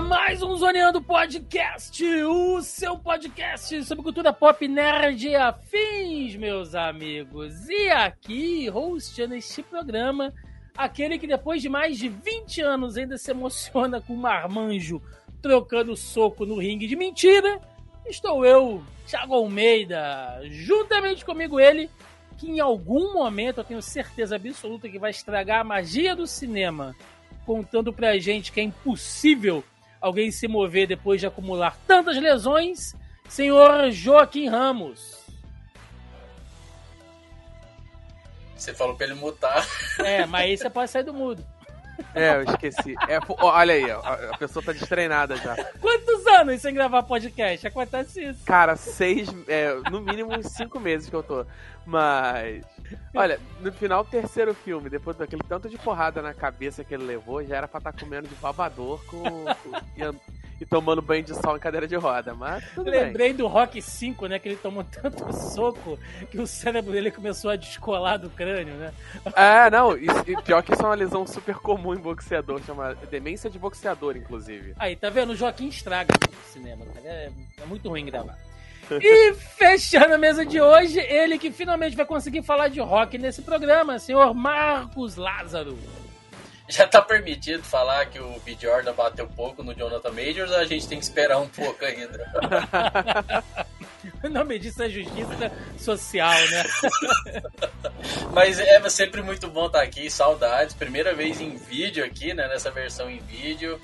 Mais um Zoneando Podcast, o seu podcast sobre cultura pop nerd e afins, meus amigos. E aqui, hosteando este programa, aquele que depois de mais de 20 anos ainda se emociona com o marmanjo trocando soco no ringue de mentira, estou eu, Thiago Almeida, juntamente comigo ele, que em algum momento eu tenho certeza absoluta que vai estragar a magia do cinema contando pra gente que é impossível alguém se mover depois de acumular tantas lesões, senhor Joaquim Ramos. Você falou pra ele mutar. É, mas aí você pode sair do mudo. É, eu esqueci. É, olha aí, ó, a pessoa tá destreinada já. Quantos anos sem gravar podcast? Acontece isso. Cara, seis, é, no mínimo uns cinco meses que eu tô. Mas, olha, no final do terceiro filme, depois daquele tanto de porrada na cabeça que ele levou, já era pra estar comendo de babador com, com e, tomando banho de sol em cadeira de roda, mas tudo Lembrei bem. do Rock 5, né, que ele tomou tanto soco que o cérebro dele começou a descolar do crânio, né? É, não, e, e pior que isso é uma lesão super comum em boxeador, chama demência de boxeador, inclusive. Aí, tá vendo? O Joaquim estraga o cinema, cara. É, é muito ruim gravar. E fechando a mesa de hoje, ele que finalmente vai conseguir falar de rock nesse programa, senhor Marcos Lázaro. Já tá permitido falar que o B. Jordan bateu pouco no Jonathan Majors a gente tem que esperar um pouco ainda? O nome disso é justiça social, né? Mas é sempre muito bom estar aqui, saudades. Primeira vez em vídeo aqui, né? Nessa versão em vídeo.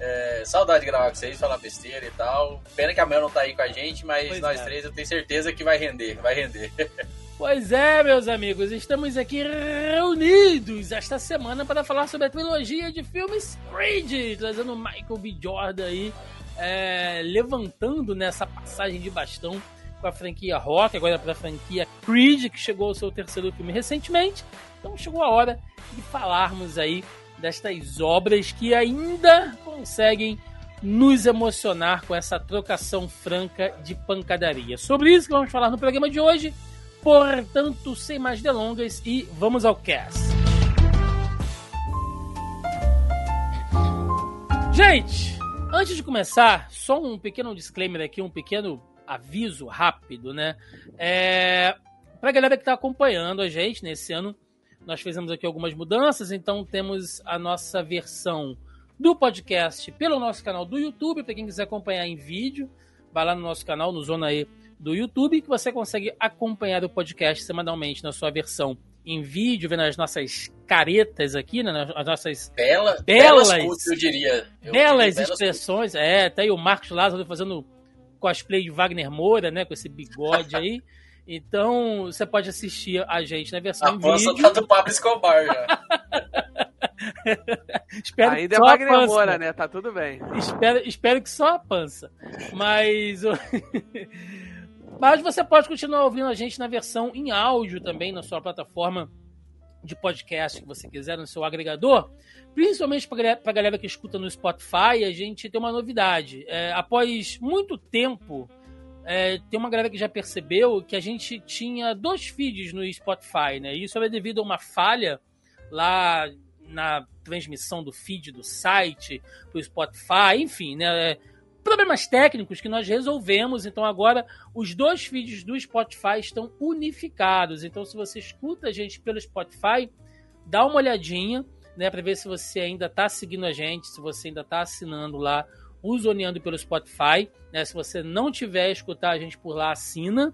É, saudade de gravar com vocês, falar besteira e tal. Pena que a Mel não tá aí com a gente, mas Pois nós é. três eu tenho certeza que vai render, vai render. Pois é, meus amigos, estamos aqui reunidos esta semana para falar sobre a trilogia de filmes Creed, trazendo Michael B. Jordan aí, é, levantando nessa passagem de bastão com a franquia Rock, agora para a franquia Creed, que chegou ao seu terceiro filme recentemente. Então chegou a hora de falarmos aí destas obras que ainda conseguem nos emocionar com essa trocação franca de pancadaria. Sobre isso que vamos falar no programa de hoje. Portanto, sem mais delongas e vamos ao cast. Gente, antes de começar, só um pequeno disclaimer aqui, um pequeno aviso rápido, né? É, pra galera que tá acompanhando a gente nesse ano, nós fizemos aqui algumas mudanças, então temos a nossa versão do podcast pelo nosso canal do YouTube, para quem quiser acompanhar em vídeo, vai lá no nosso canal, no Zona E do YouTube, que você consegue acompanhar o podcast semanalmente na sua versão em vídeo, vendo as nossas caretas aqui, né, as nossas Bela, Belas. belas, eu diria. Eu belas diria expressões. É, tá aí o Marcos Lázaro fazendo cosplay de Wagner Moura, né, com esse bigode aí. Então, você pode assistir a gente na versão A em vídeo. tá do Pablo Escobar já. Espero Ainda é que só a Wagner pança. Moura, né? Tá tudo bem. Espero, espero que só a pança. Mas. Mas você pode continuar ouvindo a gente na versão em áudio também, na sua plataforma de podcast que você quiser, no seu agregador. Principalmente para a galera que escuta no Spotify, a gente tem uma novidade. É, após muito tempo, é, tem uma galera que já percebeu que a gente tinha dois feeds no Spotify, né? Isso era devido a uma falha lá na transmissão do feed do site para o Spotify, enfim, né? Problemas técnicos que nós resolvemos, então agora os dois feeds do Spotify estão unificados. Então, se você escuta a gente pelo Spotify, dá uma olhadinha, né, para ver se você ainda está seguindo a gente, se você ainda está assinando lá o Zoneando pelo Spotify, né? Se você não tiver escutar a gente por lá, assina.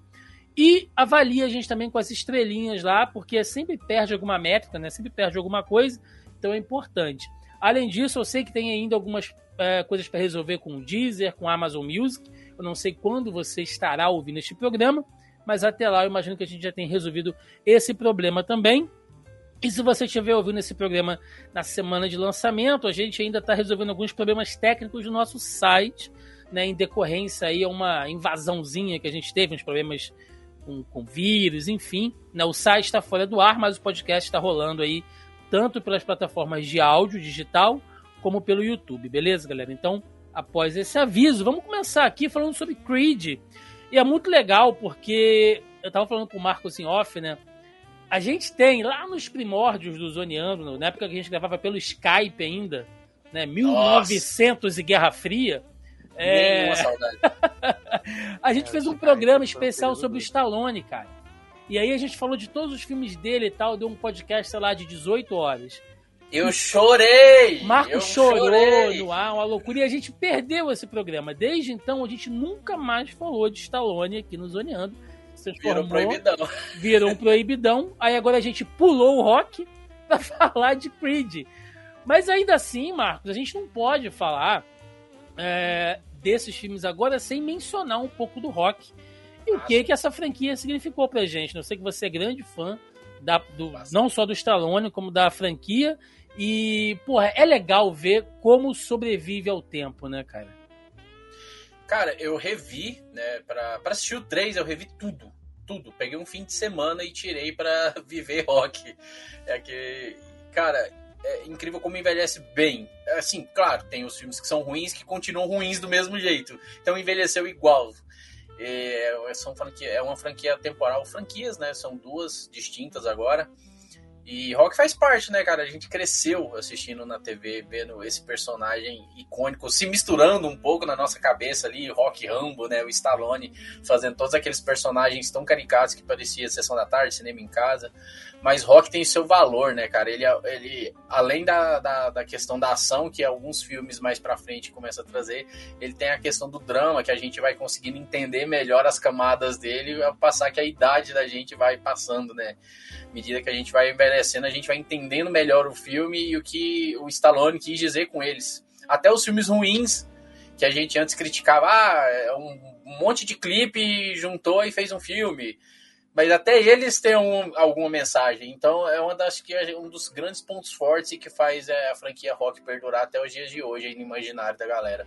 E avalia a gente também com as estrelinhas lá, porque sempre perde alguma métrica, né? Sempre perde alguma coisa, então é importante. Além disso, eu sei que tem ainda algumas é, coisas para resolver com o Deezer, com a Amazon Music. Eu não sei quando você estará ouvindo este programa, mas até lá eu imagino que a gente já tem resolvido esse problema também. E se você estiver ouvindo esse programa na semana de lançamento, a gente ainda está resolvendo alguns problemas técnicos do nosso site, né, em decorrência aí a uma invasãozinha que a gente teve, uns problemas com, com vírus, enfim. Né? O site está fora do ar, mas o podcast está rolando aí tanto pelas plataformas de áudio digital como pelo YouTube, beleza, galera? Então, após esse aviso, vamos começar aqui falando sobre Creed. E é muito legal porque eu tava falando com o Marcos em off, né? A gente tem lá nos primórdios do Zoneando, na época que a gente gravava pelo Skype ainda, né? 1900 Nossa. e Guerra Fria. É... a gente fez um programa especial sobre o Stallone, cara. E aí a gente falou de todos os filmes dele e tal, deu um podcast, sei lá, de 18 horas. Eu chorei! Marco eu chorou chorei. no ar, uma loucura. E a gente perdeu esse programa. Desde então, a gente nunca mais falou de Stallone aqui no Zoneando. Virou proibidão. Virou um proibidão. Aí agora a gente pulou o rock pra falar de Creed. Mas ainda assim, Marcos, a gente não pode falar é, desses filmes agora sem mencionar um pouco do rock. E o que que essa franquia significou pra gente. Eu sei que você é grande fã da, do, não só do Stallone, como da franquia. E, porra, é legal ver como sobrevive ao tempo, né, cara? Cara, eu revi, né, pra, pra assistir o 3, eu revi tudo. Tudo. Peguei um fim de semana e tirei pra viver rock. É que, cara, é incrível como envelhece bem. Assim, claro, tem os filmes que são ruins que continuam ruins do mesmo jeito. Então envelheceu igual. É, são franquia, é uma franquia temporal. Franquias, né? São duas distintas agora. E Rock faz parte, né, cara? A gente cresceu assistindo na TV, vendo esse personagem icônico se misturando um pouco na nossa cabeça ali, Rock Rambo, né? O Stallone fazendo todos aqueles personagens tão caricatos que parecia Sessão da Tarde, Cinema em Casa. Mas Rock tem seu valor, né, cara? Ele, ele além da, da, da questão da ação, que alguns filmes mais pra frente começam a trazer, ele tem a questão do drama, que a gente vai conseguindo entender melhor as camadas dele, ao passar que a idade da gente vai passando, né? À medida que a gente vai envelhecendo, a gente vai entendendo melhor o filme e o que o Stallone quis dizer com eles. Até os filmes ruins, que a gente antes criticava, ah, é um monte de clipe juntou e fez um filme. Mas até eles têm um, alguma mensagem. Então é uma das que é um dos grandes pontos fortes e que faz é, a franquia rock perdurar até os dias de hoje no imaginário da galera.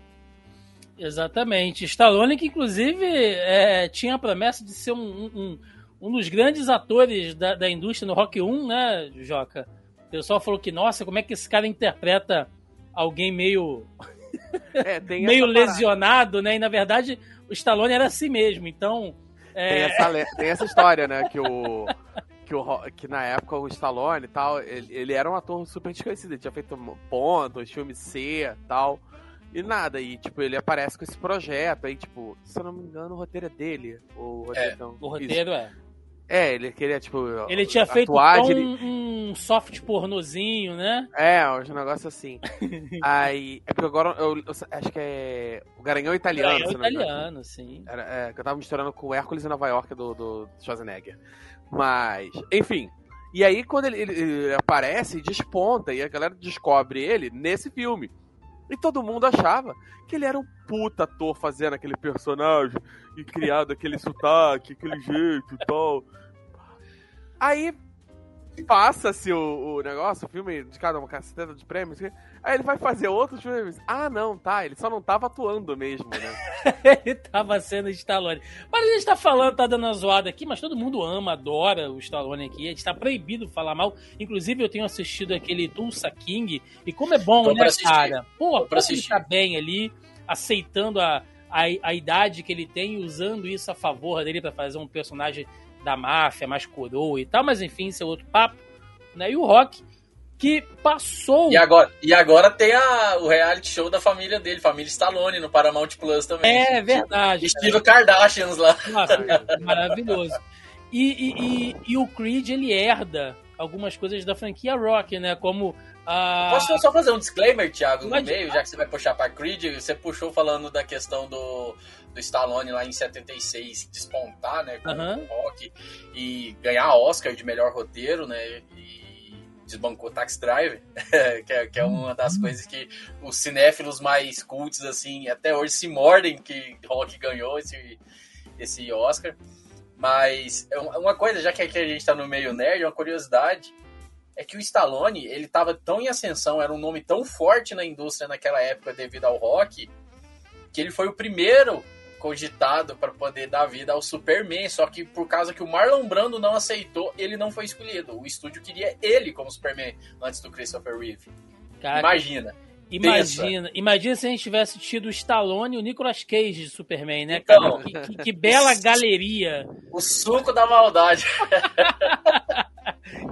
Exatamente. Stallone, que inclusive é, tinha a promessa de ser um, um um dos grandes atores da, da indústria no Rock 1, né, Joca? O pessoal falou que, nossa, como é que esse cara interpreta alguém meio. É, meio lesionado, né? E na verdade o Stallone era assim mesmo, então. É... Tem, essa, tem essa história, né? Que o. Que, o, que na época o Stallone e tal, ele, ele era um ator super desconhecido, ele tinha feito pontos, filme C e tal. E nada, e tipo, ele aparece com esse projeto, aí, tipo, se eu não me engano, o roteiro é dele. O roteiro, é, não, o roteiro é. É, ele queria, tipo. Ele tinha feito um, ele... um soft pornozinho, né? É, um negócio assim. Aí. É porque agora eu, eu, acho que é. O Garanhão Italiano. Garanhão Italiano, sim. Era, é, que eu tava misturando com o Hércules em Nova York do, do Schwarzenegger. Mas, enfim. E aí, quando ele, ele, ele aparece, desponta, e a galera descobre ele nesse filme. E todo mundo achava que ele era um puta ator fazendo aquele personagem e criado aquele sotaque, aquele jeito e tal. Aí passa-se o, o, negócio, o filme de cada uma caceteta de prêmios. Aí ele vai fazer outros filmes. Ah, não, tá. Ele só não tava atuando mesmo, né? ele tava sendo Stallone. Mas a gente tá falando, tá dando uma zoada aqui, mas todo mundo ama, adora o Stallone aqui. A gente tá proibido falar mal. Inclusive, eu tenho assistido aquele Tulsa King. E como é bom, Tô né, cara? Pô, pra ele tá bem ali, aceitando a, a, a idade que ele tem, usando isso a favor dele para fazer um personagem da máfia, mais coroa e tal, mas enfim, isso é outro papo. Né? E o Rock, que passou. E agora, e agora tem a, o reality show da família dele, família Stallone, no Paramount Plus também. É verdade. Estilo Kardashians lá. Nossa, maravilhoso. E, e, e, e, o Creed, ele herda algumas coisas da franquia Rock, né? Como a. Posso só fazer um disclaimer, Thiago, no meio, já que você vai puxar pra Creed? Você puxou falando da questão do do Stallone lá em 76 despontar, né, com uhum. o rock e ganhar Oscar de melhor roteiro, né, e desbancou Taxi Driver, que, é, que é uma das uhum. coisas que os cinéfilos mais cultos, assim, até hoje se mordem que Rock ganhou esse, esse Oscar. Mas é uma coisa, já que a gente tá no meio nerd, uma curiosidade, é que o Stallone, ele tava tão em ascensão, era um nome tão forte na indústria naquela época devido ao rock, que ele foi o primeiro cogitado para poder dar vida ao Superman, só que por causa que o Marlon Brando não aceitou, ele não foi escolhido. O estúdio queria ele como Superman antes do Christopher Reeve. Cara, Imagina. Imagina, imagina se a gente tivesse tido o Stallone e o Nicolas Cage de Superman, né, Então. cara? Que, que- que bela galeria. O suco da maldade.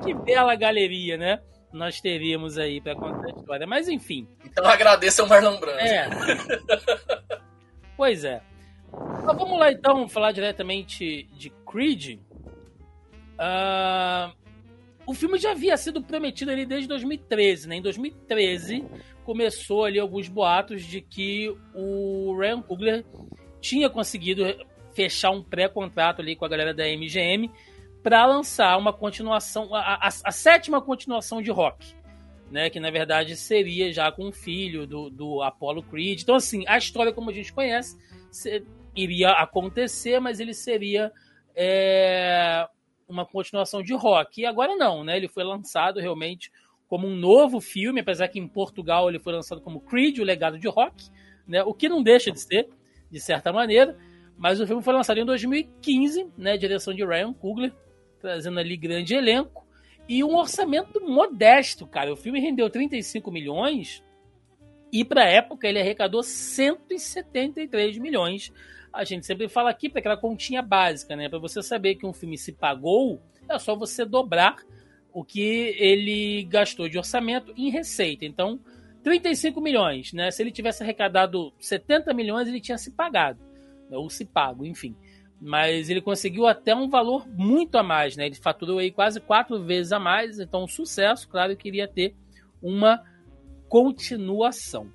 Que bela galeria, né? Nós teríamos aí pra contar a história. Mas enfim, Então agradeça ao Marlon Brando. é. pois é. Mas vamos lá então falar diretamente de Creed. Ah, o filme já havia sido prometido ali desde 2013, né? Em 2013 começou ali alguns boatos de que o Ryan Coogler tinha conseguido fechar um pré-contrato ali com a galera da MGM para lançar uma continuação, a, a- a sétima continuação de Rock, né? Que na verdade seria já com o filho do, do Apollo Creed. Então, assim, a história como a gente conhece se- iria acontecer, mas ele seria é, uma continuação de Rock. E agora não, né? Ele foi lançado realmente como um novo filme, apesar que em Portugal ele foi lançado como Creed, o legado de Rock, né? O que não deixa de ser, de certa maneira. Mas o filme foi lançado em 2015, né? Direção de Ryan Coogler, trazendo ali grande elenco e um orçamento modesto, cara. O filme rendeu 35 milhões e para época ele arrecadou 173 milhões. A gente sempre fala aqui para aquela continha básica, né? Para você saber que um filme se pagou, é só você dobrar o que ele gastou de orçamento em receita. Então, 35 milhões, né? Se ele tivesse arrecadado 70 milhões, ele tinha se pagado, né? ou se pago, enfim. Mas ele conseguiu até um valor muito a mais, né? Ele faturou aí quase quatro vezes a mais, então um sucesso, claro, eu queria ter uma continuação.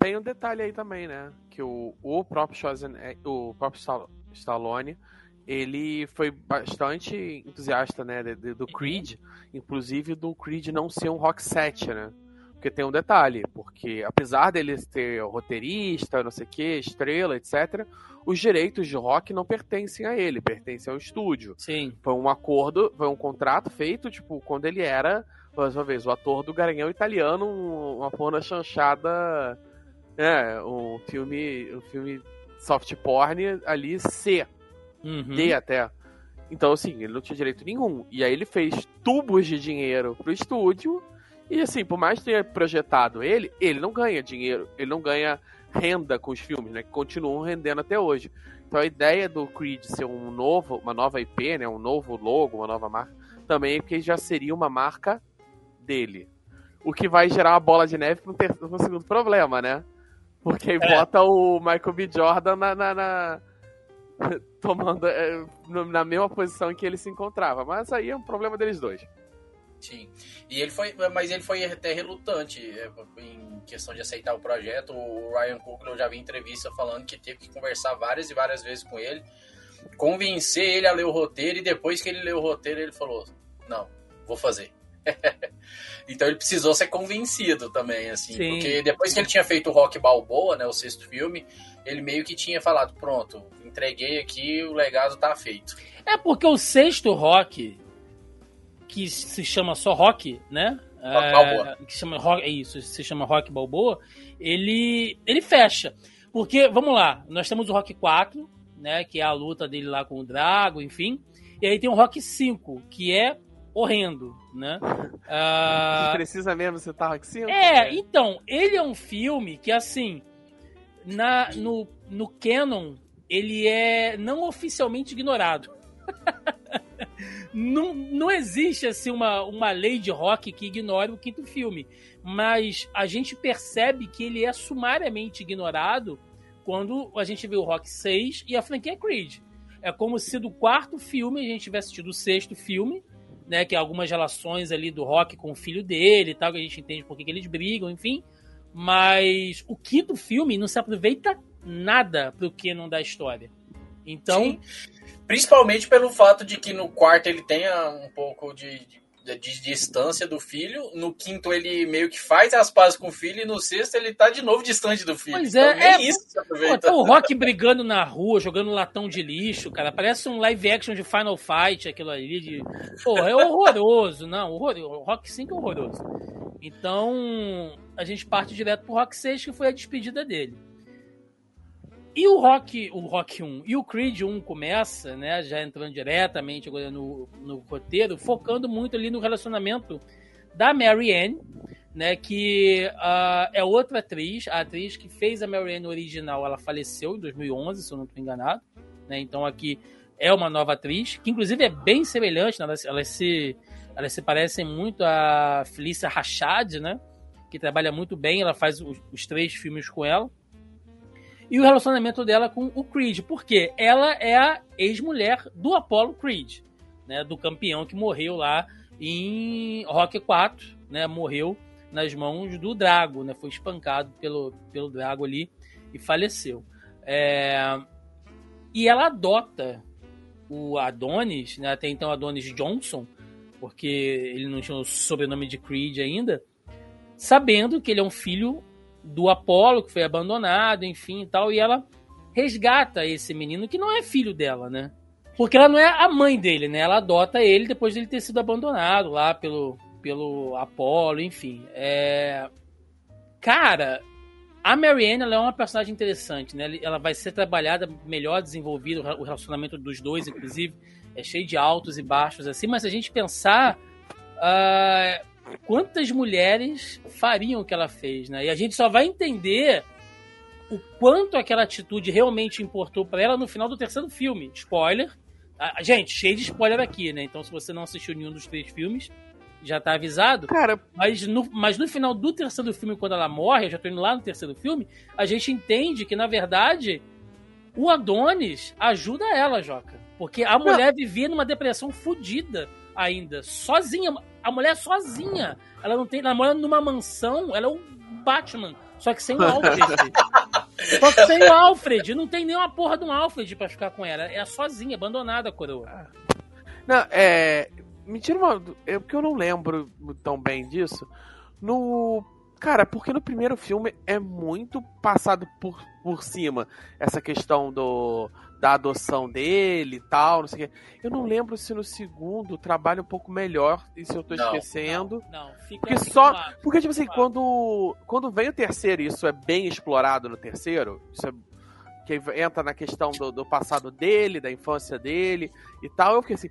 Tem um detalhe aí também, né? Que o, o próprio Schwarzenegger, o próprio Stall- Stallone, ele foi bastante entusiasta, né, do Creed, inclusive do Creed não ser um rock set, né? Porque tem um detalhe, porque apesar dele ter roteirista, não sei o que, estrela, etc., os direitos de rock não pertencem a ele, pertencem ao estúdio. Sim. Foi um acordo, foi um contrato feito, tipo, quando ele era, mais uma vez, o ator do Garanhão Italiano, um- uma porna chanchada, é, um filme, um filme soft porn ali C, Uhum. D até. Então, assim, ele não tinha direito nenhum. E aí ele fez tubos de dinheiro pro estúdio, e assim, por mais que tenha projetado ele, ele não ganha dinheiro, ele não ganha renda com os filmes, né, que continuam rendendo até hoje. Então a ideia do Creed ser um novo, uma nova IP, né, um novo logo, uma nova marca, também é que já seria uma marca dele. O que vai gerar uma bola de neve ter- no segundo problema, né? Porque aí É. bota o Michael B. Jordan na, na- na- tomando é, na mesma posição em que ele se encontrava. Mas aí é um problema deles dois. Sim. E ele foi, mas ele foi até relutante é, em questão de aceitar o projeto. O Ryan Coogler eu já vi entrevista falando que teve que conversar várias e várias vezes com ele, convencer ele a ler o roteiro e depois que ele leu o roteiro ele falou: "Não, vou fazer". então ele precisou ser convencido também, assim, Sim. porque depois que ele tinha feito o Rock Balboa, né, o sexto filme, ele meio que tinha falado: "Pronto, entreguei aqui, o legado tá feito". É porque o sexto rock, que se chama só rock, né? Rock É, Balboa. que chama rock, é isso, se chama rock balboa, ele, ele fecha. Porque, vamos lá, nós temos o Rock 4, né? Que é a luta dele lá com o Drago, enfim. E aí tem o Rock 5, que é horrendo, né? Ah, Precisa mesmo citar Rock 5? é, então, ele é um filme que, assim, na, no, no canon, ele é não oficialmente ignorado. não, não existe, assim, uma, uma lei de rock que ignore o quinto filme. Mas a gente percebe que ele é sumariamente ignorado quando a gente vê o Rock 6 e a franquia Creed. É como se do quarto filme a gente tivesse tido o sexto filme, né? Que algumas relações ali do Rock com o filho dele e tal, que a gente entende por que que eles brigam, enfim. Mas o quinto filme não se aproveita nada pro canon da história. Então, Sim. Principalmente pelo fato de que no quarto ele tenha um pouco de, de, de distância do filho. No quinto ele meio que faz as pazes com o filho. E no sexto ele tá de novo distante do filho. Pois é, então, nem é, isso pô, aproveita. tá o Rock brigando na rua, jogando latão de lixo, cara. Parece um live action de Final Fight, aquilo ali. De... Porra, é horroroso. Não, horroroso. O Rock 5 é horroroso. Então, a gente parte direto pro Rock 6, que foi a despedida dele. E o Rock, o Rock 1 e o Creed 1 começa, né, já entrando diretamente agora no, no roteiro, focando muito ali no relacionamento da Mary Ann, né, que uh, é outra atriz, a atriz que fez a Mary Ann original, ela faleceu em 2011, se eu não estou enganado, né, então aqui é uma nova atriz, que inclusive é bem semelhante, né, elas, se, elas se parecem muito a Felícia Rachad, né, que trabalha muito bem, ela faz os, os três filmes com ela, e o relacionamento dela com o Creed, porque ela é a ex-mulher do Apollo Creed, né, do campeão que morreu lá em Rock 4, né, morreu nas mãos do Drago, né, foi espancado pelo, pelo Drago ali e faleceu. É... E ela adota o Adonis, né, até então Adonis Johnson, porque ele não tinha o sobrenome de Creed ainda, sabendo que ele é um filho do Apolo, que foi abandonado, enfim e tal, e ela resgata esse menino que não é filho dela, né? Porque ela não é a mãe dele, né? Ela adota ele depois de ele ter sido abandonado lá pelo, pelo Apolo, enfim. É... Cara, a Marianne ela é uma personagem interessante, né? Ela vai ser trabalhada melhor, desenvolvida, o relacionamento dos dois, inclusive, é cheio de altos e baixos, assim, mas se a gente pensar. Uh quantas mulheres fariam o que ela fez, né? E a gente só vai entender o quanto aquela atitude realmente importou para ela no final do terceiro filme. Spoiler. Ah, gente, cheio de spoiler aqui, né? Então, se você não assistiu nenhum dos três filmes, já tá avisado. Cara, mas no, mas no final do terceiro filme, quando ela morre, eu já tô indo lá no terceiro filme, a gente entende que, na verdade, o Adonis ajuda ela, Joca. Porque a mulher vivia numa depressão fodida ainda, sozinha a mulher sozinha. Ela não tem. Ela mora numa mansão, ela é um Batman. Só que sem o Alfred. só que sem o Alfred. Não tem nenhuma porra de um Alfred pra ficar com ela. É sozinha, abandonada a coroa. Não, é. Me tira uma. É porque eu não lembro tão bem disso. No. Cara, porque no primeiro filme é muito passado por, por cima essa questão do da adoção dele e tal, não sei o quê. Eu não lembro se no segundo trabalha um pouco melhor, e se eu tô não, esquecendo. Não, não fica porque só. Porque, tipo assim, quando, quando vem o terceiro, e isso é bem explorado no terceiro, isso é, que entra na questão do, do passado dele, da infância dele e tal, eu fiquei assim.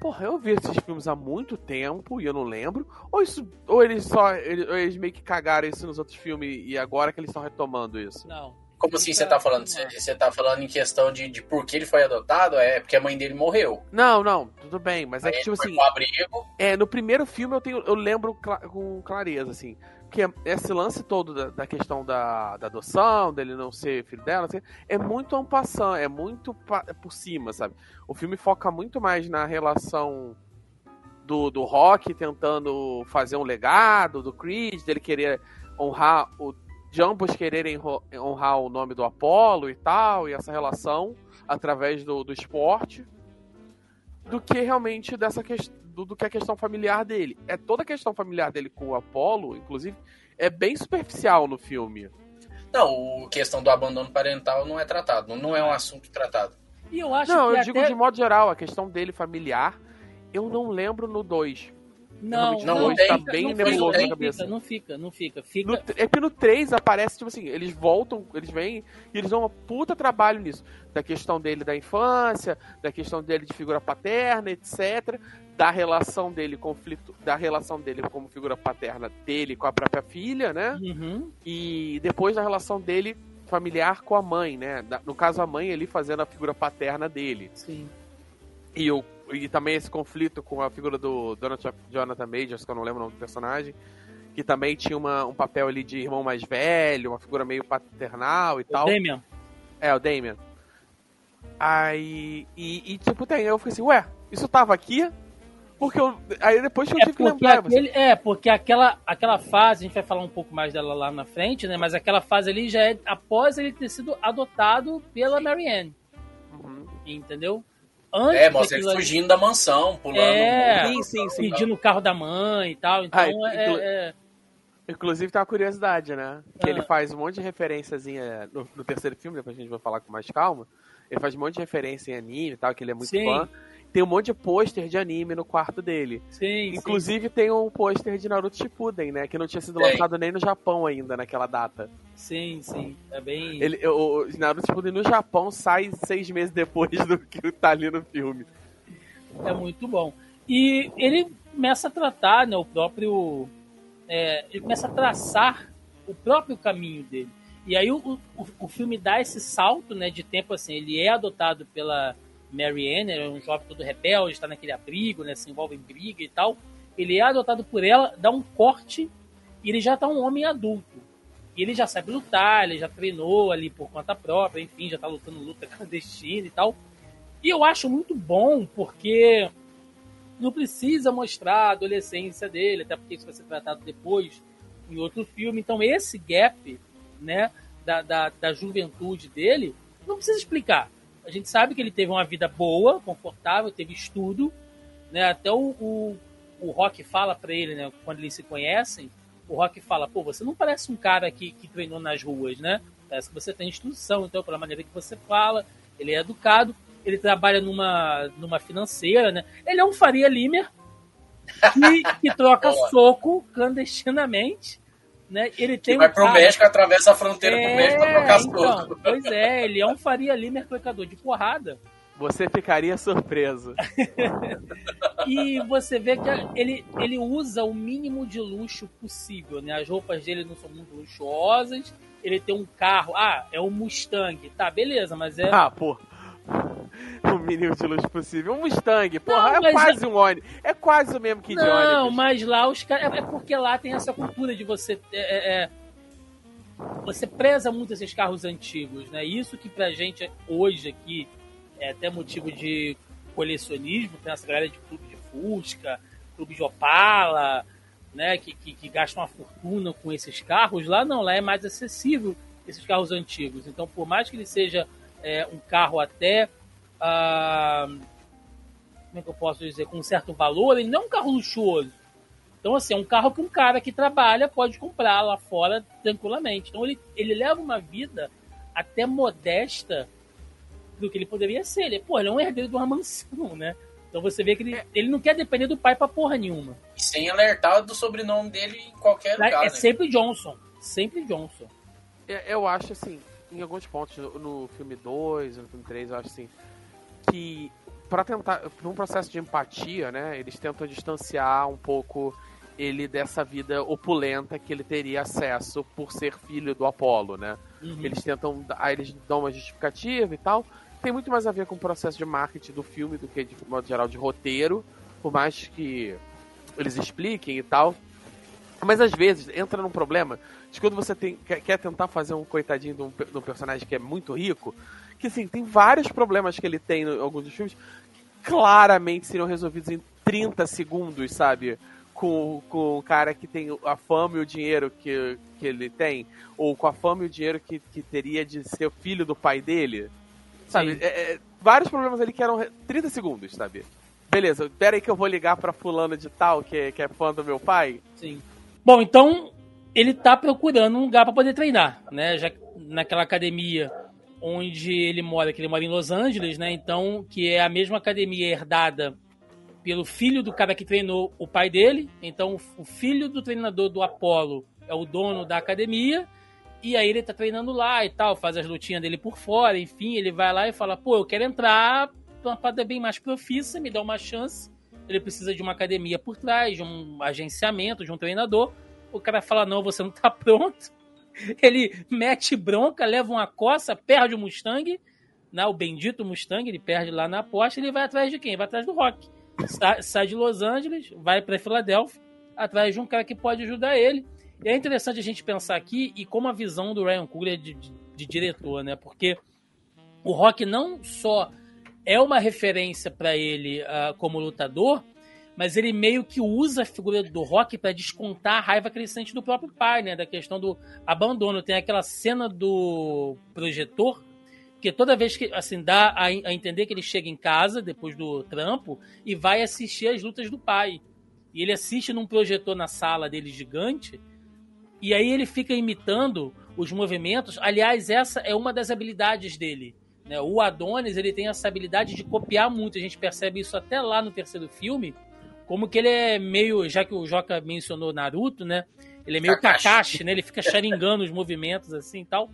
Porra, eu vi esses filmes há muito tempo e eu não lembro. Ou isso. Ou eles só. Eles, eles meio que cagaram isso nos outros filmes e agora que eles estão retomando isso? Não. Como assim você tá falando? Você tá falando em questão de, de por que ele foi adotado? É porque a mãe dele morreu. Não, não, tudo bem, mas é que, tipo assim. É, no primeiro filme eu, tenho, eu lembro cl com clareza, assim. Porque esse lance todo da, da questão da, da, adoção, dele não ser filho dela, assim, é muito ampassão, é muito por cima, sabe? O filme foca muito mais na relação do, do Rock tentando fazer um legado, do Creed, dele querer honrar o de ambos quererem honrar o nome do Apolo e tal, e essa relação através do, do esporte, do que realmente dessa questão do, do, que a questão familiar dele. É toda a questão familiar dele com o Apolo, inclusive, é bem superficial no filme. Não, a questão do abandono parental não é tratado, não é um assunto tratado. E eu acho não, eu até... digo de modo geral, a questão dele familiar, eu não lembro no 2. Não, não, não tá bem não nebuloso na cabeça. Não fica, não fica, fica. No, é que no 3 aparece, tipo assim, eles voltam, eles vêm e eles dão um puta trabalho nisso. Da questão dele da infância, da questão dele de figura paterna, etc. Da relação dele, conflito, da relação dele como figura paterna dele com a própria filha, né? Uhum. E depois da relação dele familiar com a mãe, né? No caso, a mãe ali fazendo a figura paterna dele. Sim. E o e também esse conflito com a figura do Jonathan Majors, que eu não lembro o nome do personagem, que também tinha uma, um papel ali de irmão mais velho, uma figura meio paternal e o tal. Damian. É, o Damian. Aí. E, e, tipo, tem, eu fiquei assim, ué, isso tava aqui? Porque eu. Aí depois eu é tive que lembrar. Aquele, é, porque aquela, aquela fase, a gente vai falar um pouco mais dela lá na frente, né? Mas aquela fase ali já é após ele ter sido adotado pela Marianne. Uhum. Entendeu? Antes é, mostra ele fugindo da mansão, pulando. É, sim, sim, sim. Pedindo o carro da mãe e tal. Então, ah, é, inclu... é, Inclusive tem uma curiosidade, né? Que ah. ele faz um monte de referênciazinha no, no, terceiro filme, depois a gente vai falar com mais calma. Ele faz um monte de referência em anime e tal, que ele é muito sim. fã. Tem um monte de pôster de anime no quarto dele. Sim, Inclusive sim. tem um pôster de Naruto Shippuden, né? Que não tinha sido lançado nem no Japão ainda naquela data. Sim, sim. É bem. Ele, o, o Naruto Shippuden no Japão sai seis meses depois do que tá ali no filme. É muito bom. E ele começa a tratar, né, o próprio. é, ele começa a traçar o próprio caminho dele. E aí o, o, o filme dá esse salto né, de tempo assim. Ele é adotado pela Mary Ann, é um jovem todo rebelde, está naquele abrigo, né, se envolve em briga e tal. Ele é adotado por ela, dá um corte e ele já está um homem adulto. E ele já sabe lutar, ele já treinou ali por conta própria, enfim, já está lutando luta clandestina e tal. E eu acho muito bom porque não precisa mostrar a adolescência dele, até porque isso vai ser tratado depois em outro filme. Então esse gap, né, da, da, da juventude dele, não precisa explicar. A gente sabe que ele teve uma vida boa, confortável, teve estudo, né? Até o, o, o Rock fala para ele, né, quando eles se conhecem, o Rock fala, pô, você não parece um cara que, que treinou nas ruas, né? Parece que você tem instrução, então, pela maneira que você fala, ele é educado, ele trabalha numa, numa financeira, né? Ele é um Faria Limer que, que troca soco clandestinamente, né? Ele tem vai um México, atravessa a fronteira pro México pra trocar então, soco. pois é, ele é um Faria Limer clicador de porrada. Você ficaria surpreso. E você vê que ele, ele usa o mínimo de luxo possível, né? As roupas dele não são muito luxuosas. Ele tem um carro, ah, é um Mustang. Tá, beleza, mas é. Ah, pô. O mínimo de luz possível. Um Mustang, porra, Não, é quase um ônibus. É quase o mesmo que de não, ônibus. mas lá os caras. É é porque lá tem essa cultura de você. é, é, é, você preza muito esses carros antigos, né? Isso que pra gente hoje aqui é até motivo de colecionismo, tem essa galera de clube de Fusca, clube de Opala, né? Que, que, que gastam uma fortuna com esses carros. Lá não, lá é mais acessível esses carros antigos. Então, por mais que ele seja é, um carro até. ah, como é que eu posso dizer? Com um certo valor, ele não é um carro luxuoso. Então, assim, é um carro que um cara que trabalha pode comprar lá fora tranquilamente. Então, ele, ele leva uma vida até modesta do que ele poderia ser. Ele, pô, ele é um herdeiro de uma mansão, né? Então você vê que ele, ele não quer depender do pai pra porra nenhuma. E sem alertar do sobrenome dele em qualquer lugar. é né? sempre Johnson. Sempre Johnson. É, Eu acho assim, em alguns pontos, no, filme 2, no filme 3, eu acho assim, que para tentar, por um processo de empatia, né, eles tentam distanciar um pouco ele dessa vida opulenta que ele teria acesso por ser filho do Apolo, né? Uhum. Eles tentam, aí eles dão uma justificativa e tal. Tem muito mais a ver com o processo de marketing do filme do que de modo geral de roteiro, por mais que eles expliquem e tal. Mas às vezes entra num problema de quando você tem, quer, quer tentar fazer um coitadinho de um, de um personagem que é muito rico, que assim, tem vários problemas que ele tem em alguns dos filmes que claramente seriam resolvidos em 30 segundos, sabe? Com, com o cara que tem a fama e o dinheiro que, que ele tem, ou com a fama e o dinheiro que, que teria de ser filho do pai dele. Sabe? É- é- vários problemas ali que eram re- 30 segundos, sabe? Beleza, pera aí que eu vou ligar pra fulano de tal, que, que é fã do meu pai. Sim. Bom, então ele tá procurando um lugar para poder treinar, né? Já que naquela academia onde ele mora, que ele mora em Los Angeles, né? Então, que é a mesma academia herdada pelo filho do cara que treinou o pai dele. Então, o filho do treinador do Apollo é o dono da academia. E aí ele tá treinando lá e tal, faz as lutinhas dele por fora, enfim, ele vai lá e fala, pô, eu quero entrar pra uma parada bem mais profissa, me dá uma chance. Ele precisa de uma academia por trás, de um agenciamento, de um treinador. O cara fala, não, você não tá pronto. Ele mete bronca, leva uma coça, perde o Mustang, né, o bendito Mustang, ele perde lá na aposta, ele vai atrás de quem? Vai atrás do Rock. Sa- sai de Los Angeles, vai para Filadélfia, atrás de um cara que pode ajudar ele. E é interessante a gente pensar aqui e como a visão do Ryan Coogler de, de, de diretor, né? Porque o Rock não só é uma referência para ele ah, como lutador, mas ele meio que usa a figura do Rock para descontar a raiva sente do próprio pai, né? Da questão do abandono. Tem aquela cena do projetor que toda vez que assim dá a, a entender que ele chega em casa depois do trampo e vai assistir as lutas do pai. E ele assiste num projetor na sala dele gigante e aí ele fica imitando os movimentos. Aliás, essa é uma das habilidades dele. Né? O Adonis ele tem essa habilidade de copiar muito. A gente percebe isso até lá no terceiro filme. Como que ele é meio. Já que o Joca mencionou Naruto, né? Ele é meio Kakashi. Kakashi, né? Ele fica sharingando os movimentos assim e tal.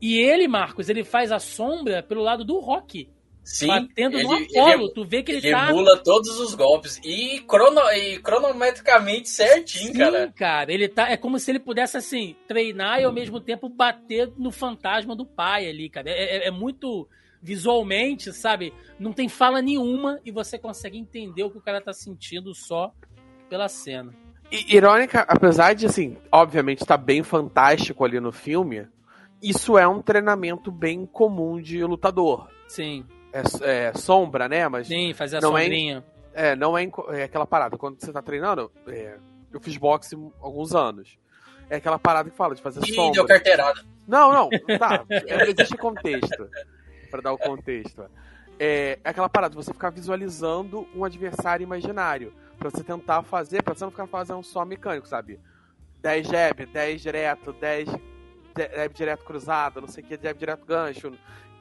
E ele, Marcos, ele faz a sombra pelo lado do Rock. Sim, batendo no ele- Apolo. ele- tu vê que ele, Ele tá. emula todos os golpes e, crono, e cronometricamente certinho, Sim, cara. cara. Ele tá. É como se ele pudesse, assim, treinar e ao mesmo tempo bater no fantasma do pai ali, cara. É, é- é muito visualmente, sabe? Não tem fala nenhuma e você consegue entender o que o cara tá sentindo só pela cena. I- Irônica, apesar de, assim, obviamente tá bem fantástico ali no filme, isso é um treinamento bem comum de lutador. Sim, É, é sombra, né? Mas sim, fazer a Não é- sombrinha. é, não é, é aquela parada. Quando você tá treinando, é, eu fiz boxe alguns anos. É aquela parada que fala de fazer E sombra. deu carteirada. Não, não, tá. Existe contexto. Pra dar o contexto. É, aquela parada de você ficar visualizando um adversário imaginário. Pra você tentar fazer, pra você não ficar fazendo só mecânico, sabe? 10 jab, 10 direto, 10 jab direto cruzado, não sei o que, jab direto gancho.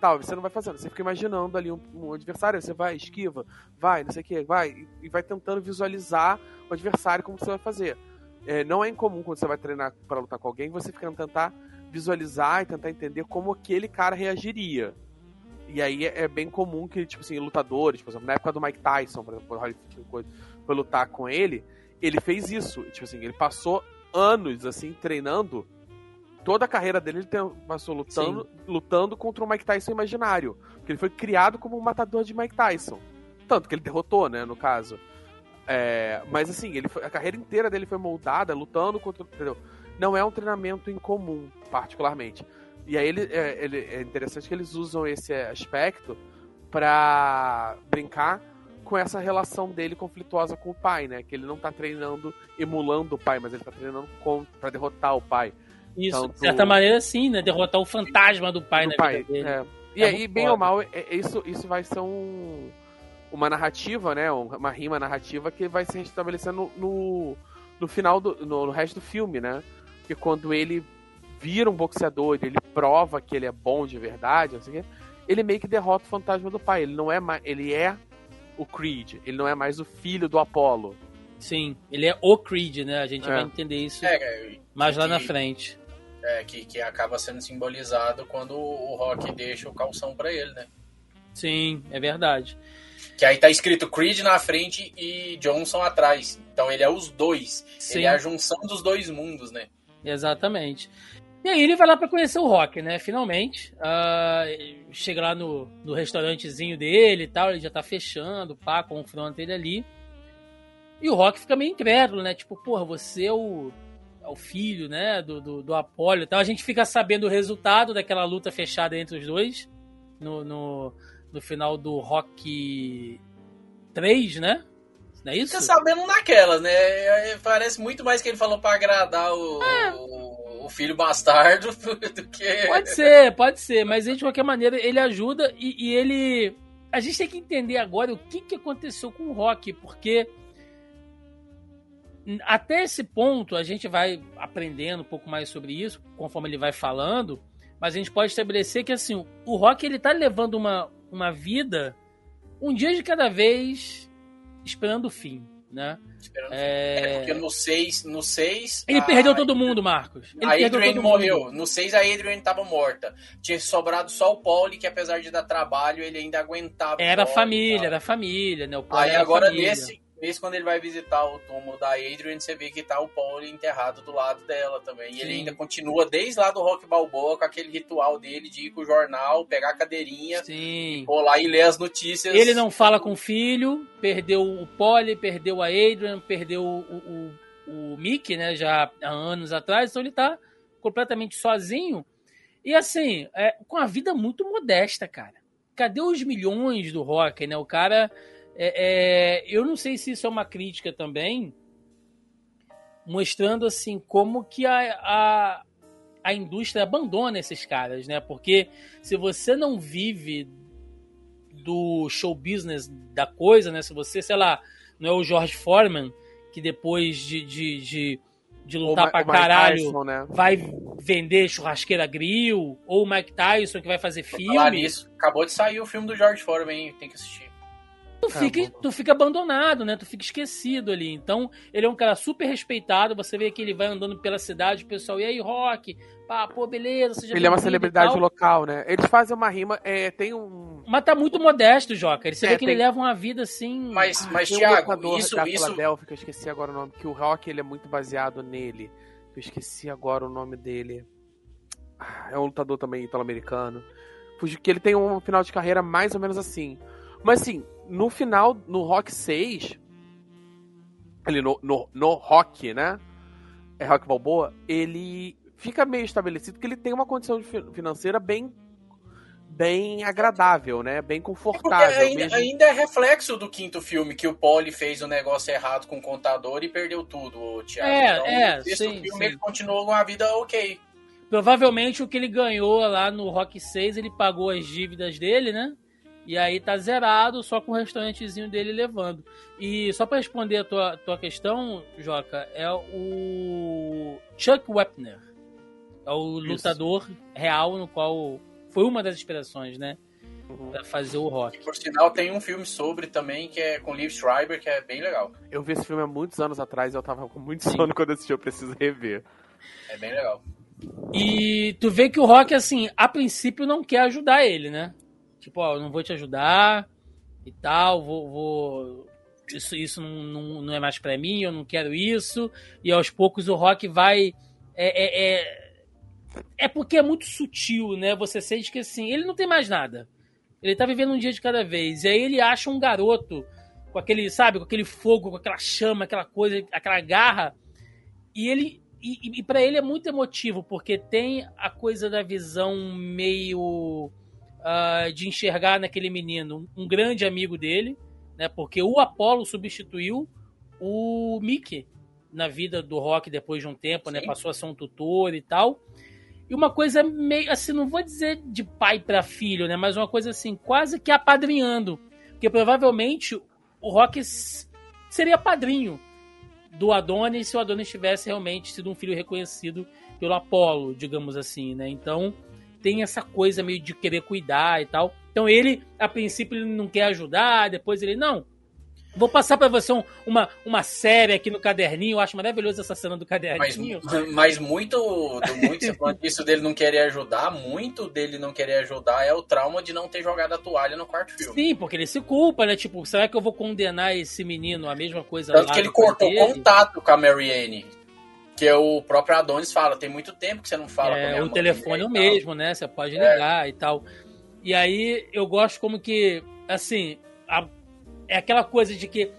Tal, você não vai fazendo, você fica imaginando ali um, um adversário, você vai, esquiva, vai, não sei o que, vai, e, e vai tentando visualizar o adversário como você vai fazer. É, não é incomum quando você vai treinar pra lutar com alguém, você fica tentar visualizar e tentar entender como aquele cara reagiria. E aí é, é bem comum que, tipo assim, lutadores, por exemplo, na época do Mike Tyson, por exemplo, foi, foi lutar com ele, ele fez isso. Tipo assim, ele passou anos, assim, treinando. Toda a carreira dele ele tem- passou lutando, lutando contra o Mike Tyson imaginário. Porque ele foi criado como um matador de Mike Tyson. Tanto que ele derrotou, né, no caso. É, mas assim, ele foi- a carreira inteira dele foi moldada lutando contra. Entendeu? Não é um treinamento incomum, particularmente. E aí ele, é, ele- é interessante que eles usam esse aspecto pra brincar com essa relação dele conflituosa com o pai, né? Que ele não tá treinando emulando o pai, mas ele tá treinando pra derrotar o pai. Isso, Tanto- de certa maneira, sim, né? Derrotar o fantasma do pai do na pai. vida dele. é. E É aí, muito bem foda. ou mal, é- é- isso, isso vai ser um, uma narrativa, né? um- Uma rima narrativa que vai se restabelecendo no, no, no final do. No, no resto do filme, né? Porque quando ele vira um boxeador, ele prova que ele é bom de verdade, não sei o quê, ele meio que derrota o fantasma do pai. Ele não é mais. Ele é o Creed, ele não é mais o filho do Apollo. Sim, ele é o Creed, né? A gente É. vai entender isso É, é, mais lá na frente. É, que, que acaba sendo simbolizado quando o Rock deixa o calção pra ele, né? Sim, é verdade. Que aí tá escrito Creed na frente e Johnson atrás. Então ele é os dois. Sim. Ele é a junção dos dois mundos, né? Exatamente. E aí ele vai lá pra conhecer o Rock, né? Finalmente. Ah, chega lá no, no restaurantezinho dele e tal, ele já tá fechando, pá, confronta ele ali. E o Rock fica meio incrédulo, né? Tipo, porra, você é o, é o filho, né? Do, do, do Apollo e tal. A gente fica sabendo o resultado daquela luta fechada entre os dois no, no, no final do Rock 3, né? Não é isso? Fica sabendo naquelas, né? É, Parece muito mais que ele falou pra agradar o, o, o filho bastardo do que. Pode ser, pode ser, mas de qualquer maneira ele ajuda e, e ele. A gente tem que entender agora o que, que aconteceu com o Rock, porque até esse ponto a gente vai aprendendo um pouco mais sobre isso, conforme ele vai falando, mas a gente pode estabelecer que assim, o Rock ele tá levando uma, uma vida um dia de cada vez esperando o fim, né? Esperando- É, É, porque no 6, no seis, Ele a- perdeu todo mundo, Marcos. Ele a Adrian morreu. mundo. No 6 a Adrian tava morta. Tinha sobrado só o Pauli, que apesar de dar trabalho, ele ainda aguentava. Era Pauli e família, era família, né? O Paul Aí agora família. nesse, nesse, quando ele vai visitar o túmulo da Adrian, você vê que tá o Pauli enterrado do lado dela também. E ele Sim. ainda continua desde lá do Rock Balboa com aquele ritual dele de ir com o jornal, pegar a cadeirinha, Sim. pôr lá e ler as notícias. Ele não fala com o filho, perdeu o Polly, perdeu a Adrian, perdeu o, o, o Mickey, né? Já há anos atrás, então ele tá completamente sozinho. E assim, é, com a vida muito modesta, cara. Cadê os milhões do rock, né? O cara. É, é, eu não sei se isso é uma crítica também, mostrando assim como que a, a, a indústria abandona esses caras, né? Porque se você não vive do show business da coisa, né? Se você, sei lá, não é o George Foreman, que depois de, de, de de lutar pra o caralho Tyson, né? vai vender churrasqueira grill, ou o Mike Tyson que vai fazer filme, nisso, acabou de sair o filme do George Foreman, hein? tem que assistir. Tu É, fica, tu fica abandonado, né? Tu fica esquecido ali. Então, ele é um cara super respeitado. Você vê que ele vai andando pela cidade, o pessoal, e aí, Rock? Pá, pô, beleza, seja Ele é uma celebridade local, né? Eles fazem uma rima, é, tem um. Mas tá muito modesto, Joca. Ele- Você É, vê que ele tem- leva uma vida assim. Mas, mas tem um Thiago, lutador isso, da isso, Filadélfia, que eu esqueci agora o nome, que o rock ele é muito baseado nele. Eu esqueci agora o nome dele. Ah, É um lutador também italo-americano. Fugiu que ele tem um final de carreira mais ou menos assim. Mas assim, no final, no Rock 6, ele no, no, no Rock, né? É Rock Balboa, ele fica meio estabelecido que ele tem uma condição de fi- financeira bem bem agradável, né? Bem confortável. ainda, mesmo- ainda é reflexo do quinto filme, que o Polly fez o negócio errado com o contador e perdeu tudo, Thiago. É, então, é, sexto sim, filme sim. ele continuou com a vida ok. Provavelmente o que ele ganhou lá no Rock 6, ele pagou as dívidas dele, né? E aí tá zerado, só com o restaurantezinho dele levando. E só pra responder a tua, tua questão, Joca, é o Chuck Wepner. É o Isso. lutador real no qual foi uma das inspirações, né? Uhum. Pra fazer o rock. Por sinal, tem um filme sobre também, que é com Liv Schreiber, que é bem legal. Eu vi esse filme há muitos anos atrás e eu tava com muito Sim. sono quando assisti, eu preciso rever. É bem legal. E tu vê que o Rock, assim, a princípio não quer ajudar ele, né? Tipo, ó, não vou te ajudar e tal, vou. vou- Isso, isso não, não, não é mais pra mim, eu não quero isso. E aos poucos o Rock vai. É, é, é, é porque é muito sutil, né? Você sente que assim, ele não tem mais nada. Ele tá vivendo um dia de cada vez. E aí ele acha um garoto com aquele, sabe, com aquele fogo, com aquela chama, aquela coisa, aquela garra. E ele. E, e para ele é muito emotivo, porque tem a coisa da visão meio ah, de enxergar naquele menino um grande amigo dele, né? Porque o Apollo substituiu o Mickey na vida do Rock depois de um tempo, né? Sim. Passou a ser um tutor e tal. E uma coisa meio assim, não vou dizer de pai para filho, né? Mas uma coisa assim, quase que apadrinhando. Porque provavelmente o Rock seria padrinho do Adonis se o Adonis tivesse realmente sido um filho reconhecido pelo Apolo, digamos assim, né? Então tem essa coisa meio de querer cuidar e tal. Então ele, a princípio, ele não quer ajudar, depois ele, não, vou passar pra você um- uma, uma série aqui no caderninho, eu acho maravilhoso essa cena do Mas, caderninho. mas muito, do muito disso dele não querer ajudar, muito dele não querer ajudar é o trauma de não ter jogado a toalha no quarto filme. Sim, porque ele se culpa, né? Tipo, será que eu vou condenar esse menino a mesma coisa Tanto que ele cortou dele? contato com a Marianne. Que é o próprio Adonis fala, tem muito tempo que você não fala É, o telefone é o mesmo, né? Você pode ligar e tal. E aí eu gosto como que, assim, a- é aquela coisa de que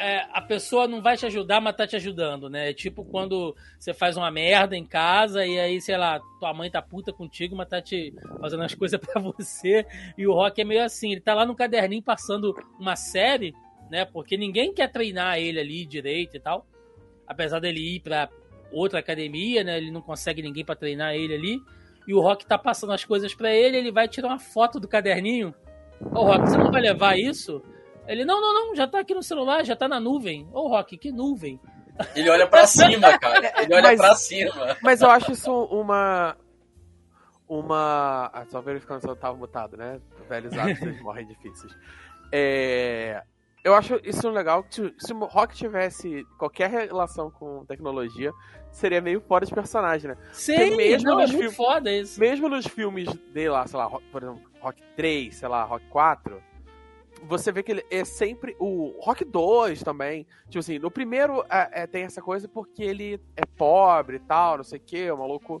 é, a pessoa não vai te ajudar, mas tá te ajudando, né? É tipo quando você faz uma merda em casa e aí, sei lá, tua mãe tá puta contigo, mas tá te fazendo as coisas pra você. E o Rock é meio assim, ele tá lá no caderninho passando uma série, né? Porque ninguém quer treinar ele ali direito e tal. Apesar dele ir pra outra academia, né? Ele não consegue ninguém pra treinar ele ali. E o Rock tá passando as coisas pra ele, ele vai tirar uma foto do caderninho. Ô, Rock, você não vai levar isso? Ele, não, não, não, já tá aqui no celular, já tá na nuvem. Ô, Rock, que nuvem? Ele olha pra cima, cara. Ele olha Mas- pra cima. Mas eu acho isso uma. Uma. Ah, só verificando se eu tava mutado, né? Velhos hábitos morrem difíceis. É, Eu acho isso legal. Se o Rock tivesse qualquer relação com tecnologia, seria meio fora de personagem, né? Sim, mesmo não, é nos muito filmes- foda isso. Mesmo nos filmes dele lá, sei lá, por exemplo, Rock 3, sei lá, Rock 4, você vê que ele é sempre. O Rock 2 também. Tipo assim, no primeiro é, é, tem essa coisa porque ele é pobre e tal, não sei o que, o maluco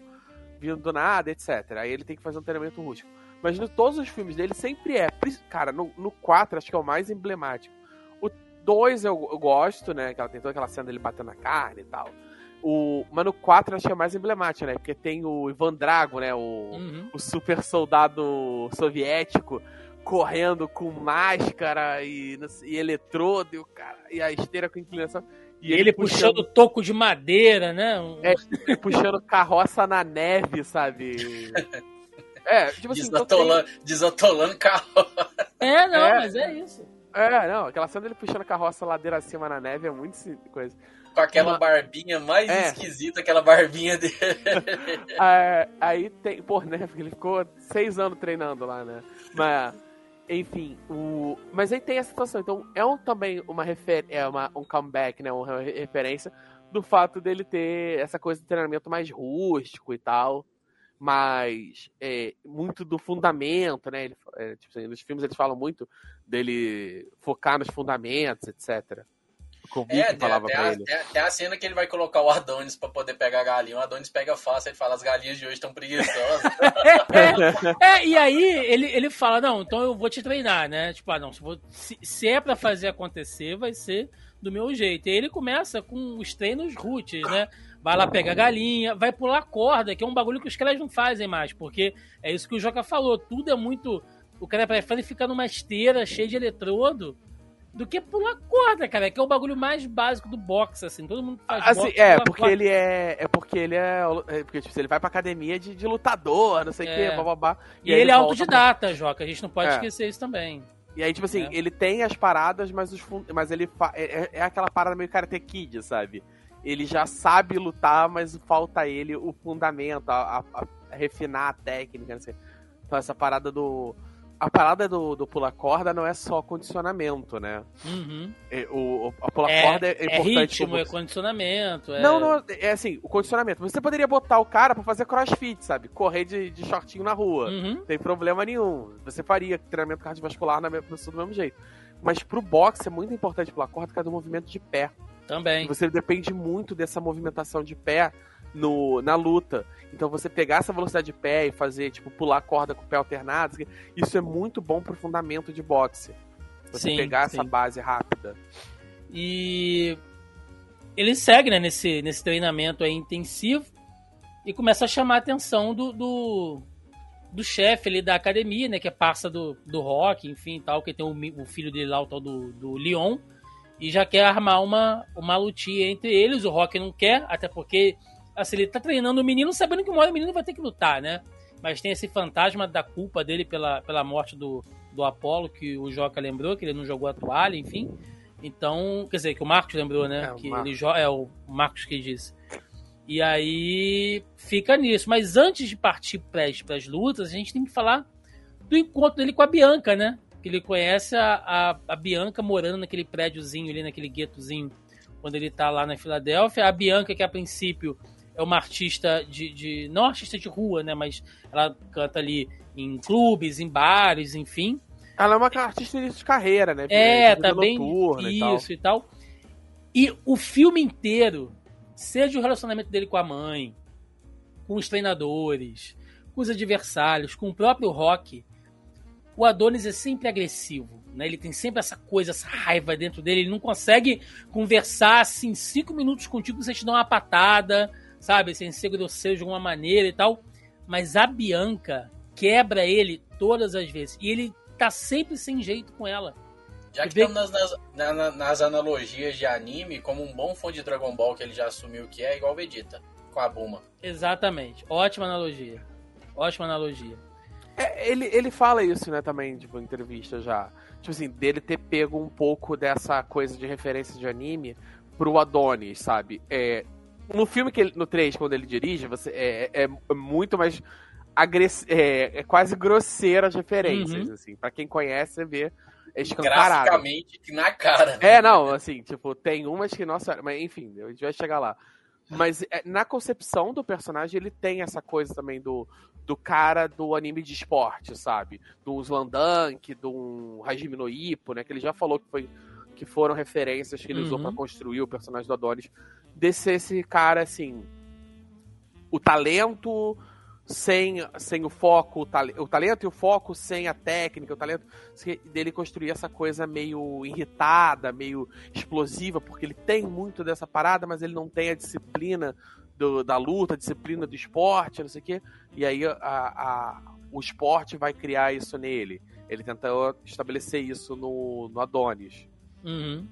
vindo do nada, etc. Aí ele tem que fazer um treinamento rústico. Mas em todos os filmes dele sempre é. Cara, no, no 4 acho que é o mais emblemático. O 2 eu, eu gosto, né? Que ela tem toda aquela cena dele batendo na carne e tal. O, mas no 4 acho que é mais emblemático, né? Porque tem o Ivan Drago, né? O, Uhum. o super soldado soviético correndo com máscara e, e eletrodo e, o cara, e a esteira com inclinação. E ele puxando toco de madeira, né? Um- É, ele puxando carroça na neve, sabe? É, tipo assim, então tem- Desatolando, desatolando carro. É, não, É. mas é isso. É, não, aquela cena dele puxando carroça ladeira acima na neve é muito coisa. com aquela Uma- barbinha mais É. esquisita, aquela barbinha dele. É, aí tem. Pô, né? Porque ele ficou seis anos treinando lá, né? Mas, enfim, o. Mas aí tem essa situação. Então, é um, também uma refer... é uma, um comeback, né? Uma re- referência do fato dele ter essa coisa de treinamento mais rústico e tal. Mas é, muito do fundamento, né? Ele, é, tipo assim, nos filmes eles falam muito dele focar nos fundamentos, etc. O Kubrick É, falava tem, pra a, ele. tem a- tem a cena que ele vai colocar o Adonis pra poder pegar a galinha. O Adonis pega fácil, ele fala: as galinhas de hoje estão preguiçosas. É, e aí ele, ele fala, não, então eu vou te treinar, né? Tipo, ah, não, se, se- é pra fazer acontecer, vai ser do meu jeito. E aí ele começa com os treinos roots, né? Vai lá pegar galinha, vai pular corda, que é um bagulho que os caras não fazem mais, porque é isso que o Joca falou, tudo é muito... O cara prefere ficar numa esteira cheia de eletrodo do que pular corda, cara, que é o bagulho mais básico do boxe, assim, todo mundo faz Assim, boxe, é, porque corda. ele é. É porque ele é. é porque, tipo, ele vai pra academia de, de lutador, não sei o É. que, bababá. E aí ele é volta autodidata, Joca, a gente não pode É. esquecer isso também. E aí, tipo assim, É. ele tem as paradas, mas, os, mas ele fa- é, é- é aquela parada meio Karate Kid, sabe? Ele já sabe lutar, mas falta ele o fundamento, a, a- a refinar a técnica, não sei. Então essa parada do. A parada do, do pular-corda não é só condicionamento, né? Uhum. É, O, a pular-corda é, é importante. ritmo, como- é condicionamento. É... Não, não, é assim, o condicionamento. Você poderia botar o cara pra fazer crossfit, sabe? Correr de, de shortinho na rua. Uhum. Não tem problema nenhum. Você faria treinamento cardiovascular na mesma pessoa do mesmo jeito. Mas pro boxe é muito importante pular corda por causa do movimento de pé. Também. você depende muito dessa movimentação de pé no, na luta. Então você pegar essa velocidade de pé e fazer, tipo, pular corda com o pé alternado, isso é muito bom pro fundamento de boxe. Você Sim, pegar essa sim. base rápida. E ele segue né, nesse, nesse treinamento aí intensivo e começa a chamar a atenção do, do, do chefe ali da academia, né? Que é parça do, do Rock, enfim, tal, que tem o, o filho dele lá, o tal do, do Leon, e já quer armar uma, uma lutinha entre eles. O Rock não quer, até porque assim, ele tá treinando o menino sabendo que uma hora o menino vai ter que lutar, né? Mas tem esse fantasma da culpa dele pela, pela morte do, do Apollo, que o Joca lembrou, que ele não jogou a toalha, enfim. Então, quer dizer, que o Marcos lembrou, né? É, que Marcos. ele é o Marcos que disse. E aí fica nisso. Mas antes de partir para as lutas, a gente tem que falar do encontro dele com a Bianca, né? Que ele conhece a, a, a Bianca morando naquele prédiozinho ali, naquele guetozinho, quando ele tá lá na Filadélfia. A Bianca, que a princípio é uma artista de, de. Não artista de rua, né? Mas ela canta ali em clubes, em bares, enfim. Ela é uma artista de carreira, né? É, Vida tá noturna e tal. isso e tal. E o filme inteiro, seja o relacionamento dele com a mãe, com os treinadores, com os adversários, com o próprio Rock, o Adonis é sempre agressivo, né? Ele tem sempre essa coisa, essa raiva dentro dele. Ele não consegue conversar assim cinco minutos contigo sem te dar uma patada, sabe? Sem ser grosseiro de alguma maneira e tal. Mas a Bianca quebra ele todas as vezes. E ele tá sempre sem jeito com ela. Já que estamos nas, nas, na- na- nas analogias de anime, como um bom fã de Dragon Ball que ele já assumiu que é, igual o Vegeta, com a Buma. Exatamente. Ótima analogia. Ótima analogia. É, ele, ele fala isso, né, também, tipo, em entrevista já. Tipo assim, dele ter pego um pouco dessa coisa de referência de anime pro Adonis, sabe? É, no filme que ele, no 3, quando ele dirige, você é, é- é muito mais agress... é, é quase grosseiro as referências, Uhum. assim. Pra quem conhece, você vê é escancarado. Graficamente na cara. né? É, não, assim, tipo, tem umas que, nossa, mas enfim, a gente vai chegar lá. Mas é, na concepção do personagem, ele tem essa coisa também do, do cara do anime de esporte, sabe? Do Slandunk, do Hajime no Ippo, né? Que ele já falou que, foi, que foram referências que ele usou Uhum. pra construir o personagem do Adonis. Desse esse cara, assim, o talento sem, sem o foco, o, tale- o talento e o foco sem a técnica, o talento dele construir essa coisa meio irritada, meio explosiva, porque ele tem muito dessa parada, mas ele não tem a disciplina do- da luta, a disciplina do esporte, não sei o quê. E aí a- a- o esporte vai criar isso nele. Ele tentou estabelecer isso no, no Adonis. Uhum.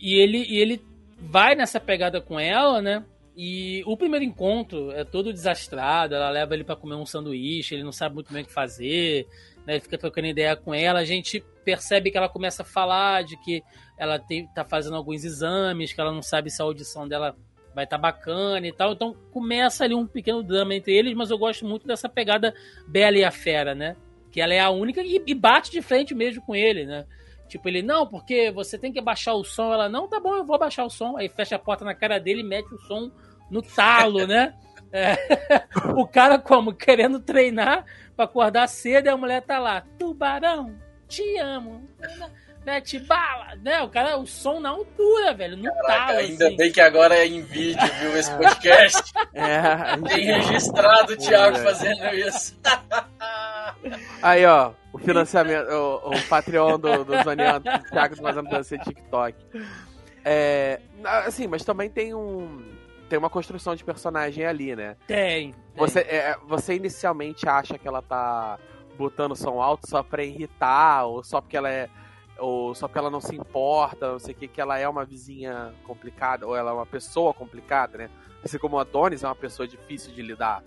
E ele, e ele vai nessa pegada com ela, né? E o primeiro encontro é todo desastrado. Ela leva ele pra comer um sanduíche, ele não sabe muito bem o que fazer. né? Ele fica trocando ideia com ela, a gente percebe que ela começa a falar de que ela tem, tá fazendo alguns exames, que ela não sabe se a audição dela vai estar tá bacana e tal. Então começa ali um pequeno drama entre eles, mas eu gosto muito dessa pegada Bela e a Fera, né? Que ela é a única e, e bate de frente mesmo com ele, né? Tipo, ele, não, porque você tem que abaixar o som. Ela, não, tá bom, eu vou abaixar o som. Aí fecha a porta na cara dele e mete o som no talo, né? É. O cara como? Querendo treinar pra acordar cedo e a mulher tá lá. Tubarão, te amo. Mete bala, né? O cara, o som na altura, velho. No Caraca, talo, ainda assim. bem que agora é em vídeo, viu? Esse podcast. É, Tem registrado o Thiago fazendo isso. Aí, ó, o financiamento, o, o Patreon do, do Zoneando, o Thiago fazendo dança de TikTok. É, assim, mas também tem um tem uma construção de personagem ali, né? Tem. tem. Você, é, você inicialmente acha que ela tá botando som alto só pra irritar, ou só porque ela é. Ou só porque ela não se importa, não sei o que, que ela é uma vizinha complicada, ou ela é uma pessoa complicada, né? Assim como a Adonis é uma pessoa difícil de lidar.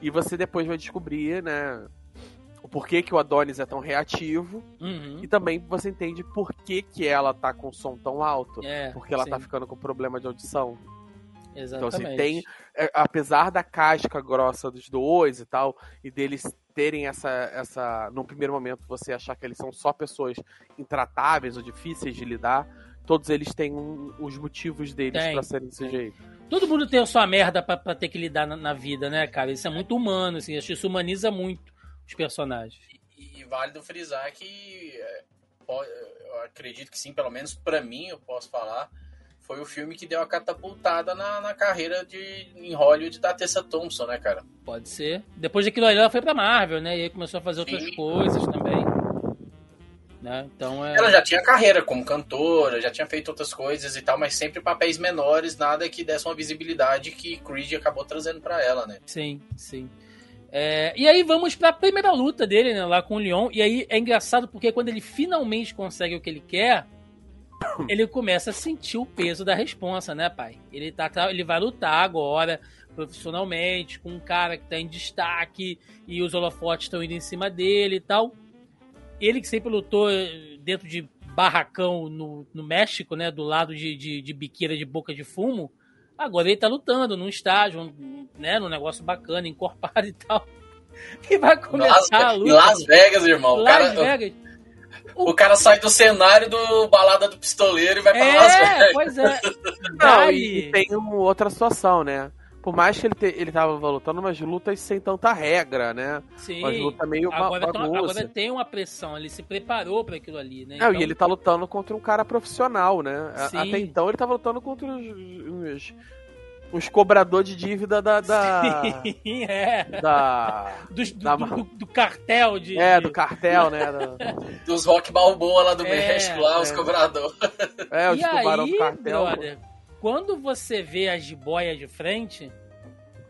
E você depois vai descobrir, né? O porquê que o Adonis é tão reativo. Uhum. E também você entende por que, que ela tá com som tão alto. É, porque ela sim. tá ficando com problema de audição. Então, Exatamente. assim, tem. é, apesar da casca grossa dos dois e tal, e deles terem essa. essa num primeiro momento, você achar que eles são só pessoas intratáveis ou difíceis de lidar, todos eles têm um- os motivos deles Tem, pra serem desse tem. jeito. Todo mundo tem a sua merda pra, pra ter que lidar na, na vida, né, cara? Isso é muito humano, assim. Acho que isso humaniza muito os personagens. E, e válido frisar que é, po- eu acredito que sim, pelo menos pra mim, eu posso falar, foi o filme que deu a catapultada na, na carreira de, em Hollywood da Tessa Thompson, né, cara? Pode ser. Depois daquilo ali, ela foi pra Marvel, né? E aí começou a fazer outras Sim. coisas também. Né? Então é. Ela já tinha carreira como cantora, já tinha feito outras coisas e tal, mas sempre papéis menores, nada que desse uma visibilidade que Creed acabou trazendo pra ela, né? Sim, sim. É, e aí vamos pra primeira luta dele, né? Lá com o Leon. E aí é engraçado porque quando ele finalmente consegue o que ele quer, ele começa a sentir o peso da responsa, né, pai? Ele, tá, tá- ele vai lutar agora profissionalmente com um cara que tá em destaque e os holofotes estão indo em cima dele e tal. Ele que sempre lutou eh, dentro de barracão no, no México, né? Do lado de, de, de biqueira de boca de fumo. Agora ele tá lutando num estágio, um, né? Num negócio bacana, encorpado e tal. E vai Em Las, começar a em luta. Las Vegas, irmão. Las cara, Vegas. O cara sai do cenário do Balada do Pistoleiro e vai pra Las É, Vegas. pois é. Não, e, tem uma outra situação, né? Por mais que ele, te, ele tava lutando umas lutas sem tanta regra, né? Sim. Umas lutas meio Agora, agora tem uma pressão, ele se preparou pra aquilo ali, né? Não, e ele tá lutando contra um cara profissional, né? Sim. Até então ele tava lutando contra uns, uns, uns cobrador de dívida da. da, Sim, é. da- Dos- do, da- do- do cartel de. é, do cartel, né? Da- Dos rock balboa lá do É, México, lá, os é. cobradores. é, os E tubarão do cartel. brother, quando você vê a jiboia de frente,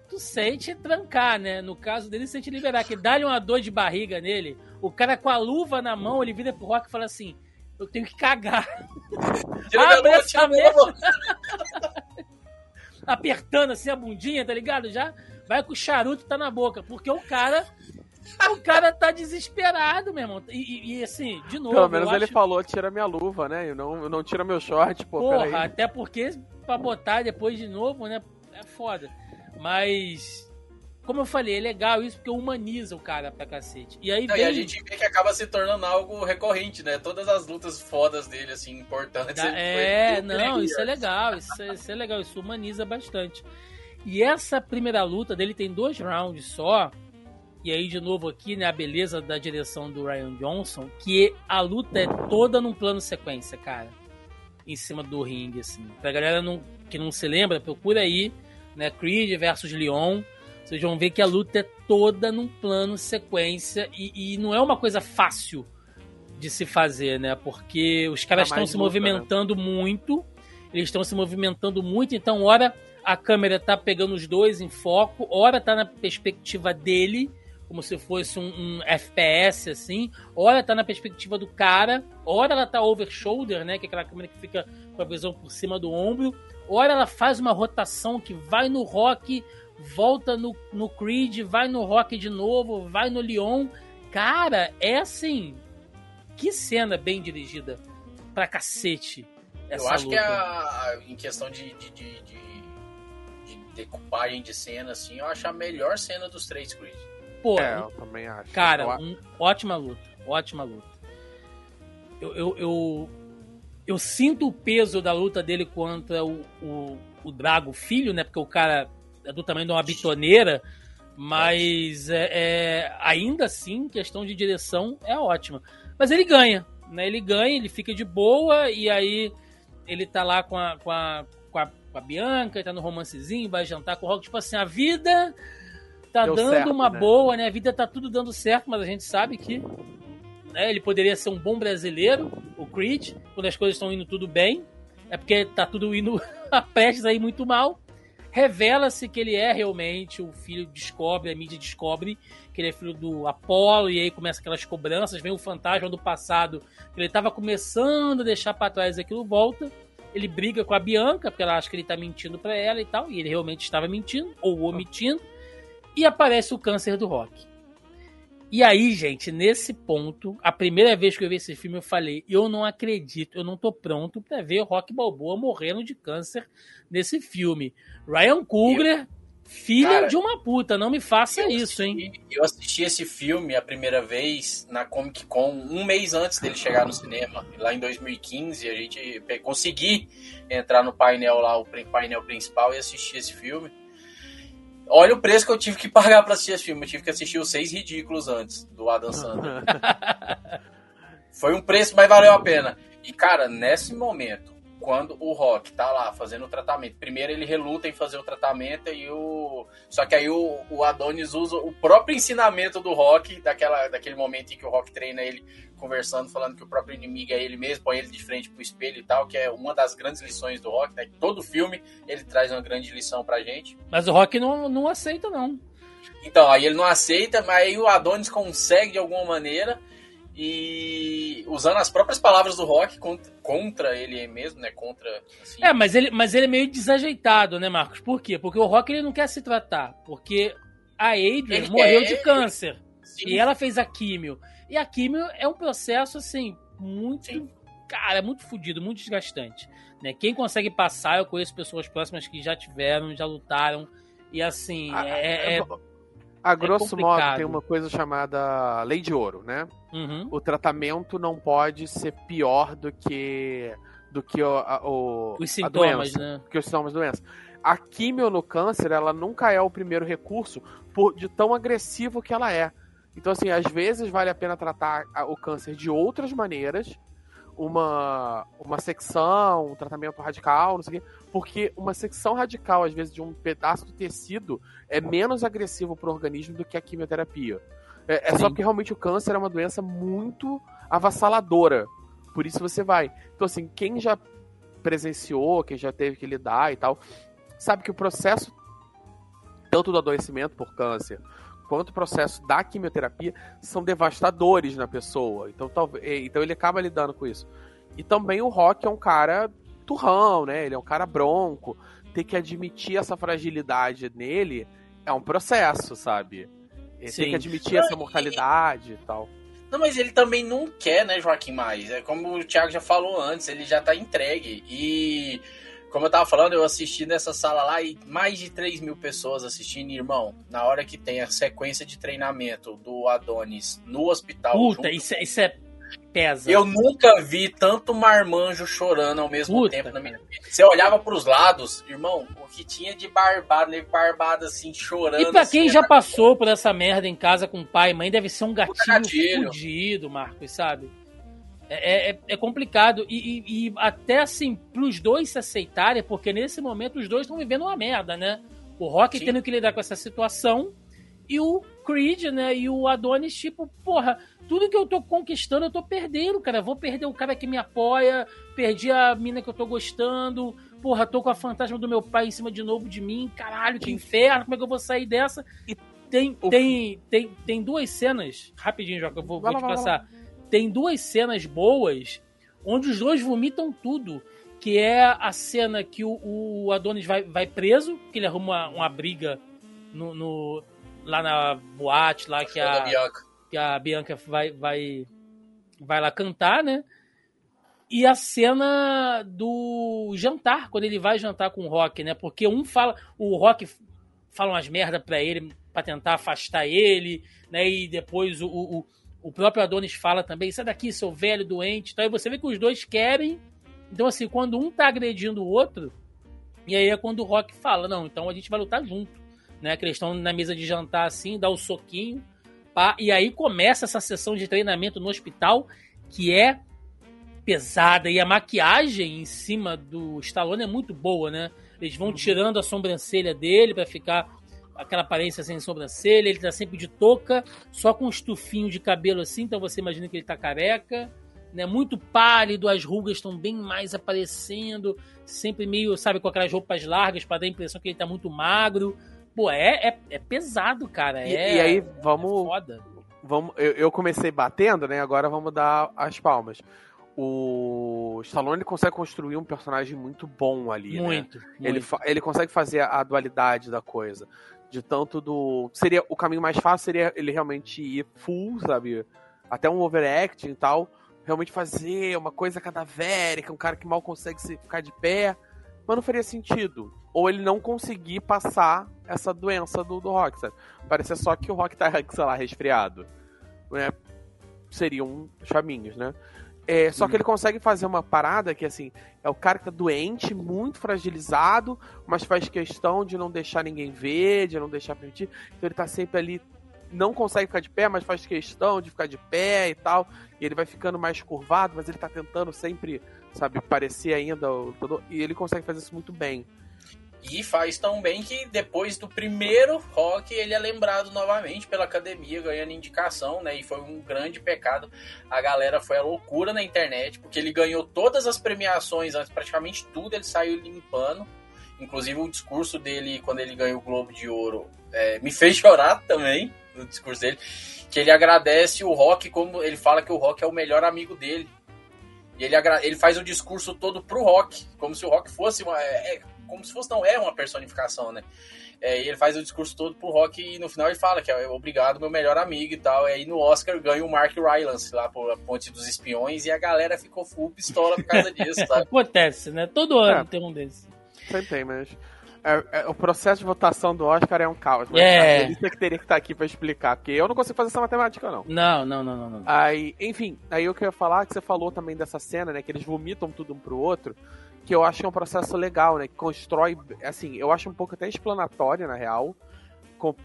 tu sente trancar, né? No caso dele, sente liberar, que dá-lhe uma dor de barriga nele, o cara com a luva na mão, ele vira pro Rock e fala assim, eu tenho que cagar. Abre essa luva. Apertando assim a bundinha, tá ligado? Já vai com o charuto tá na boca, porque o cara o cara tá desesperado, meu irmão. E, e- e, assim, de novo, Pelo menos ele falou: tira minha luva, né? E não, não tira meu short, pô. porra, até porque pra botar depois de novo, né, é foda. Mas como eu falei, é legal isso porque humaniza o cara pra cacete. E aí Não, vem e a gente vê que acaba se tornando algo recorrente, né? Todas as lutas fodas dele, assim, importantes. É, foi- não, isso é legal, isso é, isso é legal, isso humaniza bastante. E essa primeira luta dele tem dois rounds só. E aí, de novo, aqui, né, a beleza da direção do Ryan Johnson, que a luta é toda num plano sequência, cara. Em cima do ringue, assim. Pra galera não, que não se lembra, procura aí, né, Creed versus Leon. Vocês vão ver que a luta é toda num plano sequência e, e não é uma coisa fácil de se fazer, né? Porque os caras estão se luta, movimentando muito, eles estão se movimentando muito, então, hora a câmera tá pegando os dois em foco, hora tá na perspectiva dele, como se fosse um, um FPS, assim, hora tá na perspectiva do cara, hora ela tá over shoulder, né? Que é aquela câmera que fica com a visão por cima do ombro, hora ela faz uma rotação que vai no rock, volta no, no Creed, vai no rock de novo, vai no Leon. cara, é assim. Que cena bem dirigida pra cacete. Eu acho luta. que a, em questão de, de, de, de, de decupagem de cena, assim, eu acho a melhor cena dos três Creed. Pô, é, eu também acho. Cara, um, ótima luta. Ótima luta. Eu, eu, eu, eu, sinto o peso da luta dele contra o, o, o Drago Filho, né? Porque o cara é do tamanho de uma bitoneira. Mas é, é, ainda assim, questão de direção é ótima. Mas ele ganha, né? Ele ganha, ele fica de boa e aí ele tá lá com a, com a, com a, com a Bianca, ele tá no romancezinho, vai jantar com o Rock. Tipo assim, a vida tá Deu dando certo, uma né? boa, né? A vida tá tudo dando certo, mas a gente sabe que né, ele poderia ser um bom brasileiro, o Creed, quando as coisas estão indo tudo bem. É porque tá tudo indo a prestes aí muito mal. Revela-se que ele é realmente o filho, descobre, a mídia descobre que ele é filho do Apolo, e aí começa aquelas cobranças, vem o fantasma do passado, que ele estava começando a deixar para trás aquilo, volta, ele briga com a Bianca, porque ela acha que ele está mentindo para ela e tal, e ele realmente estava mentindo, ou omitindo, e aparece o câncer do Rock. E aí, gente, nesse ponto, a primeira vez que eu vi esse filme, eu falei: eu não acredito, eu não tô pronto para ver o Rock Balboa morrendo de câncer nesse filme. Ryan Coogler, filha Cara, de uma puta, não me faça isso, assisti, hein? Eu assisti esse filme a primeira vez na Comic Con, um mês antes dele chegar no cinema, lá em 2015. A gente consegui entrar no painel lá, o painel principal, e assistir esse filme. Olha o preço que eu tive que pagar para assistir esse filme. Eu tive que assistir os seis ridículos antes do Adam Sandler. Foi um preço, mas valeu a pena. E, cara, nesse momento, quando o Rock tá lá fazendo o tratamento, primeiro ele reluta em fazer o tratamento e o. Só que aí o, o Adonis usa o próprio ensinamento do Rock, daquela, daquele momento em que o Rock treina ele conversando, falando que o próprio inimigo é ele mesmo, põe ele de frente pro espelho e tal, que é uma das grandes lições do Rock, né? Todo filme ele traz uma grande lição pra gente. Mas o Rock não, não aceita, não. Então, aí ele não aceita, mas aí o Adonis consegue de alguma maneira e usando as próprias palavras do Rock contra, contra ele mesmo, né? Contra. Assim. É, mas ele, mas ele é meio desajeitado, né, Marcos? Por quê? Porque o Rock ele não quer se tratar. Porque a Adrian ele morreu de câncer. Sim. E ela fez a químio. E a químio é um processo, assim, muito. Sim. Cara, é muito fodido, muito desgastante. Né? Quem consegue passar, eu conheço pessoas próximas que já tiveram, já lutaram. E assim, ah, é, é, é a grosso é modo, tem uma coisa chamada lei de ouro, né? Uhum. O tratamento não pode ser pior do que do que o, a, o, os sintomas, né? Que os sintomas da doença. A químio no câncer, ela nunca é o primeiro recurso por, de tão agressivo que ela é. Então, assim, às vezes vale a pena tratar o câncer de outras maneiras, uma, uma secção, um tratamento radical, não sei o quê, porque uma secção radical, às vezes, de um pedaço do tecido é menos agressivo para o organismo do que a quimioterapia. É, é só porque realmente o câncer é uma doença muito avassaladora. Por isso você vai. Então, assim, quem já presenciou, quem já teve que lidar e tal, sabe que o processo, tanto do adoecimento por câncer, quanto o processo da quimioterapia, são devastadores na pessoa. Então, talvez, então ele acaba lidando com isso. E também o Rock é um cara turrão, né? Ele é um cara bronco. Ter que admitir essa fragilidade nele é um processo, sabe? Ele tem que admitir essa mortalidade e tal. Não, mas ele também não quer, né, Joaquim, mais. É como o Thiago já falou antes, ele já tá entregue. E como eu tava falando, eu assisti nessa sala lá e mais de 3 mil pessoas assistindo, irmão. Na hora que tem a sequência de treinamento do Adonis no hospital. Puta, junto, isso, é, isso é pesa. Eu nunca vi tanto marmanjo chorando ao mesmo Puta, tempo na minha vida. Você olhava pros lados, irmão, o que tinha de barbado, nego barbado assim, chorando. E pra assim, quem já passou por essa merda em casa com pai e mãe, deve ser um gatilho, fudido, Marcos, sabe? É, é, é complicado. E, e, e, até assim, pros dois se aceitarem, porque nesse momento os dois estão vivendo uma merda, né? O Rock Sim. tendo que lidar com essa situação e o Creed, né? E o Adonis, tipo, porra, tudo que eu tô conquistando eu tô perdendo, cara. Vou perder o cara que me apoia, perdi a mina que eu tô gostando, porra, tô com a fantasma do meu pai em cima de novo de mim, caralho, que inferno, como é que eu vou sair dessa? E tem, tem, tem, tem duas cenas, rapidinho, Joca, eu vou, vou te passar tem duas cenas boas onde os dois vomitam tudo. Que é a cena que o, o Adonis vai, vai preso, que ele arruma uma, uma briga no, no, lá na boate, lá que a. que a Bianca vai, vai, vai lá cantar, né? E a cena do jantar, quando ele vai jantar com o Rock, né? Porque um fala, o Rock fala umas merda pra ele para tentar afastar ele, né? E depois o, o, o próprio Adonis fala também, sai daqui, seu velho doente. Então aí você vê que os dois querem. Então, assim, quando um tá agredindo o outro, e aí é quando o Rock fala, não, então a gente vai lutar junto. Né? Que eles estão na mesa de jantar assim, dá o um soquinho. Pá, e aí começa essa sessão de treinamento no hospital, que é pesada. E a maquiagem em cima do Stallone é muito boa, né? Eles vão uhum. tirando a sobrancelha dele para ficar aquela aparência sem sobrancelha, ele tá sempre de touca, só com um estufinho de cabelo assim, então você imagina que ele tá careca, né? Muito pálido, as rugas estão bem mais aparecendo, sempre meio, sabe, com aquelas roupas largas para dar a impressão que ele tá muito magro. Pô, é, é, é pesado, cara. E, é, e aí, vamos. É vamos eu, eu comecei batendo, né? Agora vamos dar as palmas o Stallone consegue construir um personagem muito bom ali, muito, né? Muito. Ele, ele consegue fazer a dualidade da coisa de tanto do. Seria o caminho mais fácil seria ele realmente ir full, sabe? Até um overacting e tal. Realmente fazer uma coisa cadavérica, um cara que mal consegue se ficar de pé. Mas não faria sentido. Ou ele não conseguir passar essa doença do, do Rock, sabe? Parecia só que o Rock tá, sei lá, resfriado. Né? Seriam os caminhos, né? É, só que ele consegue fazer uma parada que, assim, é o cara que tá doente, muito fragilizado, mas faz questão de não deixar ninguém ver, de não deixar permitir. Então ele tá sempre ali, não consegue ficar de pé, mas faz questão de ficar de pé e tal. E ele vai ficando mais curvado, mas ele tá tentando sempre, sabe, parecer ainda. E ele consegue fazer isso muito bem. E faz tão bem que depois do primeiro rock ele é lembrado novamente pela academia, ganhando indicação, né? E foi um grande pecado. A galera foi a loucura na internet, porque ele ganhou todas as premiações praticamente tudo ele saiu limpando. Inclusive o discurso dele, quando ele ganhou o Globo de Ouro, é, me fez chorar também, o discurso dele. Que ele agradece o rock, como ele fala que o rock é o melhor amigo dele. E ele, ele faz o discurso todo pro rock, como se o rock fosse uma. É, é como se fosse, não é uma personificação, né? É, e ele faz o discurso todo pro Rock e no final ele fala que é obrigado, meu melhor amigo e tal. E aí no Oscar ganha o Mark Rylance lá por A Ponte dos Espiões e a galera ficou full pistola por causa disso, sabe? Acontece, né? Todo ano é, tem um desses. Sempre tem, mas. É, é, o processo de votação do Oscar é um caos, mas é. isso é que teria que estar aqui para explicar, porque eu não consigo fazer essa matemática, não. Não, não, não, não, não. Aí, enfim, aí eu queria falar que você falou também dessa cena, né? Que eles vomitam tudo um pro outro que eu acho que é um processo legal, né? Que constrói, assim, eu acho um pouco até explanatório, na real,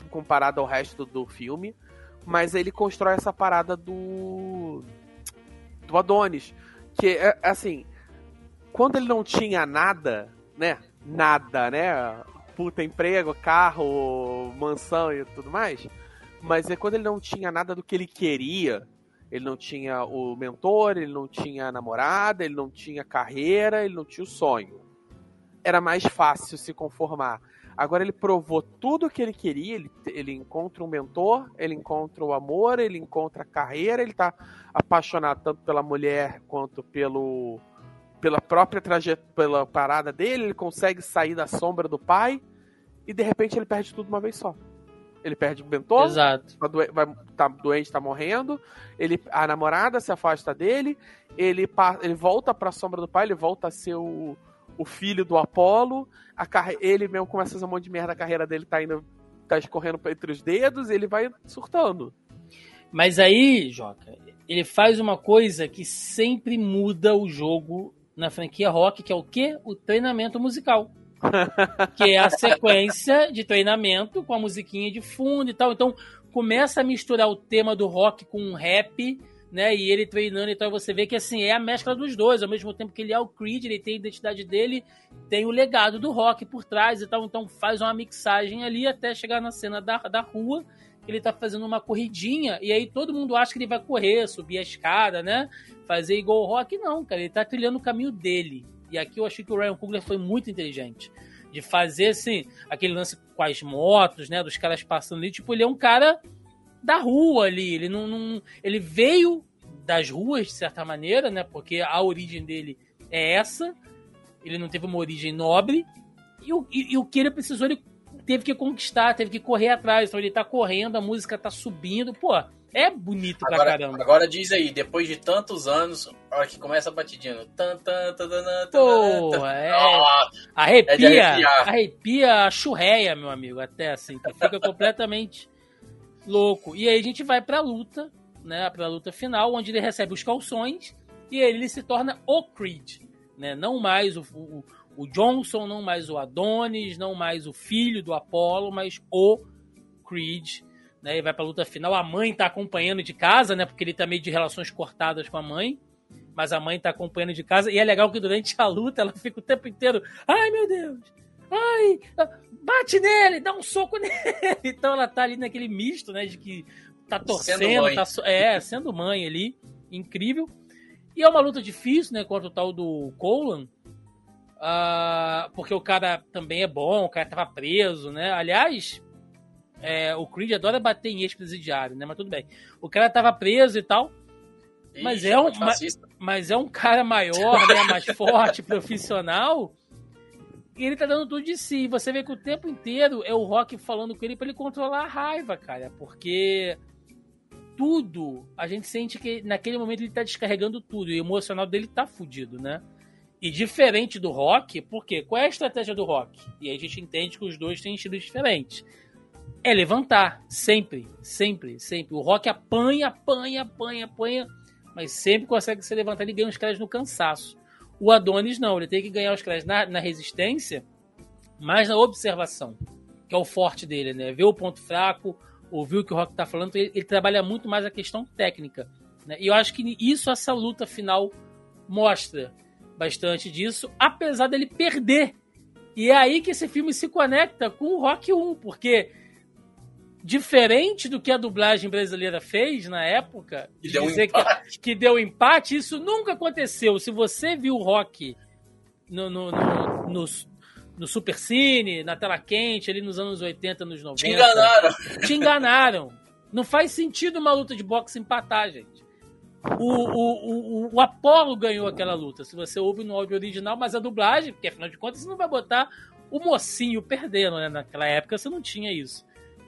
comparado ao resto do filme, mas ele constrói essa parada do do Adonis, que é assim, quando ele não tinha nada, né? Nada, né? Puta emprego, carro, mansão e tudo mais, mas é quando ele não tinha nada do que ele queria, ele não tinha o mentor, ele não tinha a namorada, ele não tinha carreira, ele não tinha o sonho. Era mais fácil se conformar. Agora ele provou tudo o que ele queria, ele, ele encontra um mentor, ele encontra o amor, ele encontra a carreira, ele está apaixonado tanto pela mulher quanto pelo pela própria trajetória, pela parada dele, ele consegue sair da sombra do pai e de repente ele perde tudo uma vez só ele perde o mentor, Exato. Tá, doen vai, tá doente, tá morrendo, ele, a namorada se afasta dele, ele, ele volta pra sombra do pai, ele volta a ser o, o filho do Apolo, a ele mesmo começa a fazer um monte de merda, a carreira dele tá indo, tá escorrendo entre os dedos, ele vai surtando. Mas aí, Joca, ele faz uma coisa que sempre muda o jogo na franquia Rock, que é o quê? O treinamento musical que é a sequência de treinamento com a musiquinha de fundo e tal. Então começa a misturar o tema do rock com o rap, né? E ele treinando, então você vê que assim é a mescla dos dois, ao mesmo tempo que ele é o Creed, ele tem a identidade dele, tem o legado do rock por trás e tal. Então faz uma mixagem ali até chegar na cena da, da rua. Ele tá fazendo uma corridinha e aí todo mundo acha que ele vai correr, subir a escada, né? Fazer igual o rock, não, cara. Ele tá trilhando o caminho dele. E aqui eu achei que o Ryan Coogler foi muito inteligente. De fazer, assim, aquele lance com as motos, né? Dos caras passando ali. Tipo, ele é um cara da rua ali. Ele não, não, Ele veio das ruas, de certa maneira, né? Porque a origem dele é essa. Ele não teve uma origem nobre. E e, e o que ele precisou, ele teve que conquistar, teve que correr atrás. Então ele tá correndo, a música tá subindo. Pô, É bonito agora, pra caramba. Agora diz aí, depois de tantos anos, a hora que começa a batidinha. Tan, tan, tan, tan, Pô, é. Ah, arrepia, é arrepia a churreia, meu amigo, até assim. Tu fica completamente louco. E aí a gente vai pra luta, né? Pra luta final, onde ele recebe os calções e ele se torna o Creed. Né? Não mais o, o, o Johnson, não mais o Adonis, não mais o filho do Apollo, mas o Creed. Né? E vai pra luta final. A mãe tá acompanhando de casa, né? Porque ele tá meio de relações cortadas com a mãe. Mas a mãe tá acompanhando de casa. E é legal que durante a luta ela fica o tempo inteiro. Ai, meu Deus! Ai! Bate nele! Dá um soco nele! Então ela tá ali naquele misto, né? De que tá torcendo, Sendo tá, so- é, sendo mãe ali. Incrível. E é uma luta difícil, né? Contra o tal do Colan. Ah, porque o cara também é bom, o cara tava preso, né? Aliás, é, o Creed adora bater em ex-presidiário, né? Mas tudo bem. O cara tava preso e tal, Mas Ih, é um- antifascista. mas é um cara maior, né? Mais forte, profissional. E ele tá dando tudo de si. Você vê que o tempo inteiro é o Rock falando com ele pra ele controlar a raiva, cara. Porque tudo, a gente sente que naquele momento ele tá descarregando tudo. E o emocional dele tá fudido, né? E diferente do Rock, porque qual é a estratégia do Rock? E aí a gente entende que os dois têm estilos diferentes. É levantar, sempre, sempre, sempre. O Rock apanha, apanha, apanha, apanha, mas sempre consegue se levantar e ganha os caras no cansaço. O Adonis não, ele tem que ganhar os caras na, na resistência, mas na observação, que é o forte dele, né? Ver o ponto fraco, ouvir o que o Rock tá falando, ele, ele trabalha muito mais a questão técnica. Né? E eu acho que isso essa luta final mostra bastante disso, apesar dele perder. E é aí que esse filme se conecta com o Rock 1, porque diferente do que a dublagem brasileira fez na época, Que de deu dizer que, que deu empate, isso nunca aconteceu. Se você viu o Rock no, no, no, no, no Super Cine, na tela quente, ali nos anos 80, nos 90. Te enganaram. Te enganaram. Não faz sentido uma luta de boxe empatar, gente. O, o, o, o Apollo ganhou aquela luta, se você ouve no áudio original, mas a dublagem, porque afinal de contas você não vai botar o mocinho perdendo, né? Naquela época você não tinha isso.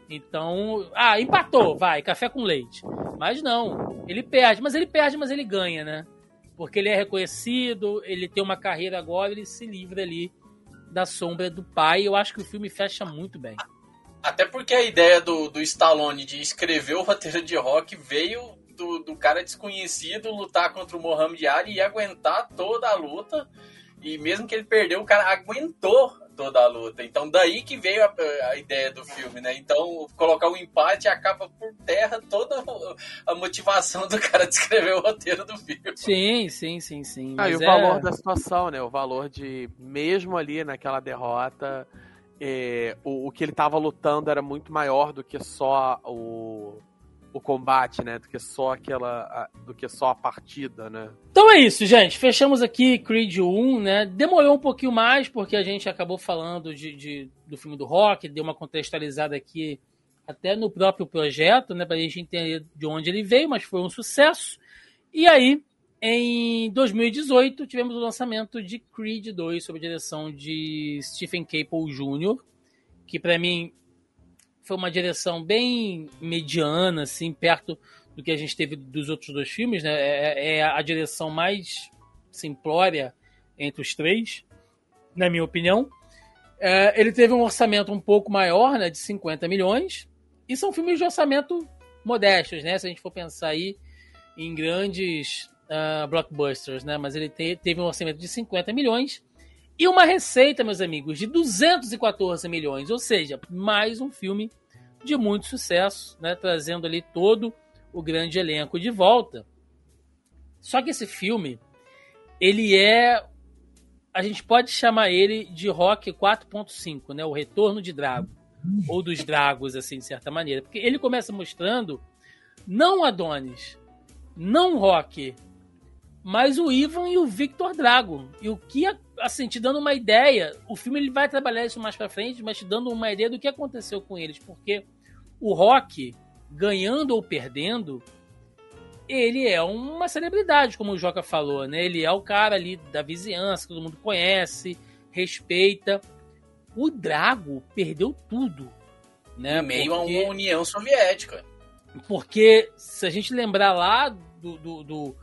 Então, ah, empatou, vai, café com leite. Mas não, ele perde, mas ele perde, mas ele ganha, né? Porque ele é reconhecido, ele tem uma carreira agora, ele se livra ali da sombra do pai. Eu acho que o filme fecha muito bem. Até porque a ideia do, do Stallone de escrever o roteiro de rock veio do, do cara desconhecido lutar contra o Mohamed Ali e aguentar toda a luta. E mesmo que ele perdeu, o cara aguentou toda a luta. Então daí que veio a, a ideia do filme, né? Então colocar o empate acaba por terra toda a motivação do cara de escrever o roteiro do filme. Sim, sim, sim, sim. Ah, e o é- valor da situação, né? O valor de, mesmo ali naquela derrota, é, o, o que ele tava lutando era muito maior do que só o, o combate, né? Do que só aquela. a- do que só a partida, né? Então é isso, gente. Fechamos aqui Creed 1, né? Demorou um pouquinho mais, porque a gente acabou falando de, de- do filme do rock, deu uma contextualizada aqui até no próprio projeto, né? Pra gente entender de onde ele veio, mas foi um sucesso. E aí, em 2018, tivemos o lançamento de Creed 2, sob a direção de Stephen Caple Jr., que pra mim foi uma direção bem mediana, assim, perto do que a gente teve dos outros dois filmes, né? É, é a direção mais simplória entre os três, na minha opinião. É, ele teve um orçamento um pouco maior, né, de 50 milhões, e são filmes de orçamento modestos, né? Se a gente for pensar aí em grandes ah, blockbusters, né? Mas ele te- teve um orçamento de 50 milhões e uma receita, meus amigos, de 214 milhões, ou seja, mais um filme de muito sucesso, né? Trazendo ali todo o grande elenco de volta. Só que esse filme, ele é. A gente pode chamar ele de Rock 4.5, né? O Retorno de Drago. Ou dos Dragos, assim, de certa maneira. Porque ele começa mostrando não Adonis, não Rock, mas o Ivan e o Victor Drago. E o que, assim, te dando uma ideia, o filme ele vai trabalhar isso mais pra frente, mas te dando uma ideia do que aconteceu com eles. Porque o Rock, ganhando ou perdendo, ele é uma celebridade, como o Joca falou, né? Ele é o cara ali da vizinhança, que todo mundo conhece, respeita. O Drago perdeu tudo, né? Em meio Porque- a uma União Soviética. Porque se a gente lembrar lá do, do, do,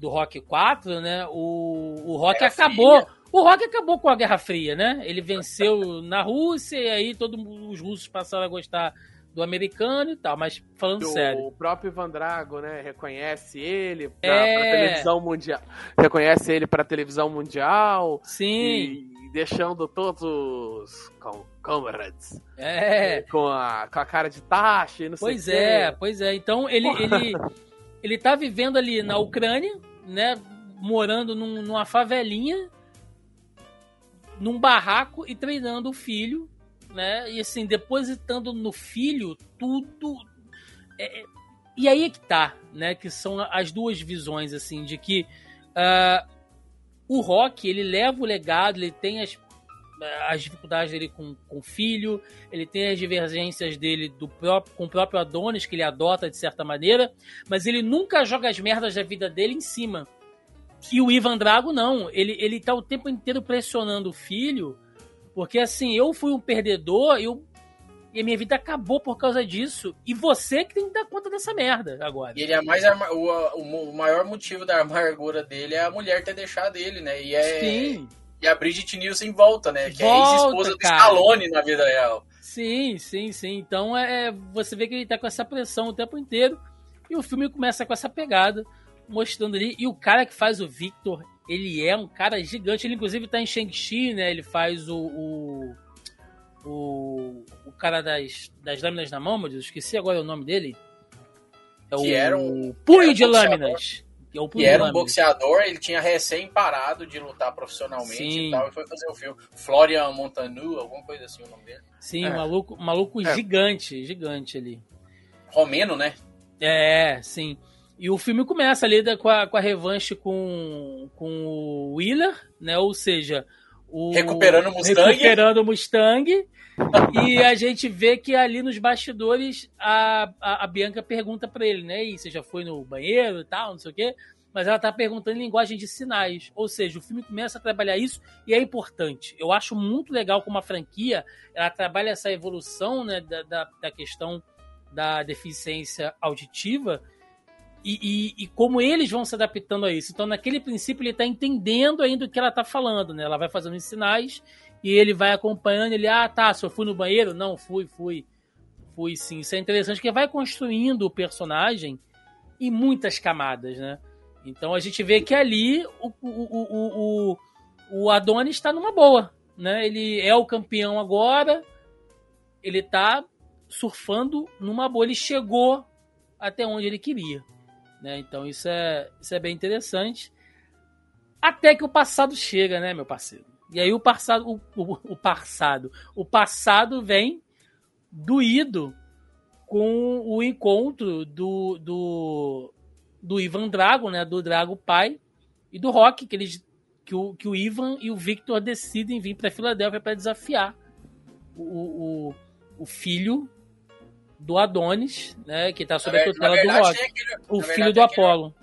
do Rock 4, né? O, o Rock Guerra acabou. Fria. O Rock acabou com a Guerra Fria, né? Ele venceu na Rússia e aí todos os russos passaram a gostar do americano e tal. Mas falando sério. O próprio Ivan Drago, né, reconhece ele pra, É. pra televisão mundial. Reconhece ele pra televisão mundial. Sim, E deixando todos os com, comrades é. com, a, com a cara de taxa e não Pois sei o é, pois é. Então ele, ele, ele tá vivendo ali na Ucrânia, né? Morando num- numa favelinha, num barraco e treinando o filho, né? E assim, depositando no filho tudo. É, é, e aí é que tá, né? Que são as duas visões, assim, de que ah, o Rock, ele leva o legado, ele tem as, as dificuldades dele com, com o filho, ele tem as divergências dele do próprio, com o próprio Adonis, que ele adota de certa maneira, mas ele nunca joga as merdas da vida dele em cima. E o Ivan Drago, não. Ele, ele tá o tempo inteiro pressionando o filho, porque assim, eu fui um perdedor, eu, e a minha vida acabou por causa disso, e você que tem que dar conta dessa merda agora. E ele é mais o, o maior motivo da amargura dele é a mulher ter deixado ele, né? E é Sim, e a Bridget Nielsen volta, né? Que é Volta, ex-esposa do. Stallone na vida real. sim, sim, sim. Então é, você vê que ele tá com essa pressão o tempo inteiro, e o filme começa com essa pegada, mostrando ali. E o cara que faz o Victor, ele é um cara gigante. Ele, inclusive, tá em Shang-Chi, né? Ele faz o. o o, o cara das, das lâminas na mão, meu Deus, esqueci agora o nome dele. É Que o era um- Punho era de boxeador. Lâminas. Que é E era um boxeador, ele tinha recém parado de lutar profissionalmente Sim. e tal, e foi fazer o filme. Florian Montanu, alguma coisa assim o nome dele. Sim, É. maluco, maluco É. gigante, gigante ali. Romeno, né? É, sim. E o filme começa ali da- com, a, com a revanche com, com o Wheeler, né? Ou seja, o, Recuperando o Mustang. Recuperando o Mustang. E a gente vê que ali nos bastidores a, a, a Bianca pergunta pra ele, né? E você já foi no banheiro e tal, não sei o quê. Mas ela tá perguntando em linguagem de sinais. Ou seja, o filme começa a trabalhar isso e é importante. Eu acho muito legal como a franquia ela trabalha essa evolução né, da, da, da questão da deficiência auditiva e, e- e como eles vão se adaptando a isso. Então, naquele princípio, ele está entendendo ainda o que ela está falando, né? Ela vai fazendo os sinais e ele vai acompanhando. Ele, ah, tá, se eu fui no banheiro? Não, fui, fui. Fui sim. Isso é interessante, porque vai construindo o personagem em muitas camadas, né? Então, a gente vê que ali o, o, o, o, Adonis está numa boa, né? Ele é o campeão agora, ele tá surfando numa boa. Ele chegou até onde ele queria. Né? Então isso é, isso é bem interessante. Até que o passado chega, né, meu parceiro? E aí o passado, o, o, o passado, o passado vem doído com o encontro do, do, do Ivan Drago, né, do Drago pai e do Rock, que eles que o, que o Ivan e o Victor decidem vir para Filadélfia para desafiar o, o, o filho do Adonis, né, que tá sob a tutela do Rock, aquele, o filho do Apolo.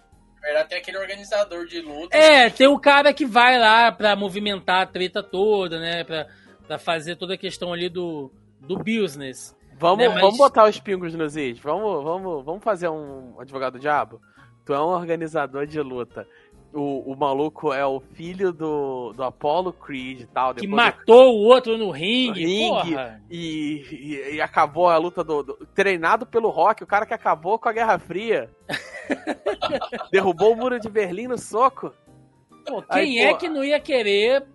Verdade, tem aquele organizador de lutas. É, tem o cara que vai lá pra movimentar a treta toda, né? Pra, pra fazer toda a questão ali do, do business. Vamos, Né, mas- vamos botar os pingos nos is. Vamos, vamos, vamos fazer um advogado do diabo? Tu é um organizador de luta. O, o maluco é o filho do, do Apollo Creed e tal. Que matou o outro no ringue, Ringue. porra. E, e- e acabou a luta do, do- Treinado pelo Rock, o cara que acabou com a Guerra Fria. Derrubou o muro de Berlim no soco. Pô, Aí, quem é pô, que não ia querer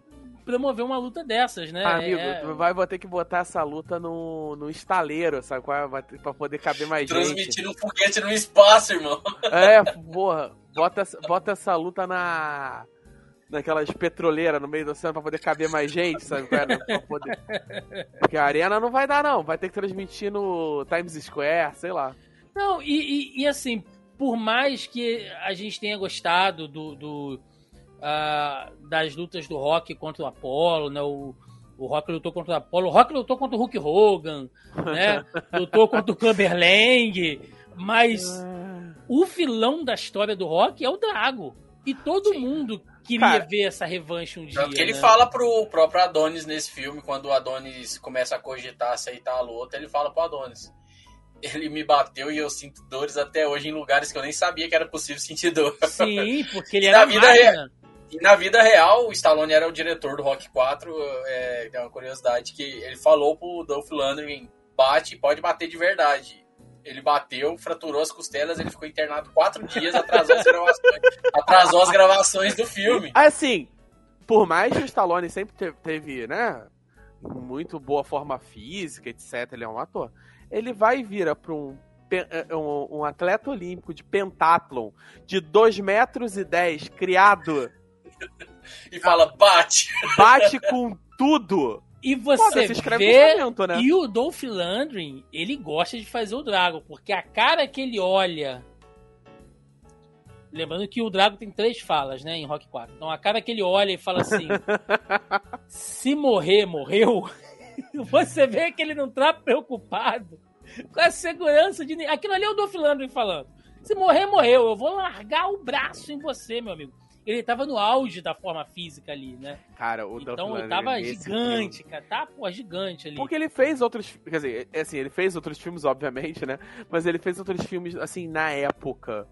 promover uma luta dessas, né? Amigo, É- tu vai vou ter que botar essa luta no, no estaleiro, sabe? qual é? Pra poder caber mais gente. Transmitindo um foguete no espaço, irmão. É, porra. Bota, essa- bota essa luta na. Naquelas petroleiras no meio do oceano pra poder caber mais gente, sabe? qual é? Pra poder... Porque a arena não vai dar, não. Vai ter que transmitir no Times Square, sei lá. Não, e, e- e, assim, por mais que a gente tenha gostado do, do, ah, das lutas do Rock contra o Apollo, né? O, o Rock lutou contra o Apollo, o Rock lutou contra o Hulk Hogan, né? lutou contra o Clubber Lang, mas o vilão da história do Rock é o Drago. E todo mundo queria Cara, ver essa revanche um dia. Tanto que ele né? fala pro próprio Adonis nesse filme, quando o Adonis começa a cogitar aceitar a luta, ele fala pro Adonis. ele me bateu e eu sinto dores até hoje em lugares que eu nem sabia que era possível sentir dor. Sim, porque ele era na vida máquina. E na vida real, o Stallone era o diretor do Rock 4. É, tem uma curiosidade que ele falou pro Dolph Lundgren, bate, pode bater de verdade. Ele bateu, fraturou as costelas, ele ficou internado quatro dias, atrasou as gravações, atrasou as gravações do filme. Assim, por mais que o Stallone sempre te- teve, né, muito boa forma física, etc, ele é um ator, ele vai e vira pra um, pe- eh, um, um atleta olímpico de pentathlon de 2 metros e 10, criado, E fala, bate! bate com tudo. E você se escreve vê... né? E o Dolph Lundgren, ele gosta de fazer o Drago, porque a cara que ele olha... Lembrando que o Drago tem três falas, né, em Rock 4. Então a cara que ele olha e fala assim: se morrer, morreu. Você vê que ele não tá preocupado com a segurança de ninguém. Aquilo ali é o Dolph Lundgren falando. Se morrer, morreu. Eu vou largar o braço em você, meu amigo. Ele tava no auge da forma física ali, né? Cara, o Dolph Então Lundgren tava nesse gigante, cara. Tá, pô, gigante ali. Porque ele fez outros. Quer dizer, é assim, ele fez outros filmes, obviamente, né? Mas ele fez outros filmes, assim, na época.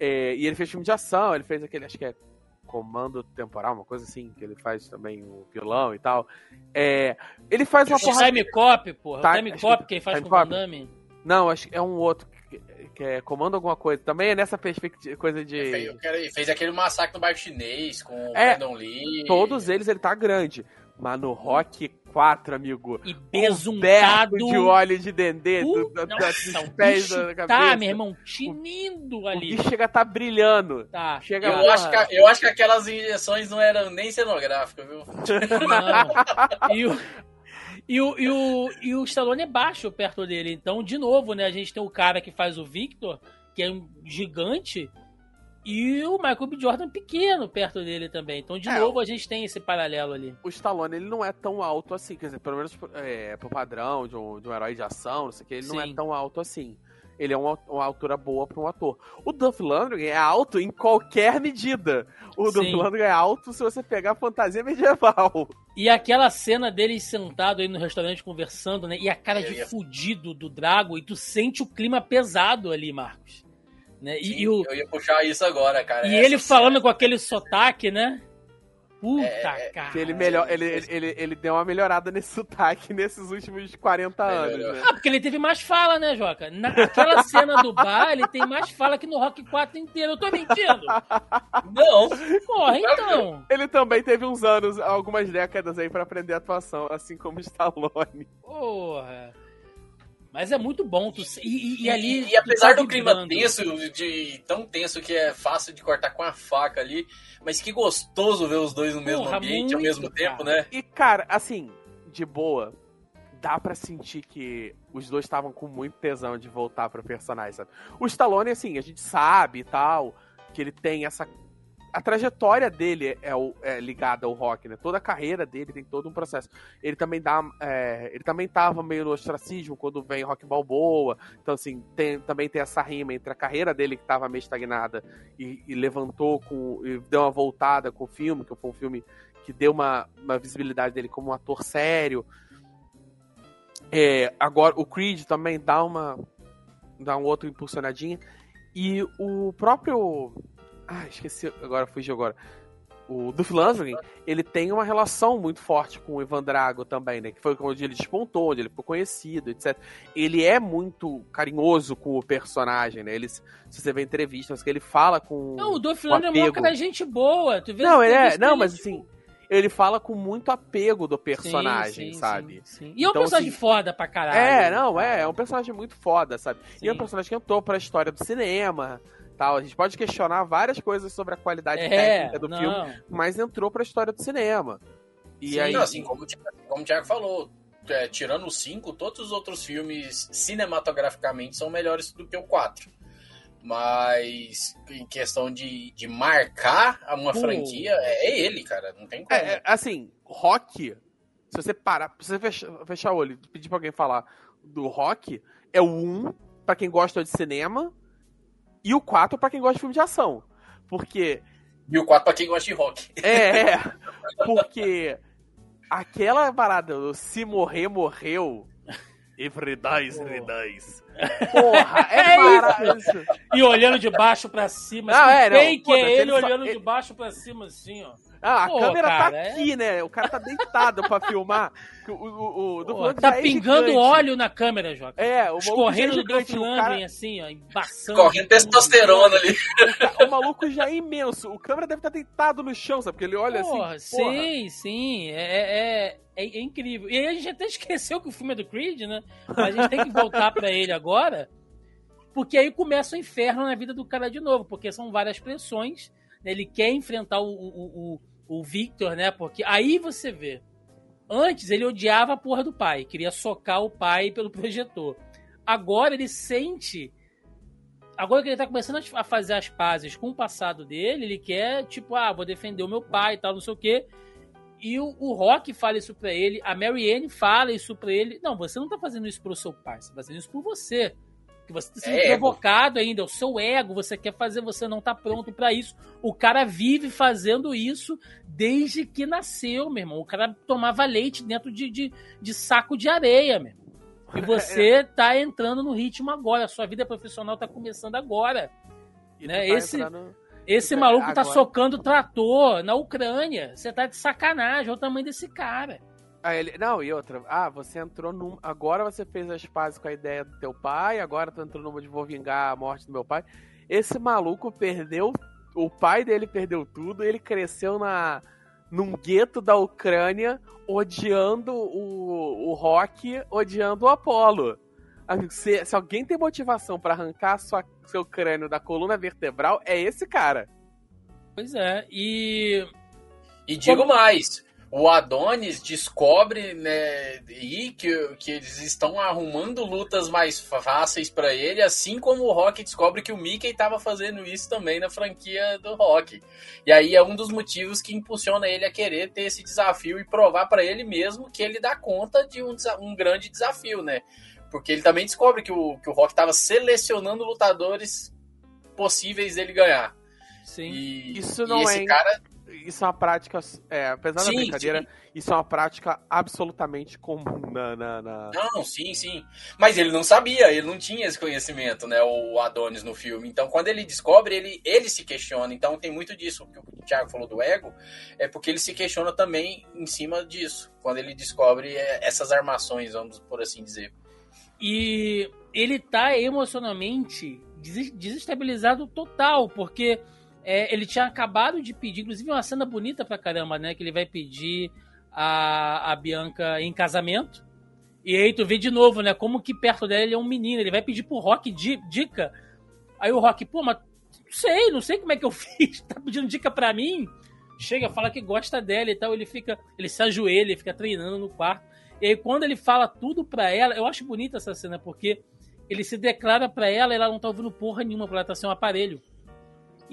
É, e ele fez filme de ação, ele fez aquele, acho que é Comando Temporal, uma coisa assim, que ele faz também o vilão e tal. É, ele faz uma O porrada. Time Cop, porra. Time Cop que- ele faz Time com o Van. Damme. Não, acho que é um outro que, é Comando alguma coisa. Também é nessa perspectiva, coisa de. ele fez aquele massacre no bairro chinês com o É, Brandon Lee. Todos eles ele tá grande. Mas no Rock 4, amigo. E besuntado. de óleo de dendê, do, Uh, da- da- nossa, dos o pés da cabeça. tá, meu irmão, tinindo O ali. bicho chega a tá brilhando. Tá. Chega Eu acho, que, eu acho que aquelas injeções não eram nem cenográficas, viu? Não. E o, e, o, e, o, e o Stallone é baixo perto dele. Então, de novo, né? A gente tem o cara que faz o Victor, que é um gigante, e o Michael B. Jordan pequeno perto dele também. Então, de É, novo, a gente tem esse paralelo ali. o Stallone ele não é tão alto assim, quer dizer, pelo menos é, pro padrão de um, de um herói de ação, não sei o que, ele não é Sim. tão alto assim. Ele é uma, uma altura boa pra um ator. O Dolph Lundgren é alto em qualquer medida. O Sim. Lundgren é alto se você pegar fantasia medieval. E aquela cena dele sentado aí no restaurante conversando, né? E a cara de fudido do Drago, e tu sente o clima pesado ali, Marcos. Né? E, e o, Eu ia puxar isso agora, cara. e Essa ele cena- falando com aquele sotaque, né? Puta, É, cara. Que ele, melhor, ele, ele, ele, ele deu uma melhorada nesse sotaque nesses últimos 40 anos, né? Ah, porque ele teve mais fala, né, Joca? Naquela cena do bar, ele tem mais fala que no Rock 4 inteiro. Eu tô mentindo? Não, Porra, então. Ele também teve uns anos, algumas décadas aí pra aprender atuação, assim como Stallone. Porra. Mas é muito bom. Tu... E, e- e ali. E, e apesar tá do clima tenso, de tão tenso que é fácil de cortar com a faca ali, mas que gostoso ver os dois no mesmo Porra, ambiente ao muito, mesmo tempo, cara. né? E, cara, assim, de boa, dá pra sentir que os dois estavam com muito tesão de voltar pro personagem, sabe? O Stallone, assim, a gente sabe e tal, que ele tem essa. A trajetória dele é, o- é ligada ao rock, né? Toda a carreira dele tem todo um processo. Ele também dá. é, ele também tava meio no ostracismo quando vem Rock Balboa. Então, assim, tem- também tem essa rima entre a carreira dele que tava meio estagnada e, e levantou com. e deu uma voltada com o filme, que foi um filme que deu uma, uma visibilidade dele como um ator sério. É, agora o Creed também dá uma dá um outro impulsionadinha e o próprio ah esqueci agora fugiu agora o Duff Lundgren, ele tem uma relação muito forte com o Ivan Drago também, né? Que foi onde ele despontou, onde ele ficou conhecido, etc. Ele é muito carinhoso com o personagem, né? Ele, se você vê entrevistas que ele fala com Não, o Dolph Lundgren é uma cara gente boa. Tu vê Não, ele é, não, mas tipo, assim, ele fala com muito apego do sim, personagem, sim, sabe? sim, sim. E é um Então, personagem assim, foda pra caralho. É, não, é, é um personagem muito foda, sabe? E é um Sim. personagem que entrou pra história do cinema, tal. A gente pode questionar várias coisas sobre a qualidade É, técnica do não. filme, mas entrou pra história do cinema. E Sim, aí, Não, assim, como, o como o Thiago falou, é, tirando os cinco, todos os outros filmes cinematograficamente são melhores do que o 4. Mas em questão de, de marcar uma Pô. franquia, é, é ele, cara. Não tem como. é, é, assim, rock, se você parar, se você fechar, fechar o olho e pedir pra alguém falar do rock, é o 1 pra quem gosta de cinema e o 4 pra quem gosta de filme de ação. Porque E o 4 pra quem gosta de rock. É, é. Porque aquela parada, do se morrer, morreu. He dies, dies. Porra, é, É maravilhoso. E olhando de baixo pra cima. Não, assim, é, não, fake foda-se, é ele ele só- olhando ele- de baixo pra cima, assim, ó. Ah, a Pô, câmera cara, tá é- aqui, né? O cara tá deitado pra filmar. O, o, o, Pô, tá é pingando gigante. óleo na câmera, Joca. É, o é Escorrendo do. Dolph cara, assim, ó, embaçando. Correndo testosterona ali. o maluco já é imenso. O câmera deve estar deitado no chão, sabe? Porque ele olha Porra, assim. Porra. sim, sim. É, é, é, é incrível. E aí a gente até esqueceu que o filme é do Creed, né? Mas a gente tem que voltar pra ele agora. Porque aí começa o inferno na vida do cara de novo. Porque são várias pressões. né? Ele quer enfrentar o, o, o, o Victor, né? Porque aí você vê. Antes ele odiava a porra do pai. Queria socar o pai pelo projetor. Agora ele sente. Agora que ele tá começando a- fazer as pazes com o passado dele, ele quer, tipo, ah, vou defender o meu pai e tal, não sei o quê. E o, o Rock fala isso pra ele, a Mary Ann fala isso pra ele. Não, você não tá fazendo isso pro seu pai, você tá fazendo isso por você. Que você tá sendo É ego. provocado ainda, é o seu ego, você quer fazer, você não tá pronto pra isso. O cara vive fazendo isso desde que nasceu, meu irmão. O cara tomava leite dentro de, de, de saco de areia, meu irmão. E você tá entrando no ritmo agora, a sua vida profissional tá começando agora. E né, tá esse- entrando- Esse É, maluco tá agora- socando trator na Ucrânia. Você tá de sacanagem, olha o tamanho desse cara. Ah, ele... Não, e outra. Ah, você entrou num. Agora você fez as pazes com a ideia do teu pai, agora tu entrou numa de vou vingar a morte do meu pai. Esse maluco perdeu. O pai dele perdeu tudo, ele cresceu na num gueto da Ucrânia, odiando o, o rock, odiando o Apollo. Amigo, Se, se alguém tem motivação pra arrancar sua, seu crânio da coluna vertebral, é esse cara. Pois é, e. E digo mais, o Adonis descobre, né, e que, que eles estão arrumando lutas mais fáceis pra ele, assim como o Rock descobre que o Mickey estava fazendo isso também na franquia do Rock. E aí é um dos motivos que impulsiona ele a querer ter esse desafio e provar pra ele mesmo que ele dá conta de um, um grande desafio, né? Porque ele também descobre que o, que o Rock estava selecionando lutadores possíveis dele ganhar. Sim. E, Isso e não esse é- cara Isso é uma prática, é, apesar Sim, da brincadeira, sim. isso é uma prática absolutamente comum na, na, na- Não, sim, sim. Mas ele não sabia, ele não tinha esse conhecimento, né? O Adonis no filme. Então, quando ele descobre, ele, ele se questiona. Então, tem muito disso. O que o Thiago falou do ego é porque ele se questiona também em cima disso. Quando ele descobre é, essas armações, vamos por assim dizer. E ele tá emocionalmente des- desestabilizado total, porque é, ele tinha acabado de pedir, inclusive uma cena bonita pra caramba, né? Que ele vai pedir a, a Bianca em casamento. E aí tu vê de novo, né? Como que perto dela ele é um menino. Ele vai pedir pro Rock di- dica. Aí o Rock, pô, mas não sei, não sei como é que eu fiz. Tá pedindo dica pra mim? Chega, fala que gosta dela e tal. Ele fica, ele se ajoelha, ele fica treinando no quarto. E aí, quando ele fala tudo pra ela, eu acho bonita essa cena, porque ele se declara pra ela e ela não tá ouvindo porra nenhuma, pra ela tá sem um aparelho.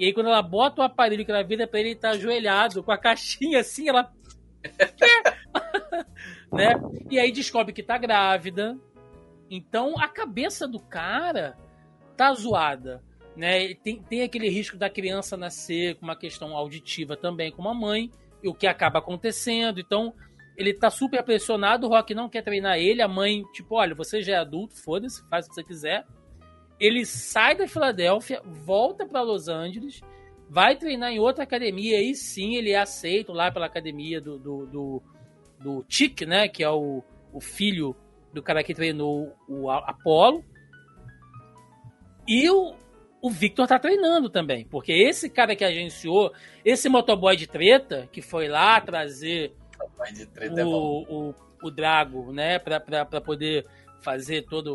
E aí, quando ela bota o aparelho que ela vira pra ele, ele tá ajoelhado, com a caixinha assim, ela. né? E aí descobre que tá grávida. Então a cabeça do cara tá zoada. Né? Tem, tem aquele risco da criança nascer com uma questão auditiva também, como a mãe, e o que acaba acontecendo. Então, ele tá super pressionado, o Rock não quer treinar ele, a mãe, tipo, olha, você já é adulto, foda-se, faz o que você quiser. Ele sai da Filadélfia, volta para Los Angeles, vai treinar em outra academia, aí sim ele é aceito lá pela academia do, do, do, do Chick, né, que é o, o filho do cara que treinou o Apollo. E o, o Victor tá treinando também, porque esse cara que agenciou, esse motoboy de treta, que foi lá trazer de treta é o, o, o Drago, né, pra, pra, pra poder fazer toda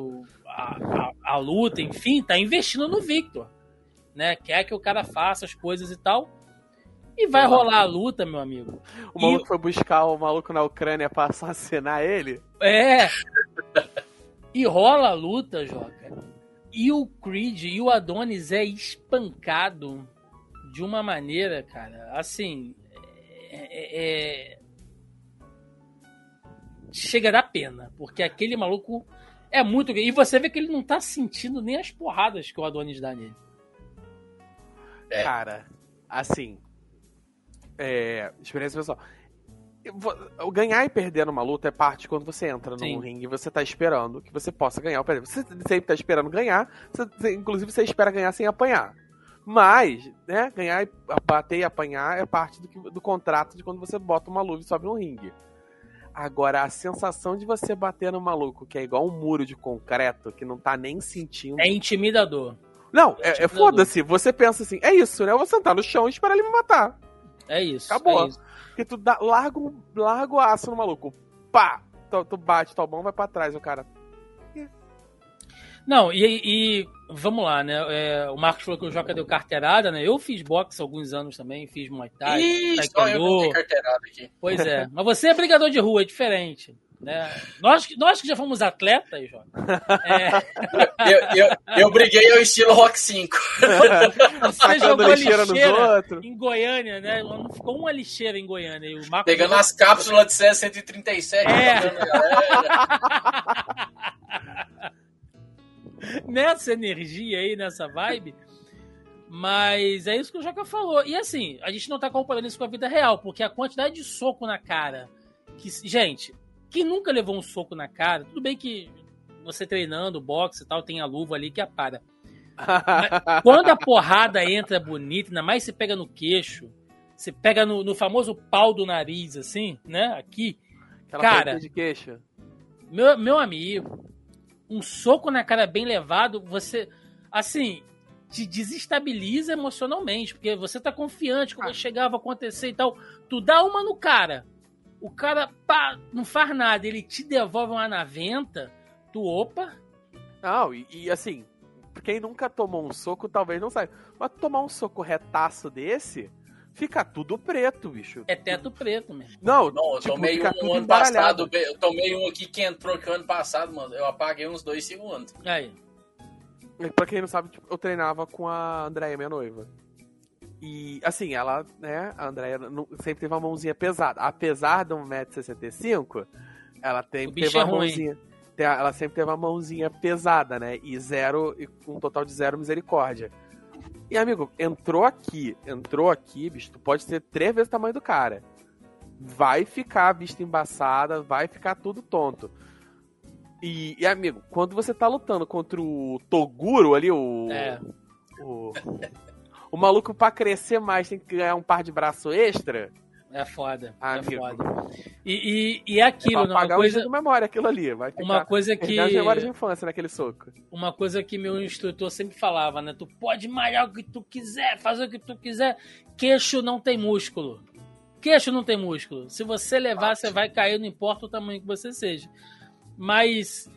a, a, luta, enfim, tá investindo no Victor, né, quer que o cara faça as coisas e tal, e vai rolar a luta, meu amigo. O E maluco foi buscar o maluco na Ucrânia pra assassinar ele. É. E rola a luta, Joca. E o Creed e o Adonis é espancado de uma maneira, cara, assim. é- é- Chega da pena, porque aquele maluco é muito. E você vê que ele não tá sentindo nem as porradas que o Adonis dá nele. É. Cara, assim. É, experiência pessoal. o ganhar e perder numa luta é parte quando você entra Sim. num ringue e você tá esperando que você possa ganhar ou perder. Você sempre tá esperando ganhar, você- inclusive você espera ganhar sem apanhar. Mas, né, ganhar, e bater e apanhar é parte do, que- do contrato de quando você bota uma luva e sobe no ringue. Agora, a sensação de você bater no maluco, que é igual um muro de concreto, que não tá nem sentindo. É intimidador. Não, é, é foda-se. Você pensa assim, é isso, né? Eu vou sentar no chão e esperar ele me matar. É isso. Acabou. é isso. Porque tu dá, larga, larga o aço no maluco. Pá! Tu, tu bate, tua mão vai pra trás, o cara. Não, e, e vamos lá, né? É, o Marcos falou que o Joca deu carteirada, né? Eu fiz boxe alguns anos também, fiz Muay Thai, Ih, só eu não Taekwondo. carteirada aqui. Pois é. Mas você é brigador de rua, é diferente. Né? Nós, que- nós que já fomos atletas, Joca. É, Eu, eu, eu briguei ao estilo Rock 5. você Sacando jogou lixeira lixeira em Goiânia, né? Não ficou uma lixeira em Goiânia. E o Marcos Pegando as cápsulas de CS 137. É. nessa energia aí, nessa vibe. Mas é isso que o Joca falou. E assim, a gente não tá comparando isso com a vida real, porque a quantidade de soco na cara. Que, gente, quem nunca levou um soco na cara, tudo bem que você treinando boxe e tal, tem a luva ali que apara. Quando a porrada entra bonita, ainda mais se pega no queixo, você pega no, no famoso pau do nariz, assim, né? Aqui. Aquela Cara. de queixo. Meu, meu amigo, um soco na cara bem levado, você, assim, te desestabiliza emocionalmente, porque você tá confiante que vai chegar, vai acontecer e tal. Tu dá uma no cara, o cara pá, não faz nada, ele te devolve uma na venta, tu opa, Não, e, e assim, quem nunca tomou um soco talvez não saiba. Mas tomar um soco retaço desse, fica tudo preto, bicho. é teto preto mesmo. Não, Não, eu tipo, tomei fica um tudo ano embaralhado. passado. Eu tomei um aqui que entrou que ano passado, mano. Eu apaguei uns dois segundos. Aí, E Pra quem não sabe, tipo, eu treinava com a Andréia, minha noiva. E, assim, ela, né, a Andréia sempre teve uma mãozinha pesada. Apesar de 1,65m, ela tem, teve uma é ruim. mãozinha. Ela sempre teve uma mãozinha pesada, né? E zero, e um total de zero misericórdia. E, amigo, entrou aqui, entrou aqui, bicho, tu pode ser três vezes o tamanho do cara. Vai ficar a vista embaçada, vai ficar tudo tonto. E, e, amigo, quando você tá lutando contra o Toguro ali, o. É. O, o maluco pra crescer mais tem que ganhar um par de braço extra. É foda, Ah, é amigo. foda. E, e, e é É aquilo, pra né? uma coisa, de memória aquilo ali. Vai ficar uma coisa que... as memórias de infância naquele soco. uma coisa que meu instrutor sempre falava, né? Tu pode malhar o que tu quiser, fazer o que tu quiser. Queixo não tem músculo. Queixo não tem músculo. Se você levar, você vai cair, não importa o tamanho que você seja. Mas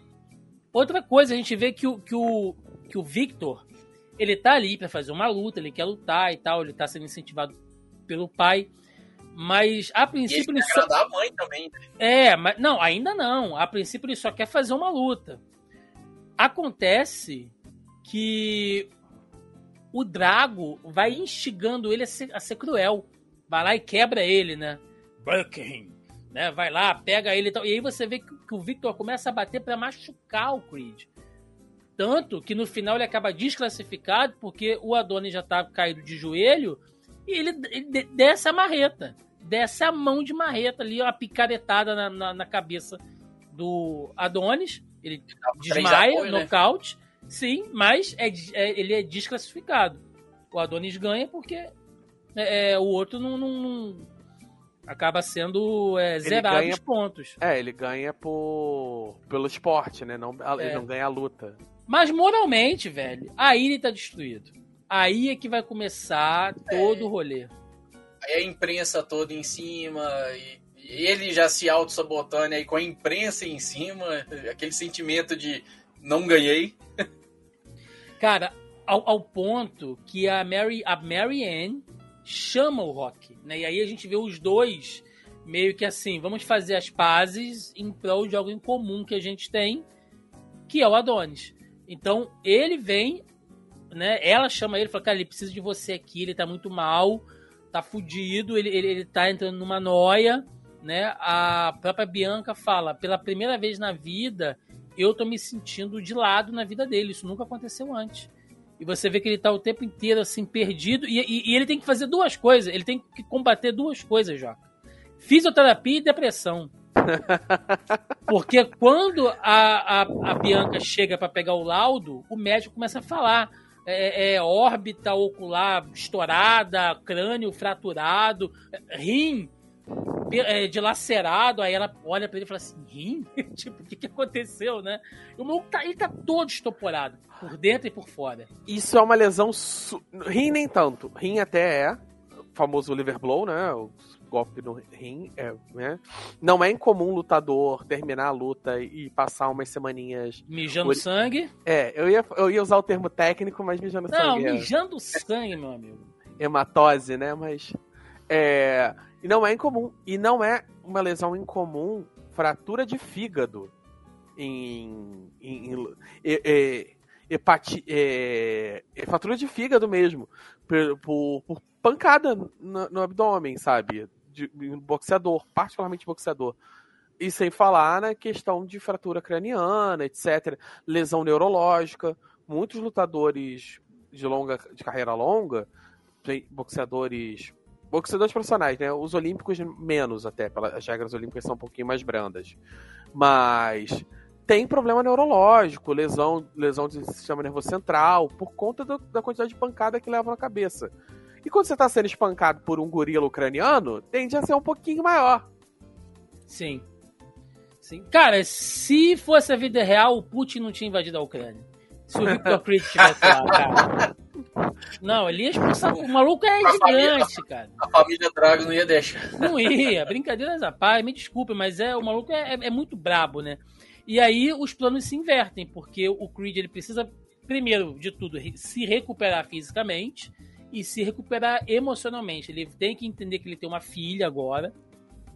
outra coisa, a gente vê que o, que o, que o Victor, ele tá ali pra fazer uma luta, ele quer lutar e tal, ele tá sendo incentivado pelo pai. Mas a ele princípio ele quer só, a mãe também. né? é, mas não, ainda não. A princípio ele só quer fazer uma luta. Acontece que o Drago vai instigando ele a ser, a ser cruel. Vai lá e quebra ele, né? Breaking. Né? Vai lá, pega ele e tal. E aí você vê que, que o Victor começa a bater pra machucar o Creed. Tanto que no final ele acaba desclassificado porque o Adonis já tá caído de joelho e ele, ele de- desce a marreta. Desce a mão de marreta ali, uma picaretada na, na, na cabeça do Adonis. Ele desmaia, apoio, né? nocaute. Sim, mas é, é- ele é desclassificado. O Adonis ganha porque é, é, o outro não, não- não- acaba sendo é, zerado ganha- os pontos. É, ele ganha por pelo esporte, né? Não, ele É. não ganha a luta. Mas moralmente, velho, aí ele tá destruído. Aí é que vai começar todo o rolê. Aí a imprensa toda em cima, e, ele já se auto-sabotando aí com a imprensa em cima, aquele sentimento de não ganhei. Cara, ao, ao ponto que a Mary, a Mary Ann chama o Rock, né? E aí a gente vê os dois meio que assim, vamos fazer as pazes em prol de algo em comum que a gente tem, que é o Adonis. Então, ele vem, né? Ela chama ele fala, cara, ele precisa de você aqui, ele tá muito mal, tá fudido, ele, ele, ele tá entrando numa noia, né? A própria Bianca fala, pela primeira vez na vida, eu tô me sentindo de lado na vida dele. Isso nunca aconteceu antes. E você vê que ele tá o tempo inteiro assim, perdido. E, e- e ele tem que fazer duas coisas. Ele tem que combater duas coisas, Joca. fisioterapia e depressão. Porque quando a, a, a Bianca chega para pegar o laudo, o médico começa a falar. É, é, órbita ocular estourada, crânio fraturado, rim é, dilacerado. Aí ela olha para ele e fala assim: rim? tipo, o que, que aconteceu, né? o maluco tá, ele tá todo estoporado, por dentro e por fora. Isso é uma lesão. Su... Rim nem tanto. Rim até é. O famoso liver blow, né? Golpe no rim, é, né? Não é incomum lutador terminar a luta e passar umas semaninhas... Mijando sangue? É, eu ia, eu ia usar o termo técnico, mas mijando Não, sangue... Não, mijando é... sangue, meu amigo. Hematose, né? Mas... É... E não é incomum. E não é uma lesão incomum fratura de fígado em... em, em é, hepati, é, é, fratura de fígado mesmo, por, por, por pancada no, no, abdômen, sabe? De boxeador, particularmente boxeador. E sem falar na questão de fratura craniana, etc. Lesão neurológica. Muitos lutadores de longa de carreira longa, boxeadores boxeadores profissionais, né? Os olímpicos menos até, as regras olímpicas são um pouquinho mais brandas. Mas tem problema neurológico, lesão, lesão do sistema nervoso central, por conta do, da quantidade de pancada que leva na cabeça. E quando você tá sendo espancado por um gorila ucraniano, tende a ser um pouquinho maior. Sim. Sim. Cara, se fosse a vida real, o Putin não tinha invadido a Ucrânia. Se o Victor Creed tivesse lá, cara. Não, ele ia expulsar. O maluco é a gigante, família, cara. A família Drago não ia deixar. Não ia. Brincadeiras à paz, me desculpe, mas é, o maluco é, é, é muito brabo, né? E aí os planos se invertem, porque o Creed ele precisa, primeiro de tudo, se recuperar fisicamente e se recuperar emocionalmente. Ele tem que entender que ele tem uma filha agora,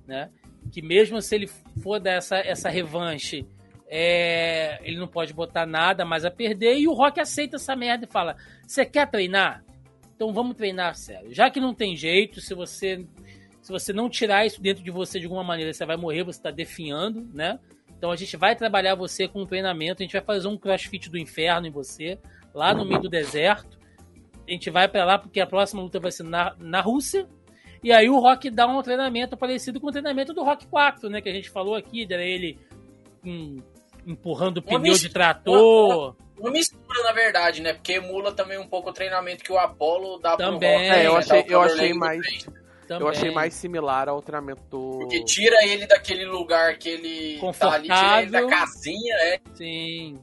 né? Que mesmo se ele for dar essa, essa revanche, é, ele não pode botar nada mais a perder. E o Rock aceita essa merda e fala: Você quer treinar? Então vamos treinar sério. Já que não tem jeito, se você se você não tirar isso dentro de você de alguma maneira, você vai morrer, você está definhando, né? Então a gente vai trabalhar você com um treinamento, a gente vai fazer um crossfit do inferno em você, lá no meio do deserto a gente vai para lá porque a próxima luta vai ser na, na Rússia. E aí o Rock dá um treinamento parecido com o treinamento do Rock 4, né? Que a gente falou aqui, era ele um, empurrando o pneu de trator. Uma, uma, mistura, na verdade, né? Porque emula também um pouco o treinamento que o Apollo dá também, pro Rock. É, eu achei, eu achei mais... Também. Eu achei mais similar ao treinamento do... Porque tira ele daquele lugar que ele tá ali, tira ele da casinha, é. Sim.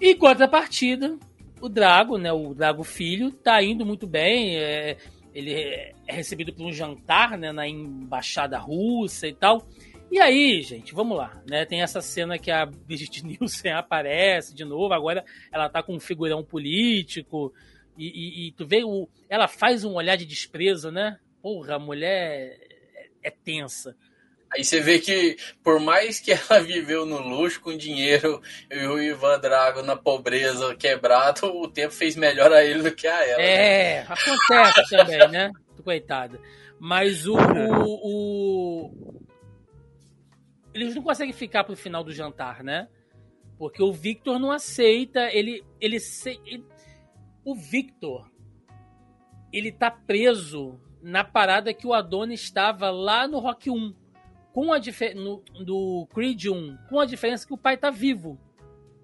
E contrapartida, o Drago, né, o Drago Filho, tá indo muito bem. É, ele é recebido por um jantar né, na embaixada russa e tal. E aí, gente, vamos lá, né? Tem essa cena que a Brigitte Nielsen aparece de novo, agora ela tá com um figurão político, e, e, e tu vê, o, ela faz um olhar de desprezo, né? Porra, a mulher é, é tensa. Aí você vê que, por mais que ela viveu no luxo, com dinheiro, e o Ivan Drago na pobreza, quebrado, o tempo fez melhor a ele do que a ela. É, né? acontece também, né? Coitada. Mas o, o, o, Eles não conseguem ficar pro final do jantar, né? Porque o Victor não aceita, ele. ele, ele o Victor. Ele tá preso na parada que o Adonis estava lá no Rock 1 com a no, do Creed 1, com a diferença que o pai tá vivo.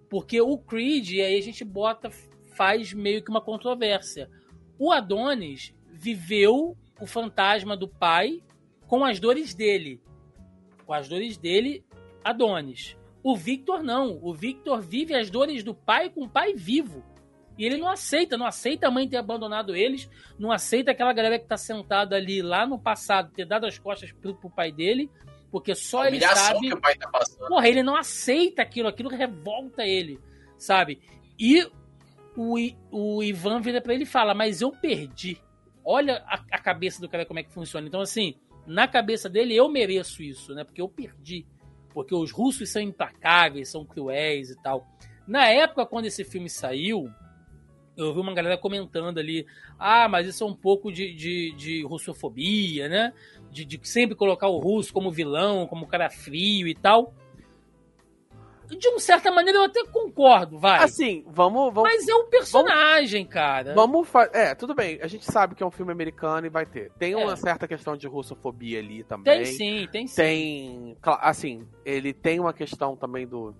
Porque o Creed, aí a gente bota, faz meio que uma controvérsia. O Adonis viveu o fantasma do pai com as dores dele. Com as dores dele, Adonis. O Victor não. O Victor vive as dores do pai com o pai vivo. E ele não aceita, não aceita a mãe ter abandonado eles, não aceita aquela galera que tá sentada ali lá no passado ter dado as costas pro, pro pai dele, porque só ele sabe. Que o pai tá passando. Porra, ele não aceita aquilo, aquilo revolta ele, sabe? E o, o Ivan vira para ele e fala: Mas eu perdi. Olha a, a, cabeça do cara como é que funciona. Então, assim, na cabeça dele, eu mereço isso, né? Porque eu perdi. Porque os russos são implacáveis, são cruéis e tal. Na época, quando esse filme saiu, eu vi uma galera comentando ali: ah, mas isso é um pouco de, de, de russofobia, né? De, de, sempre colocar o russo como vilão, como cara frio e tal. de uma certa maneira eu até concordo, vai. Assim, vamos. vamos Mas é um personagem, cara. Vamos fazer. É, tudo bem. A gente sabe que é um filme americano e vai ter. Tem uma É. certa questão de russofobia ali também. Tem sim, tem sim. Tem. Assim, ele tem uma questão também do.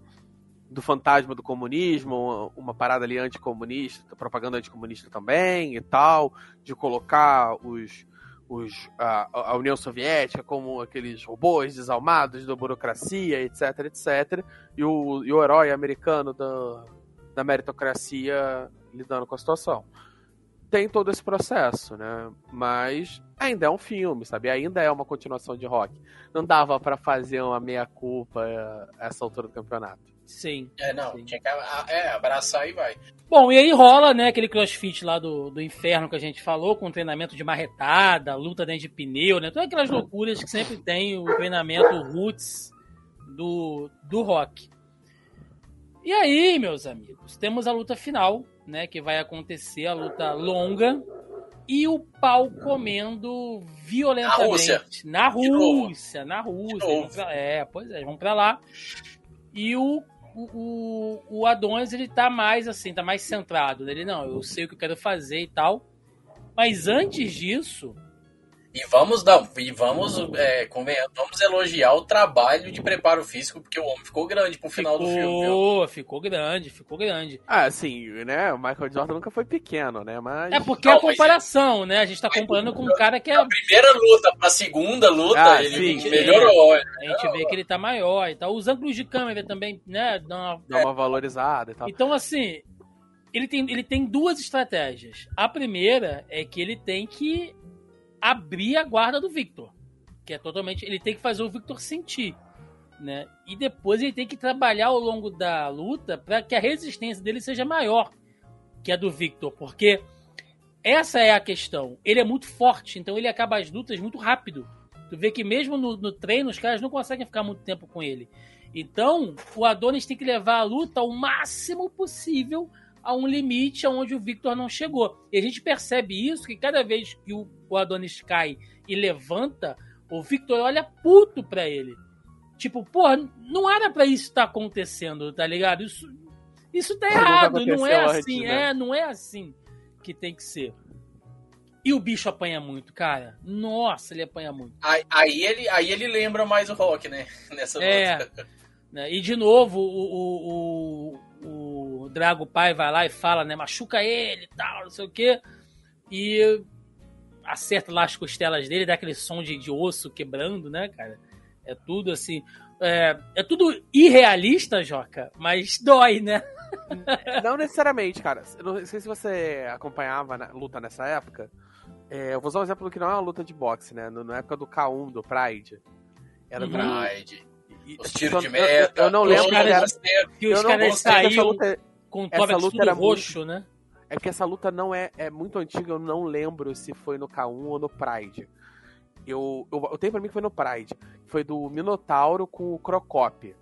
Do fantasma do comunismo, uma, parada ali anticomunista, propaganda anticomunista também e tal, de colocar os, os a, a União Soviética como aqueles robôs desalmados da burocracia, etc, etc, e o, e o herói americano da, da meritocracia lidando com a situação. Tem todo esse processo, né? Mas ainda é um filme, sabe? Ainda é uma continuação de rock. Não dava pra fazer uma meia-culpa eh, essa altura do campeonato. Sim. É, não, Sim. tinha que é, abraçar e vai. Bom, e aí rola, né, aquele crossfit lá do, do inferno que a gente falou, com treinamento de marretada, luta dentro de pneu, né? Todas aquelas loucuras que sempre tem o treinamento roots do, do rock. E aí, meus amigos, temos a luta final, né? Que vai acontecer, a luta longa. E o pau comendo violentamente. Na Rússia. Na. Rússia, na Rússia. É, pois é, vamos pra lá. E o, o, o, Adonis, ele tá mais assim, tá mais centrado. Ele, não, eu sei o que eu quero fazer e tal. Mas antes disso, E vamos dar, e vamos, é, convenhamos, vamos elogiar o trabalho de preparo físico, porque o homem ficou grande pro final do filme, viu? ficou, ficou grande, ficou grande. Ah, assim, né? O Michael Jordan nunca foi pequeno, né? Mas. É porque Não, a mas- comparação, né? A gente tá comparando com um cara que é. A primeira luta pra segunda luta, Ah, ele sim. melhorou. A gente vê que ele tá maior e tal. Os ângulos de câmera também, né? dão uma- Dá uma valorizada e tal. Então, assim, ele tem, ele tem duas estratégias. A primeira é que ele tem que abrir a guarda do Victor. Que é totalmente. Ele tem que fazer o Victor sentir. Né? E depois ele tem que trabalhar ao longo da luta para que a resistência dele seja maior que a do Victor. Porque essa é a questão. Ele é muito forte, então ele acaba as lutas muito rápido. Tu vê que mesmo no, no treino os caras não conseguem ficar muito tempo com ele. Então, o Adonis tem que levar a luta ao máximo possível a um limite aonde o Victor não chegou. E a gente percebe isso que cada vez que o, o Adonis cai e levanta, o Victor olha puto pra ele. Tipo, porra, não era pra isso estar acontecendo, tá ligado? Isso, isso tá nunca errado, não é assim, antes, né? é, não é assim que tem que ser. E o bicho apanha muito, cara. Nossa, ele apanha muito. Aí, aí ele, aí ele lembra mais o rock, né? Nessa É. né? E de novo, o, o, o, o Drago Pai vai lá e fala, né? Machuca ele e tal, não sei o quê. E acerta lá as costelas dele, dá aquele som de, de osso quebrando, né, cara? É tudo assim. É, é tudo irrealista, Joca, mas dói, né? Não necessariamente, cara. Eu não sei se você acompanhava a luta nessa época. É, eu vou usar um exemplo que não é uma luta de boxe, né? No- Na época do K1, do Pride. Era Uhum. do- Pride. E- Os eu- tiros de eu- meta. Eu, não os lembro caras- era. Que os eu não caras luta. com o essa luta era muito- roxo, né? É que essa luta não é, é muito antiga, eu não lembro se foi no K1 ou no Pride. Eu, eu, eu tenho pra mim que foi no Pride. Foi do Minotauro com o Crocop.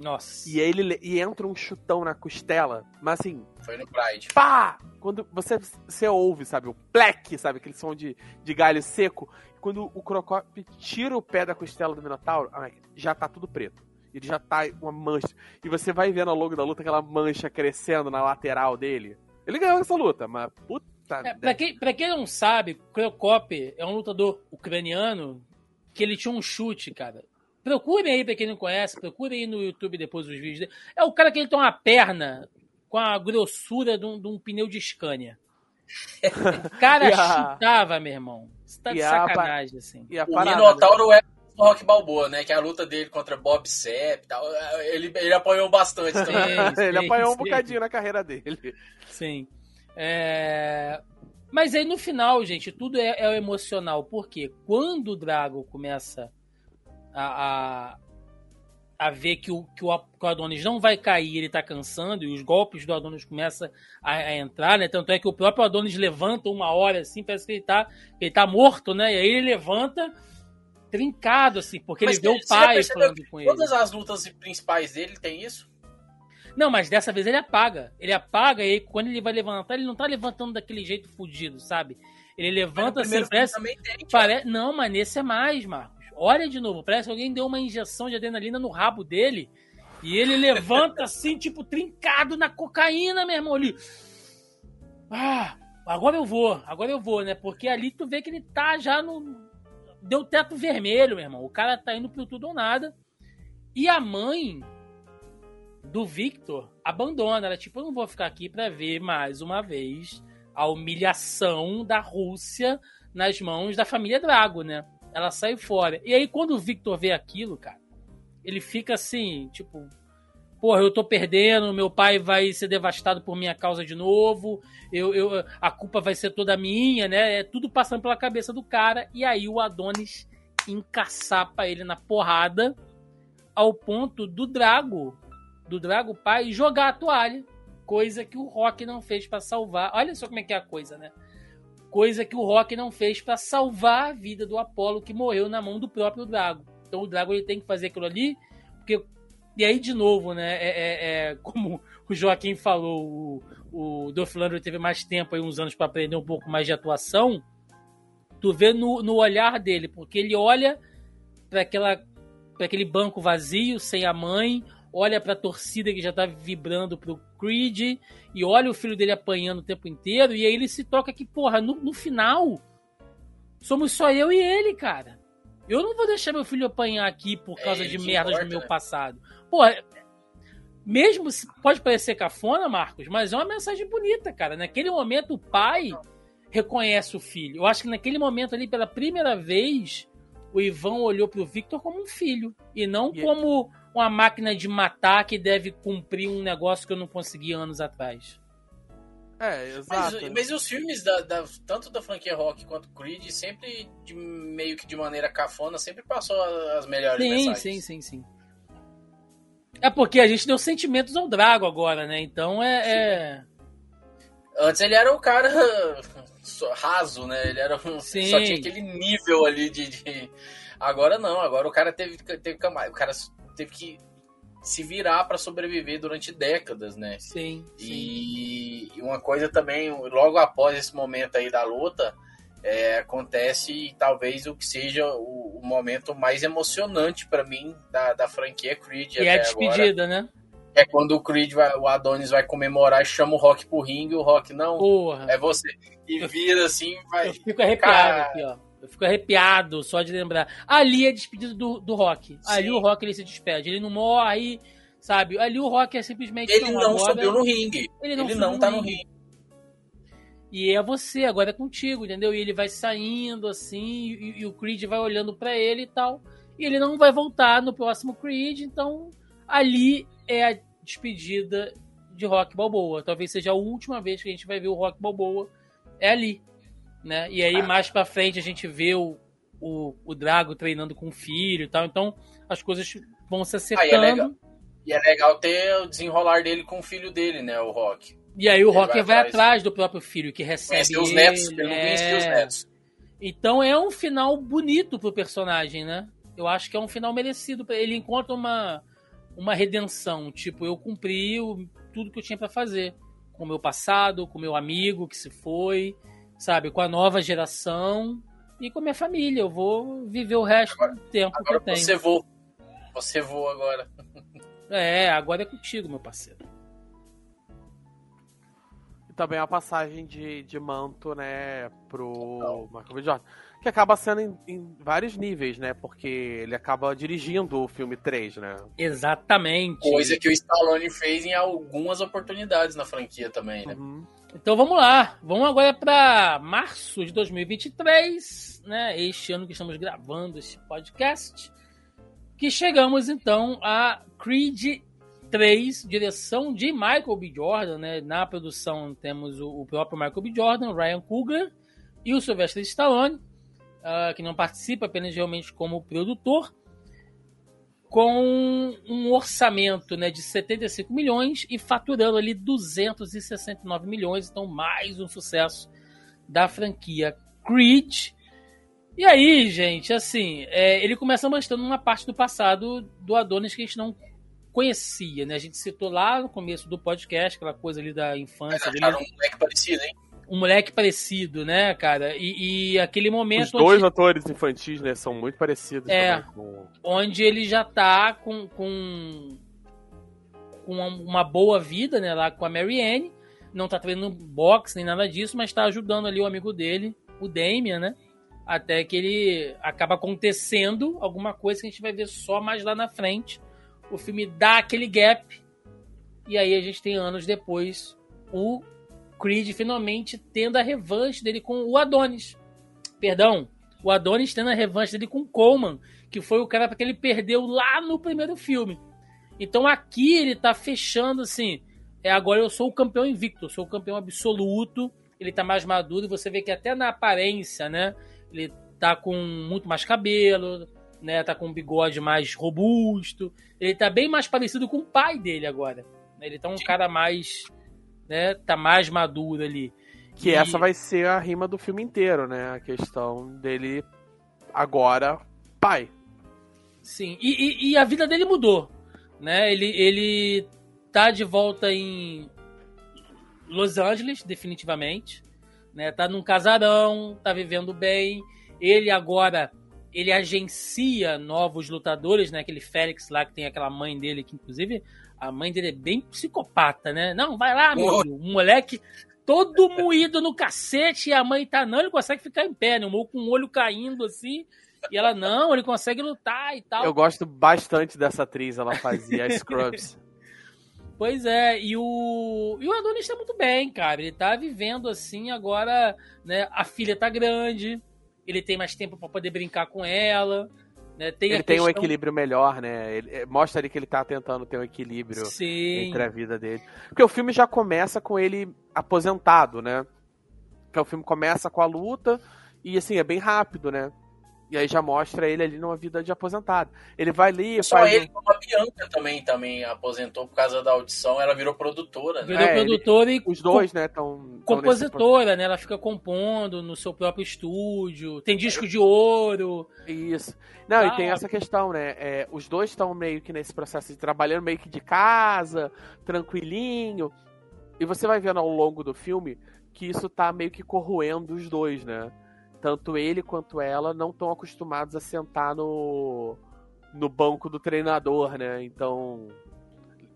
Nossa. E aí ele e entra um chutão na costela, mas assim, Foi no Pride. pá! Quando você, você ouve, sabe, o plec, sabe, aquele som de, de galho seco. Quando o Crocop tira o pé da costela do Minotauro, já tá tudo preto. Ele já tá uma mancha. E você vai vendo ao longo da luta aquela mancha crescendo na lateral dele. Ele ganhou essa luta, mas puta. É, pra, quem, pra quem não sabe, Krokop é um lutador ucraniano que ele tinha um chute, cara. Procurem aí, pra quem não conhece, procurem aí no YouTube depois os vídeos dele. É o cara que ele tem uma perna com a grossura de um, de um pneu de Scania. O cara a- chutava, meu irmão. Você tá de e a- sacanagem, assim. E a O parada, Minotauro é o Rock Balboa, né? Que é a luta dele contra Bob Sepp e tal. Ele, ele apanhou bastante também. Sim, ele sim, apanhou um sim. bocadinho na carreira dele. Sim. É, Mas aí no final, gente, tudo é, é o emocional. Porque quando o Drago começa a, a, a ver que o, que, o, que o Adonis não vai cair, ele tá cansando, e os golpes do Adonis começam a, a entrar, né? Tanto é que o próprio Adonis levanta uma hora assim, parece que ele tá, ele tá morto, né? E aí ele levanta trincado, assim, porque Mas ele vê o pai falando com ele. Todas as lutas principais dele tem isso? Não, mas dessa vez ele apaga. Ele apaga e aí, quando ele vai levantar, ele não tá levantando daquele jeito fudido, sabe? Ele levanta assim, parece, tem. pare... Não, mas nesse é mais, Marcos. Olha de novo, parece que alguém deu uma injeção de adrenalina no rabo dele E ele levanta assim, tipo, trincado na cocaína, meu irmão. Ali. Ah, agora eu vou, agora eu vou, né? Porque ali tu vê que ele tá já no. Deu teto vermelho, meu irmão. O cara tá indo pro tudo ou nada. E a mãe do Victor abandona. Ela, tipo, eu não vou ficar aqui pra ver mais uma vez a humilhação da Rússia nas mãos da família Drago, né? Ela sai fora. E aí, quando o Victor vê aquilo, cara, ele fica assim, tipo, porra, eu tô perdendo, meu pai vai ser devastado por minha causa de novo, eu, eu, a culpa vai ser toda minha, né? É tudo passando pela cabeça do cara, e aí o Adonis encaçapa ele na porrada, ao ponto do Drago, do Drago pai, jogar a toalha, coisa que o Rock não fez para salvar. Olha só como é que é a coisa, né? Coisa que o Rock não fez para salvar a vida do Apolo que morreu na mão do próprio Drago. Então o Drago ele tem que fazer aquilo ali, porque e aí de novo, né? É, é, é como o Joaquim falou, o, o Dolph Lundgren teve mais tempo aí uns anos para aprender um pouco mais de atuação. Tu vê no, no olhar dele, porque ele olha para aquela para aquele banco vazio, sem a mãe, olha para a torcida que já tá vibrando pro Creed e olha o filho dele apanhando o tempo inteiro e aí ele se toca que, porra, no, no final somos só eu e ele, cara. Eu não vou deixar meu filho apanhar aqui por causa é, de merdas importa, do meu né? passado. Pô, mesmo se pode parecer cafona, Marcos, mas é uma mensagem bonita, cara. Naquele momento o pai reconhece o filho. Eu acho que naquele momento ali, pela primeira vez, o Ivan olhou pro Victor como um filho e não e como uma máquina de matar que deve cumprir um negócio que eu não consegui anos atrás. É, exato. Mas, mas os filmes, da, da, tanto da franquia Rock quanto Creed, sempre, de, meio que de maneira cafona, sempre passou as melhores sim, mensagens. Sim, sim, sim, É porque a gente deu sentimentos ao Drago agora, né? Então é... é... Antes ele era o cara raso, né? Ele era um... Sim. só tinha aquele nível ali de, de, Agora não, agora o cara teve, teve o cara teve que se virar para sobreviver durante décadas, né? Sim. E sim. uma coisa também, logo após esse momento aí da luta, é, acontece talvez o que seja o, o momento mais emocionante para mim da, da franquia Creed. E é a despedida, agora. né? É quando o Creed vai, o Adonis vai comemorar e chama o Rock pro ringue, o Rock não. Porra. É você. E vira assim, vai. Eu fico arrepiado Cara... aqui, ó. Eu fico arrepiado só de lembrar. Ali é despedido do, do Rock. Ali o Rock ele se despede. Ele não morre, sabe? Ali o Rock é simplesmente. Ele não, não subiu no ringue. Ele não, ele não tá no ringue. ringue. E é você, agora é contigo, entendeu? E ele vai saindo assim, e, e o Creed vai olhando para ele e tal. E ele não vai voltar no próximo Creed, então ali é a despedida de Rock Balboa. Talvez seja a última vez que a gente vai ver o Rock Balboa. É ali né? E aí, mais pra frente, a gente vê o, o, o Drago treinando com o filho e tal. Então, as coisas vão se acertando. Ah, e, é legal, e é legal ter o desenrolar dele com o filho dele, né? O Rock. E aí o Rock vai, vai atrás, atrás do próprio filho, que recebe os netos, ele é... os netos. Então é um final bonito pro personagem, né? Eu acho que é um final merecido. Ele encontra uma, uma redenção. Tipo, eu cumpri o, tudo que eu tinha para fazer. Com o meu passado, com o meu amigo que se foi sabe? Com a nova geração e com a minha família. Eu vou viver o resto agora, do tempo que eu tenho. Você voa. Você voa agora. É, agora é contigo, meu parceiro. E também a passagem de, de manto, né, pro Michael B. Jordan. Que acaba sendo em, em, vários níveis, né? Porque ele acaba dirigindo o filme 3, né? Exatamente. Coisa que o Stallone fez em algumas oportunidades na franquia também, né? Uhum. Então vamos lá, vamos agora para março de 2023, né? Este ano que estamos gravando esse podcast, que chegamos então a Creed 3, direção de Michael B. Jordan, né? Na produção temos o, próprio Michael B. Jordan, Ryan Coogler e o Sylvester Stallone, uh, que não participa apenas realmente como produtor com um orçamento né, de 75 milhões e faturando ali 269 milhões, então mais um sucesso da franquia Creed. E aí, gente, assim, é, ele começa mostrando uma parte do passado do Adonis que a gente não conhecia, né? A gente citou lá no começo do podcast, aquela coisa ali da infância. Mas acharam um moleque parecido, hein? Um moleque parecido, né, cara? E, e aquele momento. Os dois onde... atores infantis, né, são muito parecidos. É. Com... Onde ele já tá com, com com uma boa vida, né, lá com a Mary Ann. Não tá treinando boxe nem nada disso, mas tá ajudando ali o amigo dele, o Damien, né? Até que ele acaba acontecendo alguma coisa que a gente vai ver só mais lá na frente. O filme dá aquele gap. E aí a gente tem anos depois o Creed finalmente tendo a revanche dele com o Adonis. Perdão, o Adonis tendo a revanche dele com o Coleman, que foi o cara que ele perdeu lá no primeiro filme. Então aqui ele tá fechando assim. É, agora eu sou o campeão invicto, eu sou o campeão absoluto. Ele tá mais maduro e você vê que até na aparência, né? Ele tá com muito mais cabelo, né? Tá com um bigode mais robusto. Ele tá bem mais parecido com o pai dele agora. Ele tá um cara mais, né? Tá mais maduro ali. Que e... essa vai ser a rima do filme inteiro, né? A questão dele agora pai. Sim, e, e, e a vida dele mudou né? Ele, ele tá de volta em Los Angeles, definitivamente. Né? Tá num casarão, tá vivendo bem. Ele agora ele agencia novos lutadores, né? Aquele Félix lá que tem aquela mãe dele, que inclusive a mãe dele é bem psicopata, né? Não, vai lá, meu filho. Um moleque todo moído no cacete e a mãe tá, não, ele consegue ficar em pé, né? Com o olho caindo assim. E ela, não, ele consegue lutar e tal. Eu gosto bastante dessa atriz, ela fazia Scrubs. Pois é, e o, e o Adonis tá muito bem, cara. Ele tá vivendo assim, agora, né? A filha tá grande, ele tem mais tempo para poder brincar com ela. Né, tem ele tem um equilíbrio melhor, né? Ele, é, mostra ali que ele tá tentando ter um equilíbrio Sim. entre a vida dele. Porque o filme já começa com ele aposentado, né? Que o filme começa com a luta e assim, é bem rápido, né? E aí já mostra ele ali numa vida de aposentado. Ele vai ali. Só faz... ele, como a Bianca também, também aposentou por causa da audição, ela virou produtora. Né? Virou é, produtora ele, e. Os dois, né? Tão, compositora, né? Ela fica compondo no seu próprio estúdio. Tem disco de ouro. Isso. Não, ah, e tem essa questão, né? É, os dois estão meio que nesse processo de trabalhando meio que de casa, tranquilinho. E você vai vendo ao longo do filme que isso tá meio que corroendo os dois, né? tanto ele quanto ela não estão acostumados a sentar no, no banco do treinador, né? Então,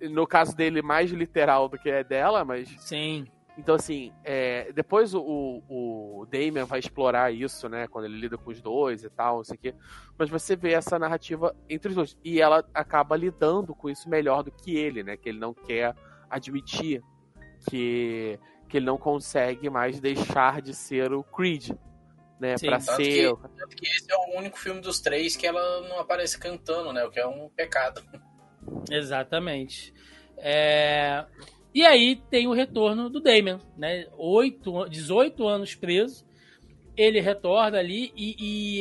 no caso dele, mais literal do que é dela, mas. Sim. Então, assim, é, depois o, o Damian vai explorar isso, né? Quando ele lida com os dois e tal, não sei o quê. Mas você vê essa narrativa entre os dois. E ela acaba lidando com isso melhor do que ele, né? Que ele não quer admitir que, que ele não consegue mais deixar de ser o Creed né? Sim, pra ser. Que, tanto que esse é o único filme dos três que ela não aparece cantando, né? O que é um pecado. Exatamente. É... E aí tem o retorno do Damien, né? 8, 18 anos preso. Ele retorna ali e,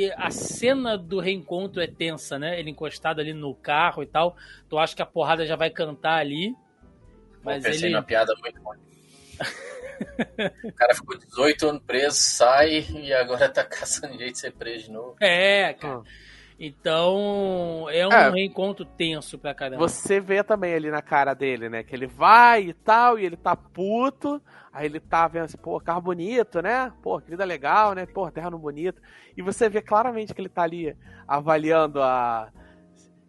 e, a cena do reencontro é tensa, né? Ele encostado ali no carro e tal. Tu acha que a porrada já vai cantar ali. Mas Pô, ele... uma piada muito boa. O cara ficou 18 anos preso, sai e agora tá caçando jeito de ser preso de novo. É, cara. Então, é um é, reencontro tenso pra caramba. Você vê também ali na cara dele, né? Que ele vai e tal, e ele tá puto. Aí ele tá vendo assim, pô, carro bonito, né? Pô, vida legal, né? Pô, terra não bonito. E você vê claramente que ele tá ali avaliando a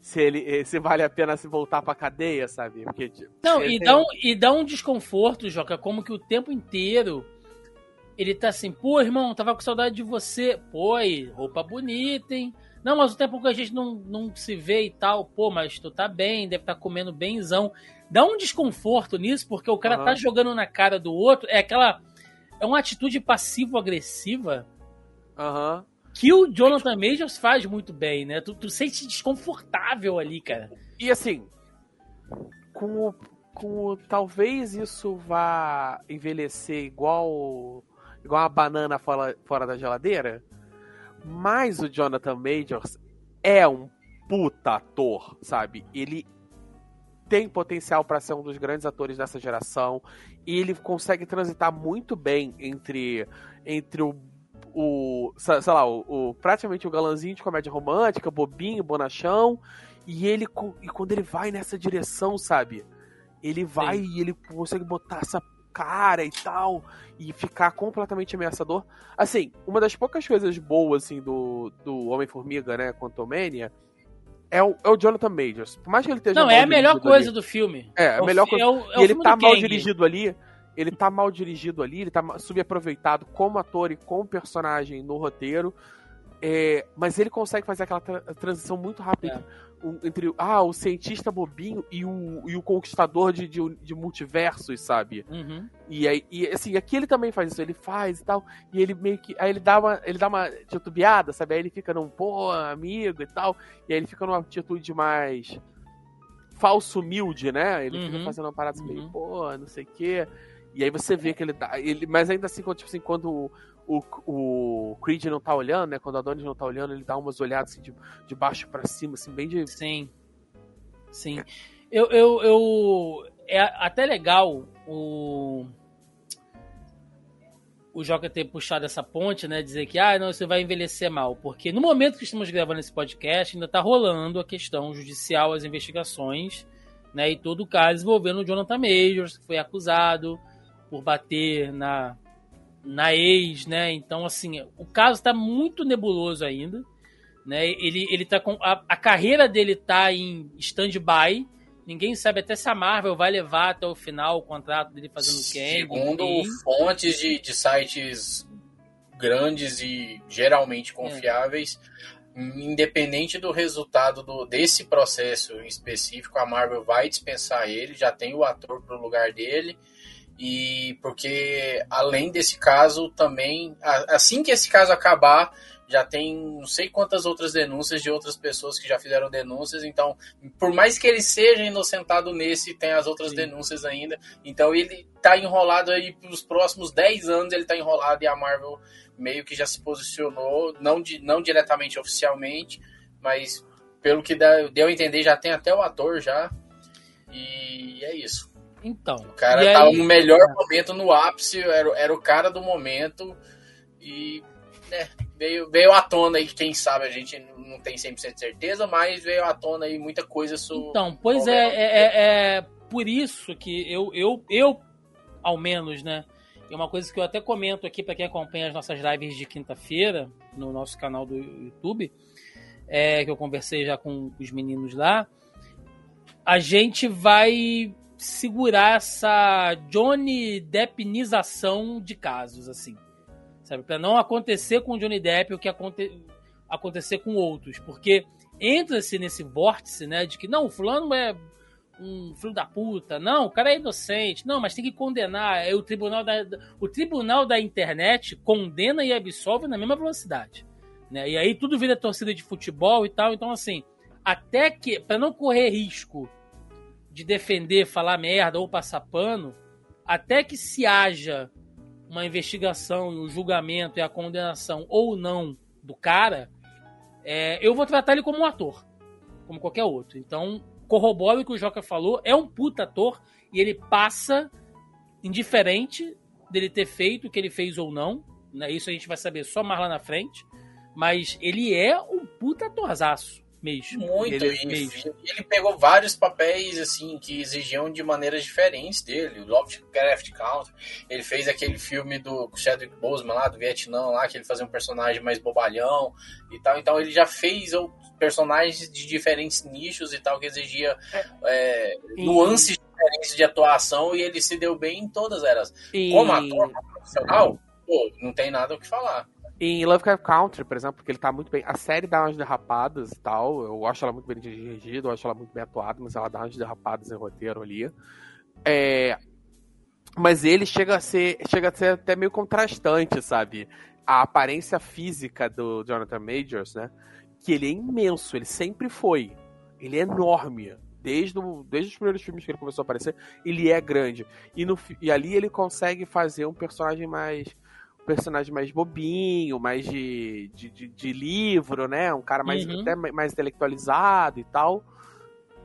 se ele se vale a pena se voltar pra cadeia, sabe? Porque, tipo, não, e, dá um, e dá um desconforto, Joca, como que o tempo inteiro ele tá assim, pô, irmão, tava com saudade de você. Pô, aí, roupa bonita, hein? Não, mas o tempo que a gente não, não se vê e tal, pô, mas tu tá bem, deve estar tá comendo benzão. Dá um desconforto nisso, porque o cara uhum. tá jogando na cara do outro. É aquela. É uma atitude passivo-agressiva. Aham. Uhum que o Jonathan Majors faz muito bem, né? Tu, tu sente desconfortável ali, cara. E assim, com o, com o, talvez isso vá envelhecer igual igual uma banana fora, fora da geladeira, mas o Jonathan Majors é um puta ator, sabe? Ele tem potencial para ser um dos grandes atores dessa geração e ele consegue transitar muito bem entre entre o o, sei lá, o, o, praticamente o galãzinho de comédia romântica, bobinho, bonachão, e ele e quando ele vai nessa direção, sabe? Ele vai Sim. e ele consegue botar essa cara e tal e ficar completamente ameaçador. Assim, uma das poucas coisas boas assim do, do Homem-Formiga, né, Quantumania, é o, é o Jonathan Majors. Por mais que ele esteja Não, é a melhor coisa ali, do filme. É, a o melhor coisa. é o- é e ele tá mal Kang. dirigido ali. Ele tá mal dirigido ali, ele tá subaproveitado como ator e como personagem no roteiro. É, mas ele consegue fazer aquela tra- transição muito rápida É. entre, o- entre ah, o cientista bobinho e o, e o conquistador de, de, de multiversos, sabe? Uhum. E aí, e, assim, aqui ele também faz isso, ele faz e tal, e ele meio que. Aí ele dá uma, ele dá uma titubeada, sabe? Aí ele fica num, pô, amigo e tal, e aí ele fica numa atitude mais falso humilde, né? Ele fica Uhum. fazendo uma parada assim, meio, Uhum. pô, não sei o quê. E aí você vê que ele dá. Ele, mas ainda assim, quando, tipo assim, quando o, o, Creed não tá olhando, né? Quando a Adonis não tá olhando, ele dá umas olhadas assim, de, de baixo pra cima, assim, bem de. Sim. Sim. Eu, eu, eu. É até legal o. O Joca ter puxado essa ponte, né? Dizer que, ah, não, você vai envelhecer mal. Porque no momento que estamos gravando esse podcast, ainda tá rolando a questão judicial, as investigações, né? E todo o caso envolvendo o Jonathan Majors, que foi acusado por bater na, na ex, né? Então, assim, o caso tá muito nebuloso ainda né? Ele, ele tá com. A, a carreira dele tá em stand-by. Ninguém sabe até se a Marvel vai levar até o final o contrato dele fazendo o Kang. Segundo fontes de, de sites grandes e geralmente confiáveis, independente do resultado do, desse processo em específico, a Marvel vai dispensar ele, já tem o ator pro lugar dele. E porque além desse caso também, assim que esse caso acabar, já tem não sei quantas outras denúncias de outras pessoas que já fizeram denúncias, então, por mais que ele seja inocentado nesse, tem as outras Sim. denúncias ainda. Então ele tá enrolado aí pros próximos 10 anos, ele tá enrolado e a Marvel meio que já se posicionou, não, di- não diretamente oficialmente, mas pelo que deu a entender, já tem até o ator já. E é isso. Então. O cara e tá aí- no melhor momento, no ápice, era, era o cara do momento. E né, veio, veio à tona aí, quem sabe a gente não tem 100% de certeza, mas veio à tona aí muita coisa sobre. Então, pois é, é? é, é, por isso que eu, eu, eu, ao menos, né? É uma coisa que eu até comento aqui para quem acompanha as nossas lives de quinta-feira no nosso canal do YouTube, é, que eu conversei já com os meninos lá. A gente vai segurar essa Johnny Deppinização de casos, assim. Sabe? Para não acontecer com o Johnny Depp o que aconte... acontecer com outros. Porque entra-se nesse vórtice, né, de que não, o fulano é um filho da puta, não, o cara é inocente, não, mas tem que condenar, é o tribunal da, o tribunal da internet condena e absolve na mesma velocidade, né, e aí tudo vira torcida de futebol e tal, então assim, até que, para não correr risco de defender, falar merda ou passar pano, até que se haja uma investigação, o julgamento e a condenação ou não do cara, é, eu vou tratar ele como um ator, como qualquer outro. Então, corroboro o que o Joca falou, é um puta ator e ele passa indiferente dele ter feito o que ele fez ou não. Né? Isso a gente vai saber só mais lá na frente. Mas ele é um puta atorzaço mesmo. Muito, ele, e mesmo. ele pegou vários papéis assim que exigiam de maneiras diferentes dele. O Lovecraft Country, ele fez aquele filme do Chadwick Boseman lá do Vietnã lá que ele fazia um personagem mais bobalhão e tal. Então ele já fez outros personagens de diferentes nichos e tal que exigia é, nuances diferentes de atuação e ele se deu bem em todas elas. E- Como ator profissional, pô, não tem nada o que falar. Em Lovecraft Country, por exemplo, porque ele tá muito bem. A série dá umas derrapadas e tal. Eu acho ela muito bem dirigida, eu acho ela muito bem atuada, mas ela dá umas derrapadas em roteiro ali. É, Mas ele chega a ser. Chega a ser até meio contrastante, sabe? A aparência física do Jonathan Majors, né? Que ele é imenso, ele sempre foi. Ele é enorme. Desde, o, desde os primeiros filmes que ele começou a aparecer, ele é grande. E, no, e ali ele consegue fazer um personagem mais personagem mais bobinho, mais de, de, de- de livro, né? Um cara mais, Uhum. até mais intelectualizado e tal.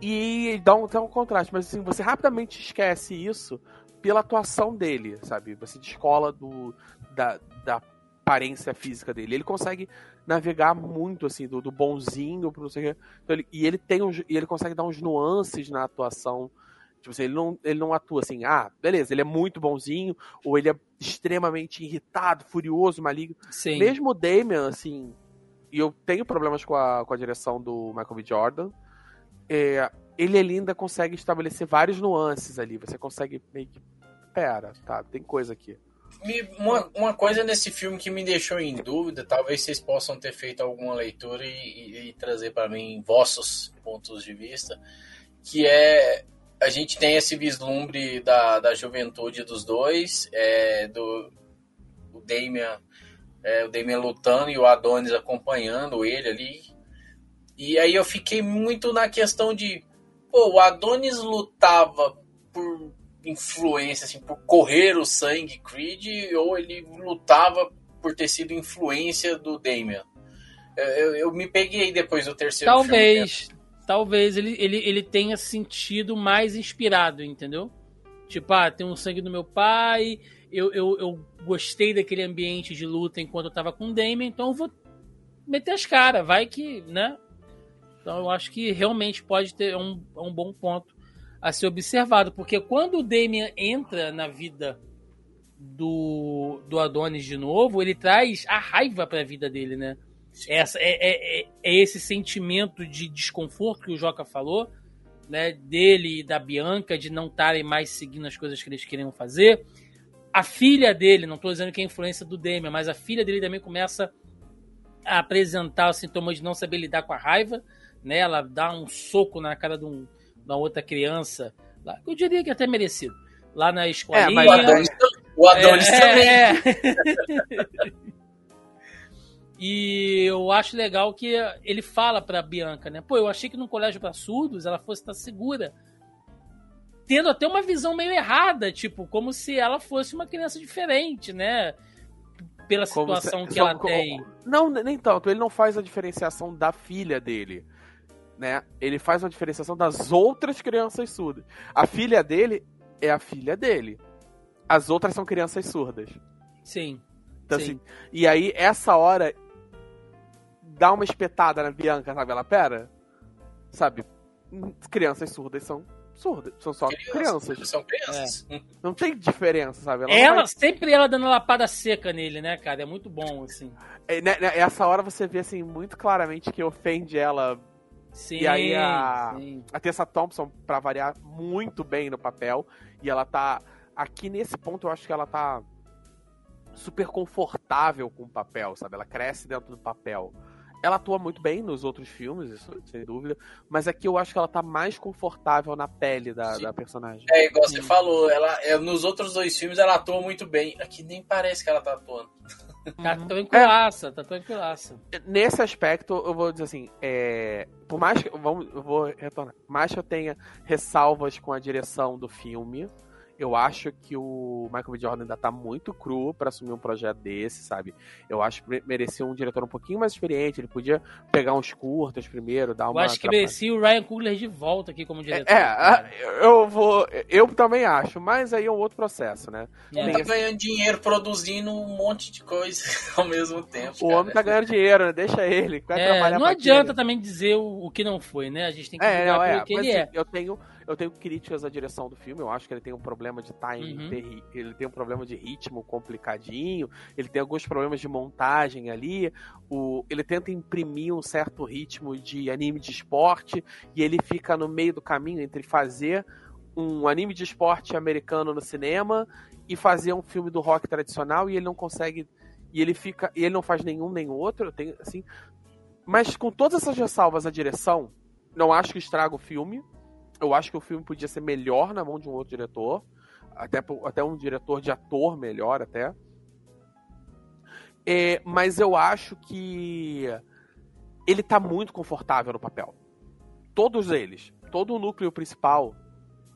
E dá um, dá um contraste, mas assim, você rapidamente esquece isso pela atuação dele, sabe? Você descola do, da, da aparência física dele. Ele consegue navegar muito, assim, do, do bonzinho pro não sei o quê. Então, ele- e ele tem uns, e ele consegue dar uns nuances na atuação. Tipo assim, ele não, ele não atua assim, ah, beleza, ele é muito bonzinho, ou ele é extremamente irritado, furioso, maligno. Sim. Mesmo o Damian, assim, e eu tenho problemas com a, com a direção do Michael B. Jordan, é, ele ainda consegue estabelecer vários nuances ali. Você consegue meio que. Pera, tá, tem coisa aqui. Uma, uma coisa nesse filme que me deixou em dúvida, talvez vocês possam ter feito alguma leitura e, e, e trazer para mim vossos pontos de vista, que é a gente tem esse vislumbre da, da juventude dos dois, é, do o Damian, é, o Damian lutando e o Adonis acompanhando ele ali. E aí eu fiquei muito na questão de, pô, o Adonis lutava por influência, assim, por correr o sangue Creed, ou ele lutava por ter sido influência do Damian. Eu, eu, eu me peguei depois do terceiro Talvez, filme. Talvez ele, ele, ele tenha sentido mais inspirado, entendeu? Tipo, ah, tem um sangue do meu pai, eu, eu, eu gostei daquele ambiente de luta enquanto eu tava com o Damien, então eu vou meter as caras, vai que, né? Então eu acho que realmente pode ter um, um bom ponto a ser observado, porque quando o Damian entra na vida do, do Adonis de novo, ele traz a raiva para a vida dele, né? Essa, é, é, é, esse sentimento de desconforto que o Joca falou, né? Dele e da Bianca, de não estarem mais seguindo as coisas que eles queriam fazer. A filha dele, não estou dizendo que é influência do Damian, mas a filha dele também começa a apresentar os sintomas de não saber lidar com a raiva, né? Ela dá um soco na cara de um da outra criança, lá, eu diria que até merecido, lá na escolinha. É, mas o Adonis, o Adonis é, também. E eu acho legal que ele fala pra Bianca, né? Pô, eu achei que no colégio para surdos ela fosse estar segura. Tendo até uma visão meio errada, tipo, como se ela fosse uma criança diferente, né? Pela situação se, que ela como, tem. Não, nem tanto. Ele não faz a diferenciação da filha dele né? Ele faz uma diferenciação das outras crianças surdas. A filha dele é a filha dele. As outras são crianças surdas. Sim. Então, sim. Assim, e aí, essa hora, dá uma espetada na Bianca, sabe? Ela, pera, sabe? Crianças surdas são surdas, são só crianças. crianças. São crianças. É. Não tem diferença, sabe? Ela, ela vai... sempre ela dando lapada seca nele, né, cara? É muito bom, assim. É, né, né, essa hora você vê, assim, muito claramente que ofende ela Sim, e aí a, sim. a Tessa Thompson, pra variar, muito bem no papel. E ela tá. Aqui nesse ponto eu acho que ela tá super confortável com o papel, sabe? Ela cresce dentro do papel. Ela atua muito bem nos outros filmes, isso sem dúvida. Mas aqui eu acho que ela tá mais confortável na pele da, da personagem. É, igual você falou, ela, é, nos outros dois filmes ela atua muito bem. Aqui nem parece que ela tá atuando. Tá tranquilaça, tá tranquilaça. Nesse aspecto, eu vou dizer assim, é, por mais que. Vamos, eu vou retornar. Por mais que eu tenha ressalvas com a direção do filme, eu acho que o Michael B. Jordan ainda tá muito cru para assumir um projeto desse, sabe? Eu acho que merecia um diretor um pouquinho mais experiente. Ele podia pegar uns curtas primeiro, dar uma. Eu acho que merecia o Ryan Coogler de volta aqui como diretor. É, é eu vou. Eu também acho, mas aí é um outro processo, né? É. Tá ganhando dinheiro produzindo um monte de coisa ao mesmo tempo. O cara. homem tá ganhando dinheiro, né? Deixa ele. Vai é, não adianta ele. também dizer o, o, que não foi, né? A gente tem que é, não, é, que ele é. Eu tenho eu tenho críticas à direção do filme, eu acho que ele tem um problema de timing, uhum. ele tem um problema de ritmo complicadinho, ele tem alguns problemas de montagem ali, o, ele tenta imprimir um certo ritmo de anime de esporte e ele fica no meio do caminho entre fazer um anime de esporte americano no cinema e fazer um filme do rock tradicional e ele não consegue e ele fica e ele não faz nenhum nem outro, tem assim, mas com todas essas ressalvas à direção, não acho que estraga o filme. Eu acho que o filme podia ser melhor na mão de um outro diretor. Até, até um diretor de ator melhor, até. É, mas eu acho que ele tá muito confortável no papel. Todos eles. Todo o núcleo principal.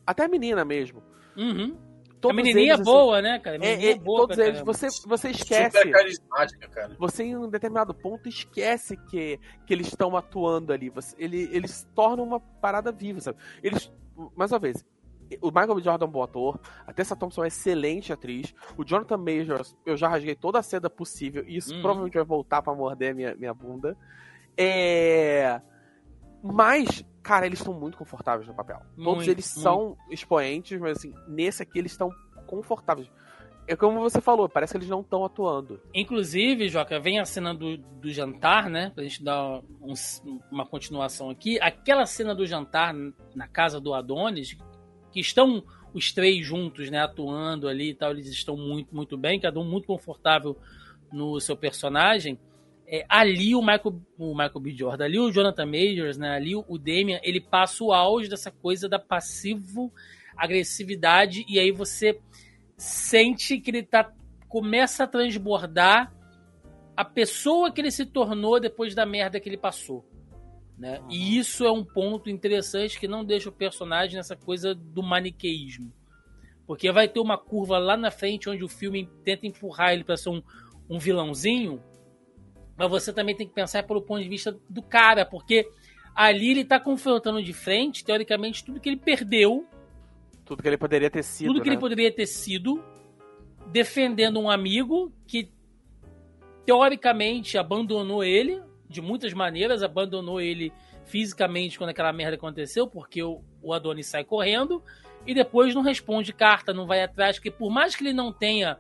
Até a menina mesmo. Uhum. Todos a menininha eles, assim, boa, né, cara? É, é, boa todos eles. Você, você esquece. Super carismática, cara. Você, em um determinado ponto, esquece que, que eles estão atuando ali. Você, ele, eles tornam uma parada viva, sabe? Eles, mais uma vez, o Michael B. Jordan é um bom ator, a Tessa Thompson é uma excelente atriz, o Jonathan Majors, eu já rasguei toda a seda possível, e isso hum. provavelmente vai voltar para morder minha, minha bunda. É. Mas, cara, eles estão muito confortáveis no papel. Muito, Todos eles muito. são expoentes, mas assim, nesse aqui eles estão confortáveis. é como você falou, parece que eles não estão atuando. Inclusive, Joca, vem a cena do, do jantar, né? Pra gente dar um, uma continuação aqui. Aquela cena do jantar na casa do Adonis, que estão os três juntos, né, atuando ali e tal, eles estão muito, muito bem, cada um muito confortável no seu personagem. É, ali o Michael, o Michael B. Jordan, ali o Jonathan Majors, né, ali o Damian, ele passa o auge dessa coisa da passivo agressividade e aí você sente que ele tá começa a transbordar a pessoa que ele se tornou depois da merda que ele passou. Né? Uhum. E isso é um ponto interessante que não deixa o personagem nessa coisa do maniqueísmo. Porque vai ter uma curva lá na frente onde o filme tenta empurrar ele para ser um, um vilãozinho, mas você também tem que pensar pelo ponto de vista do cara, porque ali ele está confrontando de frente, teoricamente, tudo que ele perdeu. Tudo que ele poderia ter sido. Tudo que né? ele poderia ter sido, defendendo um amigo que teoricamente abandonou ele, de muitas maneiras, abandonou ele fisicamente quando aquela merda aconteceu, porque o, o Adonis sai correndo e depois não responde carta, não vai atrás, porque por mais que ele não tenha,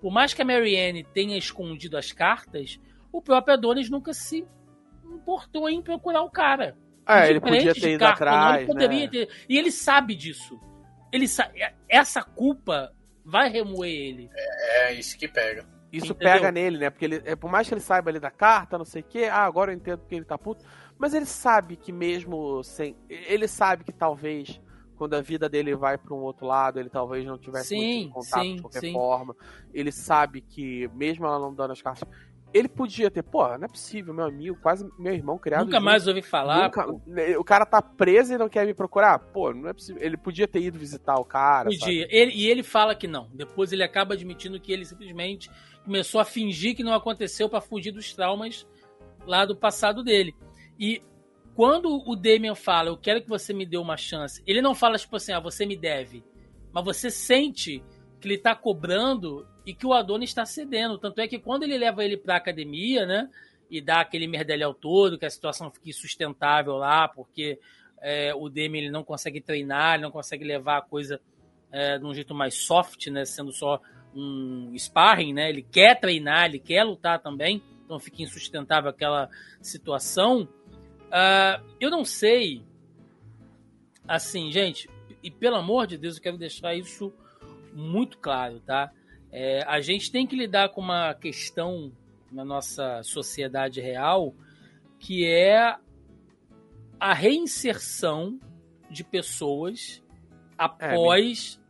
por mais que a Marianne tenha escondido as cartas, o próprio Adonis nunca se importou em procurar o cara. É, ele podia ter ido carta, atrás, não, ele poderia né? ter, e ele sabe disso. Ele sa... essa culpa vai remoer ele. É, é isso que pega. Isso Entendeu? pega nele, né? Porque ele, é, por mais que ele saiba ali da carta, não sei o quê, ah, agora eu entendo porque ele tá puto. Mas ele sabe que mesmo sem. Ele sabe que talvez quando a vida dele vai para um outro lado, ele talvez não tivesse sim, muito contato sim, de qualquer sim. forma. Ele sabe que, mesmo ela não dando as cartas, ele podia ter, pô, não é possível, meu amigo, quase meu irmão criado. Nunca junto, mais ouvi falar. Nunca, o cara tá preso e não quer me procurar. Pô, não é possível. Ele podia ter ido visitar o cara. Podia. Ele, e ele fala que não. Depois ele acaba admitindo que ele simplesmente começou a fingir que não aconteceu para fugir dos traumas lá do passado dele. E quando o Damian fala, eu quero que você me dê uma chance, ele não fala tipo assim, ah, você me deve. Mas você sente que ele tá cobrando e que o Adonis está cedendo. Tanto é que quando ele leva ele para academia, né? E dá aquele merdelhão todo, que a situação fique sustentável lá, porque é, o Demi ele não consegue treinar, ele não consegue levar a coisa é, de um jeito mais soft, né? Sendo só um sparring, né? Ele quer treinar, ele quer lutar também, então fica insustentável aquela situação. Uh, eu não sei, assim, gente, e pelo amor de Deus, eu quero deixar isso muito claro, tá? É, a gente tem que lidar com uma questão na nossa sociedade real que é a reinserção de pessoas após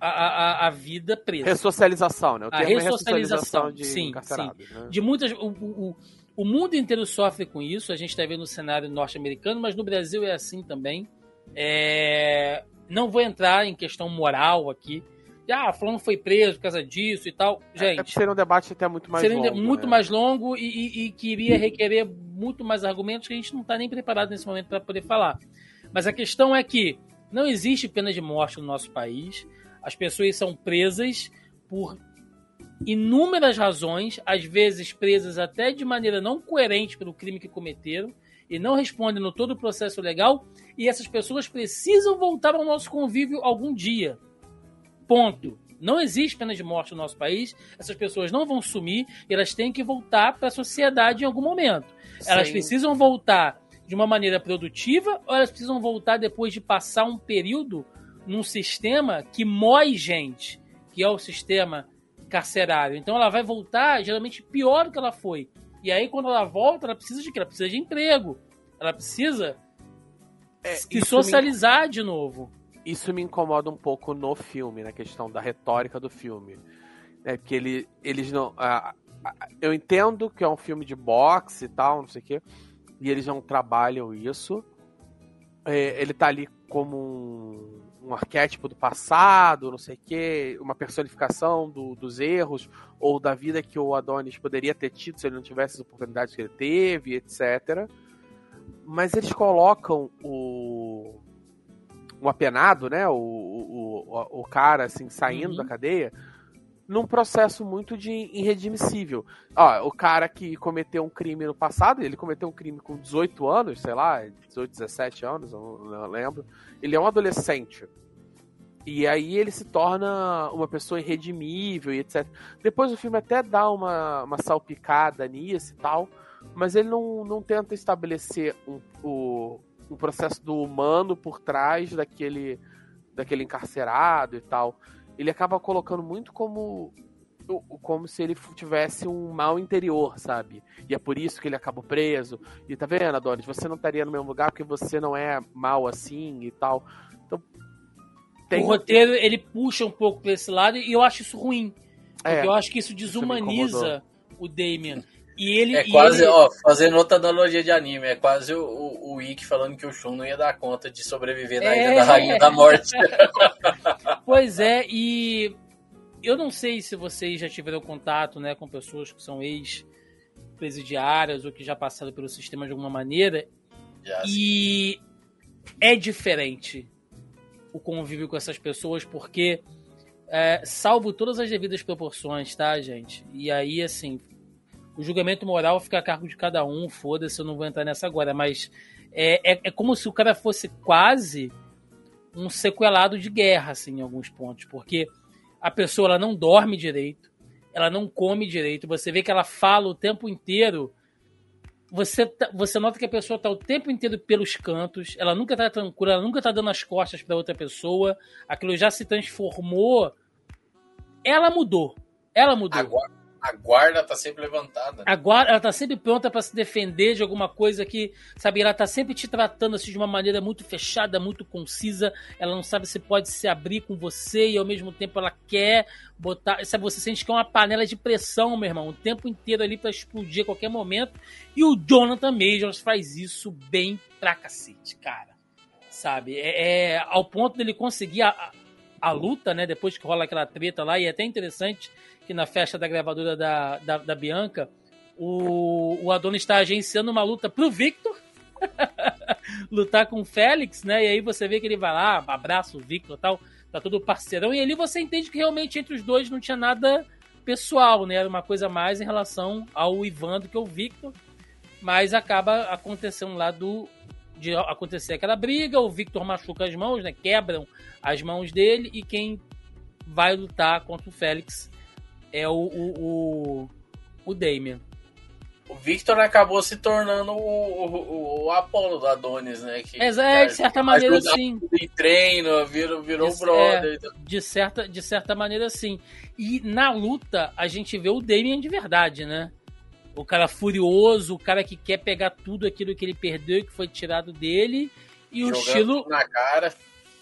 é, a, a, a, vida presa. Ressocialização, né? O a ressocialização, de sim, sim. Né? De muitas, o, o, o mundo inteiro sofre com isso. A gente está vendo no cenário norte-americano, mas no Brasil é assim também. É... Não vou entrar em questão moral aqui, ah, fulano foi preso por causa disso e tal. É, Gente. É, seria um debate até muito mais seria longo. muito né? mais longo e, e, e, queria requerer muito mais argumentos que a gente não está nem preparado nesse momento para poder falar. Mas a questão é que não existe pena de morte no nosso país. As pessoas são presas por inúmeras razões, às vezes presas até de maneira não coerente pelo crime que cometeram e não respondem no todo o processo legal. E essas pessoas precisam voltar ao nosso convívio algum dia. Ponto. Não existe pena de morte no nosso país. Essas pessoas não vão sumir e elas têm que voltar para a sociedade em algum momento. Sim. Elas precisam voltar de uma maneira produtiva ou elas precisam voltar depois de passar um período num sistema que mói gente, que é o sistema carcerário. Então ela vai voltar geralmente pior do que ela foi. E aí quando ela volta, ela precisa de quê? Ela precisa de emprego. Ela precisa é, se socializar me... de novo isso me incomoda um pouco no filme, na questão da retórica do filme. É que ele, eles não. eu entendo que é um filme de boxe e tal, não sei o quê, e eles não trabalham isso. É, ele tá ali como um, um, arquétipo do passado, não sei o quê, uma personificação do, dos erros ou da vida que o Adonis poderia ter tido se ele não tivesse as oportunidades que ele teve, etc. Mas eles colocam o um apenado, né? O, o, o, cara, assim, saindo uhum. da cadeia, num processo muito de irredimissível. Ó, o cara que cometeu um crime no passado, ele cometeu um crime com 18 anos, sei lá, 18, 17 anos, eu não lembro. Ele é um adolescente. E aí ele se torna uma pessoa irredimível e etc. Depois o filme até dá uma, uma salpicada nisso e tal, mas ele não, não tenta estabelecer um, o, um processo do humano por trás daquele, daquele encarcerado e tal. Ele acaba colocando muito como como se ele tivesse um mal interior, sabe? E é por isso que ele acabou preso. E tá vendo, Adonis? Você não estaria no mesmo lugar porque você não é mal assim e tal. Então, tem... O roteiro, ele puxa um pouco pra esse lado e eu acho isso ruim. Porque é, eu acho que isso desumaniza isso o Damien. E ele, é quase, ele... ó, fazendo outra analogia de anime, é quase o, o, o Ikki falando que o Shun não ia dar conta de sobreviver na é... Ilha da Rainha da Morte. pois é, e eu não sei se vocês já tiveram contato né, com pessoas que são ex-presidiárias ou que já passaram pelo sistema de alguma maneira. Já, e é diferente o convívio com essas pessoas, porque, é, salvo todas as devidas proporções, tá, gente? E aí, assim, o julgamento moral fica a cargo de cada um, foda-se, eu não vou entrar nessa agora, mas é, é, é, como se o cara fosse quase um sequelado de guerra, assim, em alguns pontos, porque a pessoa ela não dorme direito, ela não come direito, você vê que ela fala o tempo inteiro, você, tá, você nota que a pessoa está o tempo inteiro pelos cantos, ela nunca está tranquila, ela nunca está dando as costas para outra pessoa, aquilo já se transformou, ela mudou, ela mudou. Agora, a guarda tá sempre levantada. A guarda, ela tá sempre pronta para se defender de alguma coisa que, sabe, ela tá sempre te tratando assim de uma maneira muito fechada, muito concisa. Ela não sabe se pode se abrir com você e ao mesmo tempo ela quer botar, sabe, você sente que é uma panela de pressão, meu irmão, o tempo inteiro ali para explodir a qualquer momento. E o Jonathan Majors faz isso bem pra cacete, cara. Sabe? É, é ao ponto dele conseguir a, a, a luta, né, depois que rola aquela treta lá, e é até interessante que na festa da gravadora da, da, da Bianca, o, o Adonis está agenciando uma luta pro Victor. lutar com o Félix, né? E aí você vê que ele vai lá, abraça o Victor e tal, tá todo parceirão. E ali você entende que realmente entre os dois não tinha nada pessoal, né? Era uma coisa mais em relação ao Ivan do que ao Victor. Mas acaba acontecendo lá do. De acontecer aquela briga, o Victor machuca as mãos, né? Quebram as mãos dele e quem vai lutar contra o Félix é o, o, o, o Damien. O Victor acabou se tornando o, o, o Apolo do Adonis, né? Que, é, é de certa maneira sim. Em treino, virou, virou de, brother. É, de, certa, de certa maneira sim. E na luta a gente vê o Damien de verdade, né? O cara furioso, o cara que quer pegar tudo aquilo que ele perdeu e que foi tirado dele. E Jogando o estilo. Na cara.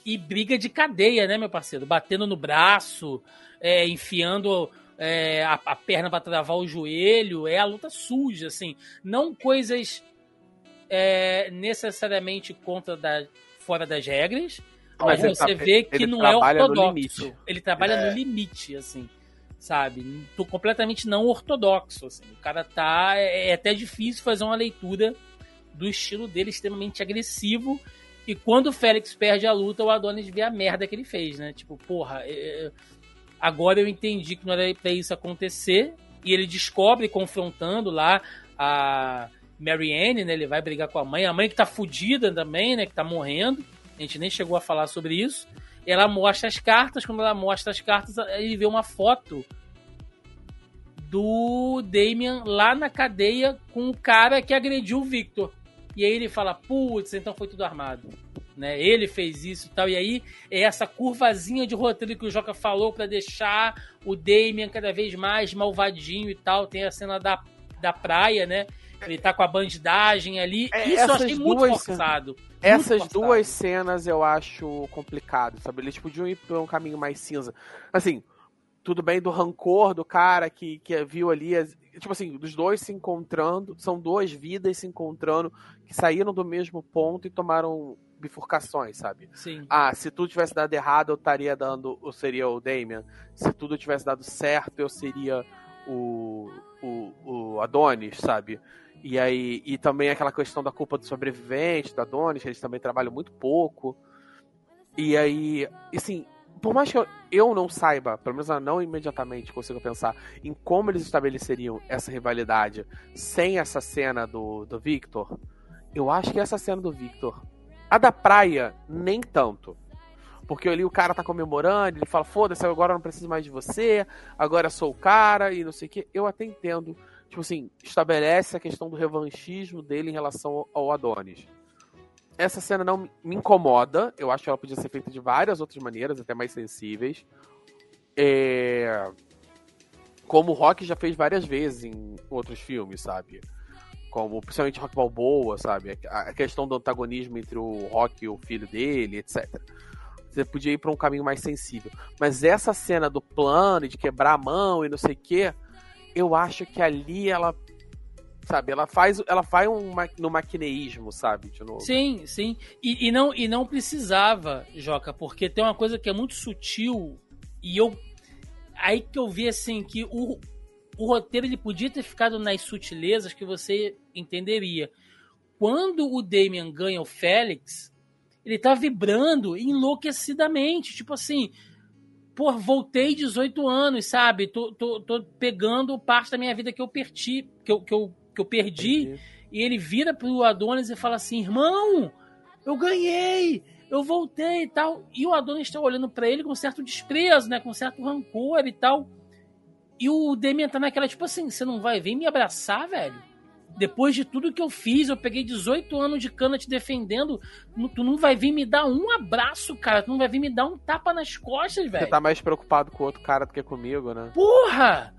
E briga de cadeia, né, meu parceiro? Batendo no braço, é, enfiando é, a, a, perna para travar o joelho, é a luta suja, assim. Não coisas é, necessariamente contra da, fora das regras, mas, mas você tá, vê que não é ortodoxo. Ele trabalha é. no limite, assim, sabe? Tô completamente não ortodoxo, assim. O cara tá... É, é até difícil fazer uma leitura do estilo dele extremamente agressivo e quando o Félix perde a luta, o Adonis vê a merda que ele fez, né? Tipo, porra, é, Agora eu entendi que não era pra isso acontecer. E ele descobre, confrontando lá a Marianne, né? Ele vai brigar com a mãe. A mãe que tá fudida também, né? Que tá morrendo. A gente nem chegou a falar sobre isso. Ela mostra as cartas. Quando ela mostra as cartas, ele vê uma foto do Damien lá na cadeia com o cara que agrediu o Victor. E aí ele fala, putz, então foi tudo armado né? Ele fez isso e tal. E aí é essa curvazinha de roteiro que o Joca falou para deixar o Damien cada vez mais malvadinho e tal. Tem a cena da, da praia, né? Ele tá com a bandidagem ali. É, isso eu achei muito forçado. Essas muito duas cenas eu acho complicado, sabe? Eles podiam ir por um caminho mais cinza. Assim, tudo bem do rancor do cara que, que viu ali. Tipo assim, dos dois se encontrando. São duas vidas se encontrando que saíram do mesmo ponto e tomaram bifurcações, sabe? Sim. Ah, se tudo tivesse dado errado, eu estaria dando. Eu seria o Damien. Se tudo tivesse dado certo, eu seria o, o, o Adonis, sabe? E aí. E também aquela questão da culpa do sobrevivente, do Adonis, eles também trabalham muito pouco. E aí. Assim, por mais que eu, eu não saiba, pelo menos não imediatamente consigo pensar em como eles estabeleceriam essa rivalidade sem essa cena do, do Victor, eu acho que essa cena do Victor a da praia, nem tanto. Porque ali o cara tá comemorando, ele fala, foda-se, agora eu não preciso mais de você, agora sou o cara e não sei o que. Eu até entendo. Tipo assim, estabelece a questão do revanchismo dele em relação ao Adonis. Essa cena não me incomoda. Eu acho que ela podia ser feita de várias outras maneiras, até mais sensíveis. É... Como o Rock já fez várias vezes em outros filmes, sabe? Como principalmente Rock Balboa, sabe? A questão do antagonismo entre o Rock e o filho dele, etc. Você podia ir para um caminho mais sensível. Mas essa cena do plano, de quebrar a mão e não sei o quê, eu acho que ali ela. Sabe, ela faz, ela faz um, no maquineísmo, sabe? De novo. Sim, sim. E, e, não, e não precisava, Joca, porque tem uma coisa que é muito sutil e eu. Aí que eu vi assim que o, o roteiro ele podia ter ficado nas sutilezas que você entenderia. Quando o Damien ganha o Félix, ele tá vibrando enlouquecidamente. Tipo assim, pô, voltei 18 anos, sabe? Tô, tô, tô pegando parte da minha vida que eu perdi, que eu, que eu, que eu perdi. Entendi. E ele vira pro Adonis e fala assim: irmão, eu ganhei, eu voltei e tal. E o Adonis está olhando para ele com certo desprezo, né? Com certo rancor e tal. E o Demian tá naquela, tipo assim, você não vai vir me abraçar, velho? Depois de tudo que eu fiz, eu peguei 18 anos de cana te defendendo. Tu não vai vir me dar um abraço, cara. Tu não vai vir me dar um tapa nas costas, velho. Você tá mais preocupado com o outro cara do que comigo, né? Porra!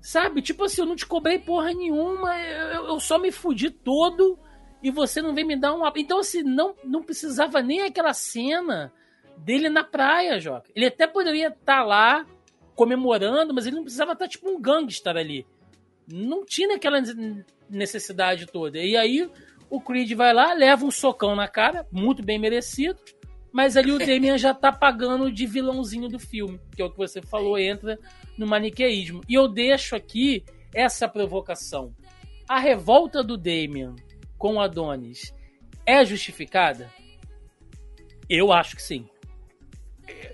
Sabe? Tipo assim, eu não te cobrei porra nenhuma. Eu, eu só me fudi todo e você não vem me dar um abraço. Então, assim, não, não precisava nem aquela cena dele na praia, Joca. Ele até poderia estar tá lá comemorando, mas ele não precisava estar tipo um gangster ali. Não tinha aquela necessidade toda. E aí o Creed vai lá, leva um socão na cara, muito bem merecido, mas ali o Damian já tá pagando de vilãozinho do filme, que é o que você falou, entra no maniqueísmo. E eu deixo aqui essa provocação. A revolta do Damian com Adonis é justificada? Eu acho que sim.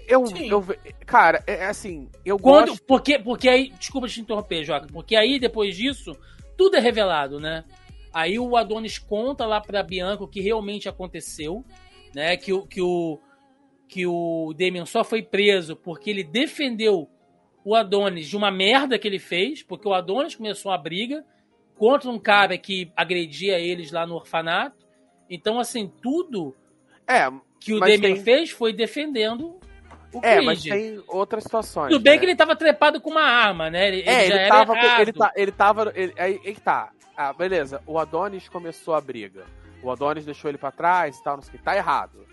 Eu, eu, cara, é, é assim, eu Quando, gosto... Porque, porque aí, desculpa te interromper, Joca, porque aí depois disso, tudo é revelado, né? Aí o Adonis conta lá pra Bianca o que realmente aconteceu, né? Que o, que o, que o Damien só foi preso porque ele defendeu o Adonis de uma merda que ele fez, porque o Adonis começou a briga contra um cara que agredia eles lá no orfanato. Então, assim, tudo é, que o Damien tem... fez foi defendendo o É, mas tem outras situações. Tudo bem né? que ele tava trepado com uma arma, né? Ele, é, ele, ele tava. Ele, tá, ele tava. Ele, aí, aí tá. Ah, beleza. O Adonis começou a briga. O Adonis deixou ele para trás e tal, não sei o que. Tá errado.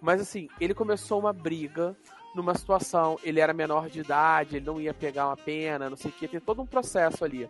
Mas assim, ele começou uma briga numa situação. Ele era menor de idade, ele não ia pegar uma pena, não sei o que. Tem todo um processo ali.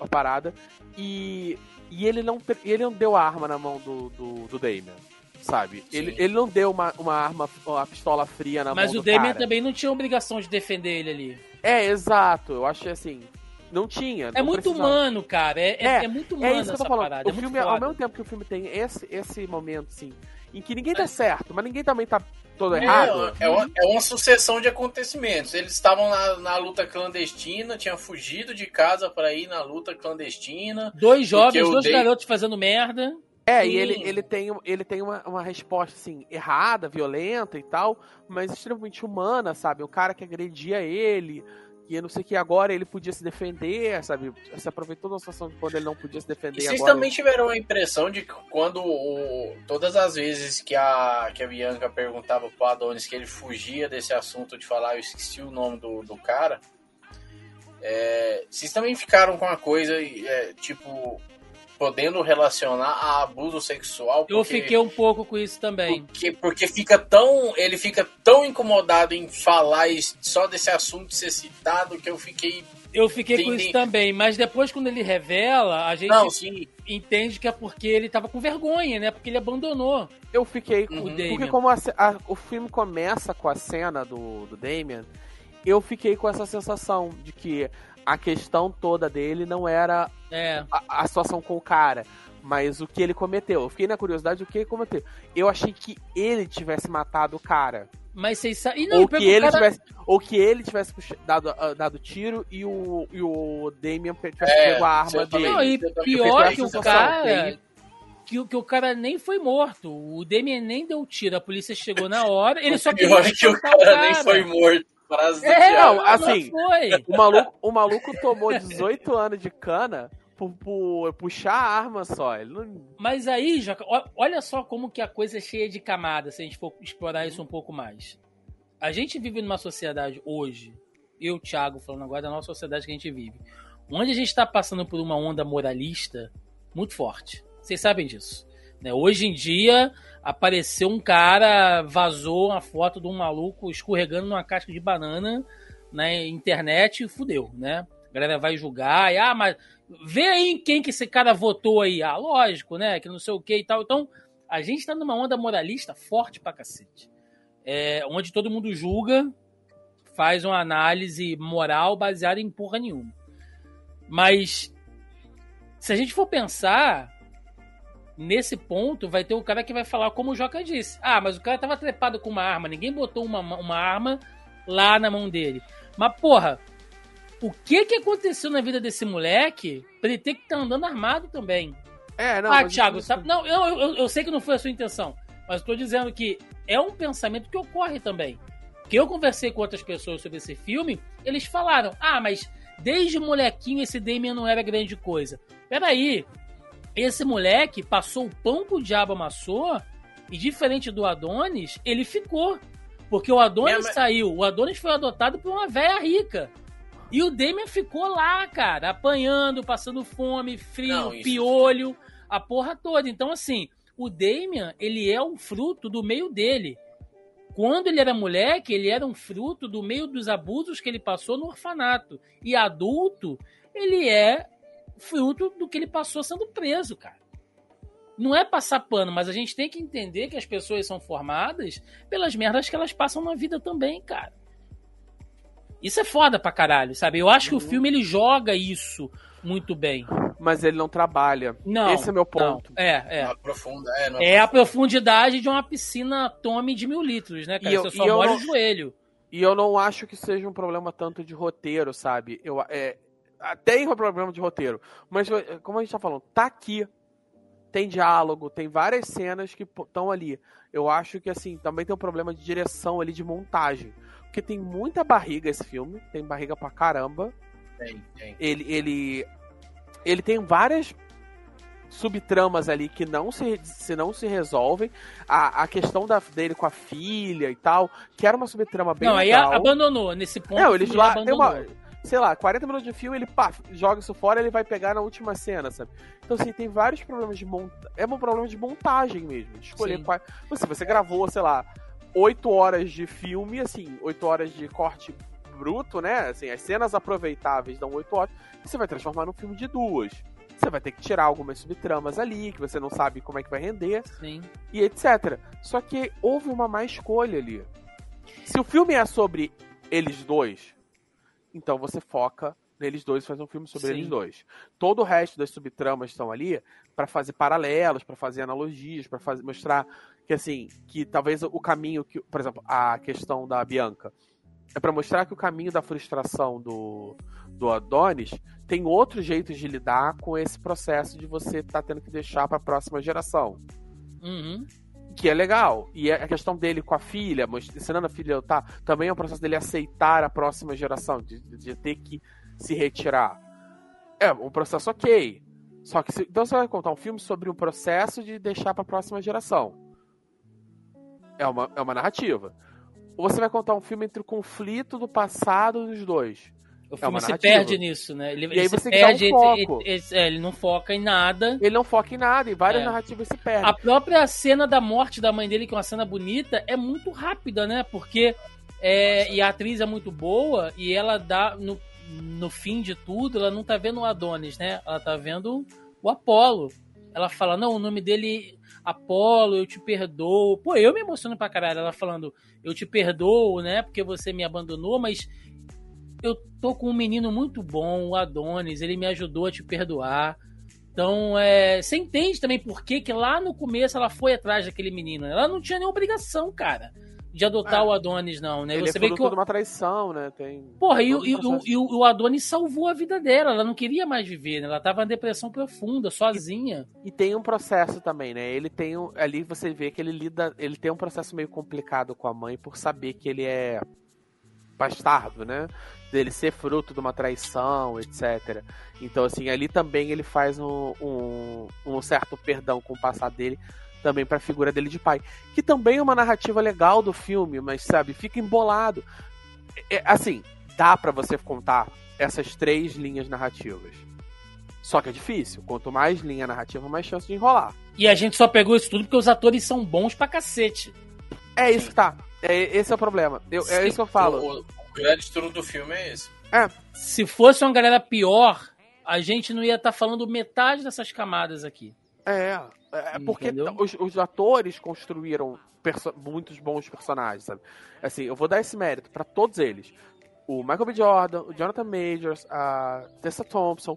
A parada. E, e ele, não, ele não deu a arma na mão do, do, do Damien sabe? Ele, ele não deu uma, uma arma, uma pistola fria na Mas mão do Mas o Damian cara. também não tinha obrigação de defender ele ali. É, exato. Eu achei assim. Não tinha. É não muito precisava. humano, cara. É, é, é, é muito humano é isso que eu tô falando. Parada, o é filme, ao mesmo tempo que o filme tem esse, esse momento, assim, em que ninguém tá certo, mas ninguém também tá todo errado. É, é, uma, é uma sucessão de acontecimentos. Eles estavam na, na luta clandestina, tinham fugido de casa para ir na luta clandestina. Dois jovens, dois dei... garotos fazendo merda. É, Sim. e ele, ele tem, ele tem uma, uma resposta, assim, errada, violenta e tal, mas extremamente humana, sabe? O cara que agredia ele, e eu não sei que agora ele podia se defender, sabe? Se aproveitou da situação de quando ele não podia se defender. E vocês agora... também tiveram a impressão de que quando o, todas as vezes que a, que a Bianca perguntava pro Adonis que ele fugia desse assunto de falar, eu esqueci o nome do, do cara. É, vocês também ficaram com uma coisa, é, tipo, podendo relacionar a abuso sexual. Porque, eu fiquei um pouco com isso também. Porque, porque fica tão. Ele fica tão incomodado em falar só desse assunto ser citado que eu fiquei. Eu fiquei com isso também, mas depois quando ele revela, a gente Não, entende que é porque ele tava com vergonha, né? Porque ele abandonou. Eu fiquei com. Uhum. Porque como a, a, o filme começa com a cena do, do Damien, eu fiquei com essa sensação de que a questão toda dele não era é. a, a, situação com o cara, mas o que ele cometeu. Eu fiquei na curiosidade do que ele cometeu. Eu achei que ele tivesse matado o cara. Mas vocês sabem. Ou, que ele cara... tivesse, ou que ele tivesse dado, uh, dado tiro e o, e o Damien tivesse é, pego a arma dele. Não, e pior que o cara. que, que o cara nem foi morto. O Damien nem deu tiro. A polícia chegou na hora. Ele só pior é que o cara, cara, nem foi morto. Frase do É, não, assim, foi. O maluco, o maluco tomou 18 anos de cana por, por puxar a arma só. Ele não... Mas aí, Joca, olha só como que a coisa é cheia de camadas, se a gente for explorar isso um pouco mais. A gente vive numa sociedade hoje, eu, Thiago, falando agora da nossa sociedade que a gente vive, onde a gente está passando por uma onda moralista muito forte. Vocês sabem disso. né? Hoje em dia, apareceu um cara, vazou uma foto de um maluco escorregando numa casca de banana na internet e fudeu, né? A galera vai julgar, e, ah, mas vê aí em quem que esse cara votou aí. Ah, lógico, né? Que não sei o que e tal. Então, a gente tá numa onda moralista forte pra cacete. É, onde todo mundo julga, faz uma análise moral baseada em porra nenhuma. Mas, se a gente for pensar, nesse ponto, vai ter o cara que vai falar como o Joca disse. Ah, mas o cara tava trepado com uma arma, ninguém botou uma, uma arma lá na mão dele. Mas, porra, o que que aconteceu na vida desse moleque pra ele ter que estar andando armado também? É, não. ah, Thiago, isso- sabe? Não, eu, eu, eu sei que não foi a sua intenção, mas eu tô dizendo que é um pensamento que ocorre também. Que eu conversei com outras pessoas sobre esse filme, eles falaram: ah, mas desde molequinho esse Damien não era grande coisa. Peraí, esse moleque passou o pão que o diabo amassou e, diferente do Adonis, ele ficou. Porque o Adonis É, mas- saiu, o Adonis foi adotado por uma velha rica. E o Damien ficou lá, cara, apanhando, passando fome, frio, Não, isso- piolho, a porra toda. Então, assim, o Damien, ele é um fruto do meio dele. Quando ele era moleque, ele era um fruto do meio dos abusos que ele passou no orfanato. E adulto, ele é fruto do que ele passou sendo preso, cara. Não é passar pano, mas a gente tem que entender que as pessoas são formadas pelas merdas que elas passam na vida também, cara. Isso é foda pra caralho, sabe? Eu acho que o filme ele joga isso muito bem. Mas ele não trabalha. Não. Esse é meu ponto. Não. É, é. Não aprofunda, é, não É a profundidade de uma piscina Tome de mil litros, né, cara? E eu- Você só e eu molha não- o joelho. E eu não acho que seja um problema tanto de roteiro, sabe? Eu, é, tem um problema de roteiro. Mas, é, como a gente tá falando, tá aqui. Tem diálogo, tem várias cenas que estão ali. Eu acho que, assim, também tem um problema de direção ali, de montagem. Porque tem muita barriga esse filme. Tem barriga pra caramba. tem, tem. Ele, ele, ele tem várias subtramas ali que não se, se não se resolvem. A, a questão da, dele com a filha e tal, que era uma subtrama bem não, aí legal. a- abandonou. Nesse ponto, Não, eles lá. Tem uma. Sei lá, 40 minutos de filme, ele pá, joga isso fora ele vai pegar na última cena, sabe? Então, assim, tem vários problemas de montagem. É um problema de montagem mesmo. De escolher Sim. qual. Você, você gravou, sei lá, 8 horas de filme, assim, 8 horas de corte bruto, né? Assim, as cenas aproveitáveis dão 8 horas. E você vai transformar num filme de duas. Você vai ter que tirar algumas subtramas ali, que você não sabe como é que vai render Sim. e etc. Só que houve uma má escolha ali. Se o filme é sobre eles dois, então você foca neles dois e faz um filme sobre Sim. eles dois. Todo o resto das subtramas estão ali para fazer paralelos, para fazer analogias, para fazer mostrar que assim, que talvez o caminho que, por exemplo, a questão da Bianca é para mostrar que o caminho da frustração do do Adonis tem outros jeitos de lidar com esse processo de você estar tendo que deixar para a próxima geração Uhum. Que é legal. E a questão dele com a filha, ensinando a filha a lutar, também é um processo dele aceitar a próxima geração, de, de- ter que se retirar. É um processo ok. Só que se- então você vai contar um filme sobre o processo de deixar para a próxima geração. É uma, é uma narrativa. Ou você vai contar um filme entre o conflito do passado dos dois. O filme uma se perde nisso, né? Ele, E aí se você dar um perde, foco. ele, ele- é, ele não foca em nada. Ele não foca em nada, e várias É. narrativas se perdem. A própria cena da morte da mãe dele, que é uma cena bonita, é muito rápida, né? Porque é, e a atriz é muito boa e ela dá no, no fim de tudo, ela não tá vendo o Adonis, né? Ela tá vendo o Apolo. Ela fala: "Não, o nome dele Apolo, eu te perdoo". Pô, eu me emociono pra caralho ela falando: "Eu te perdoo, né? Porque você me abandonou, mas eu tô com um menino muito bom, o Adonis, ele me ajudou a te perdoar". Então, é, você entende também por que, que lá no começo ela foi atrás daquele menino. Ela não tinha nem obrigação, cara, de adotar É. o Adonis, não, né? Ele Você é vê que o, uma traição, né? Tem. Porra, e, e, o- e o, e Adonis salvou a vida dela. Ela não queria mais viver, né? Ela tava em depressão profunda, sozinha. E tem um processo também, né? Ele tem um, ali você vê que ele lida, ele tem um processo meio complicado com a mãe por saber que ele é bastardo, né? Dele ser fruto de uma traição, etc. Então assim, ali também ele faz um, um, um certo perdão com o passado dele também pra figura dele de pai, que também é uma narrativa legal do filme, mas sabe, fica embolado. É, assim, dá pra você contar essas três linhas narrativas. Só que é difícil. Quanto mais linha narrativa, mais chance de enrolar. E a gente só pegou isso tudo porque os atores são bons pra cacete. É isso que tá. É, esse é o problema. Eu- é isso que eu falo. O, o grande truque do filme é esse. Se fosse uma galera pior, a gente não ia estar falando metade dessas camadas aqui. É, é porque Entendeu? os, os atores construíram muitos bons personagens, sabe? Assim, eu vou dar esse mérito pra todos eles. O Michael B. Jordan, o Jonathan Majors, a Tessa Thompson,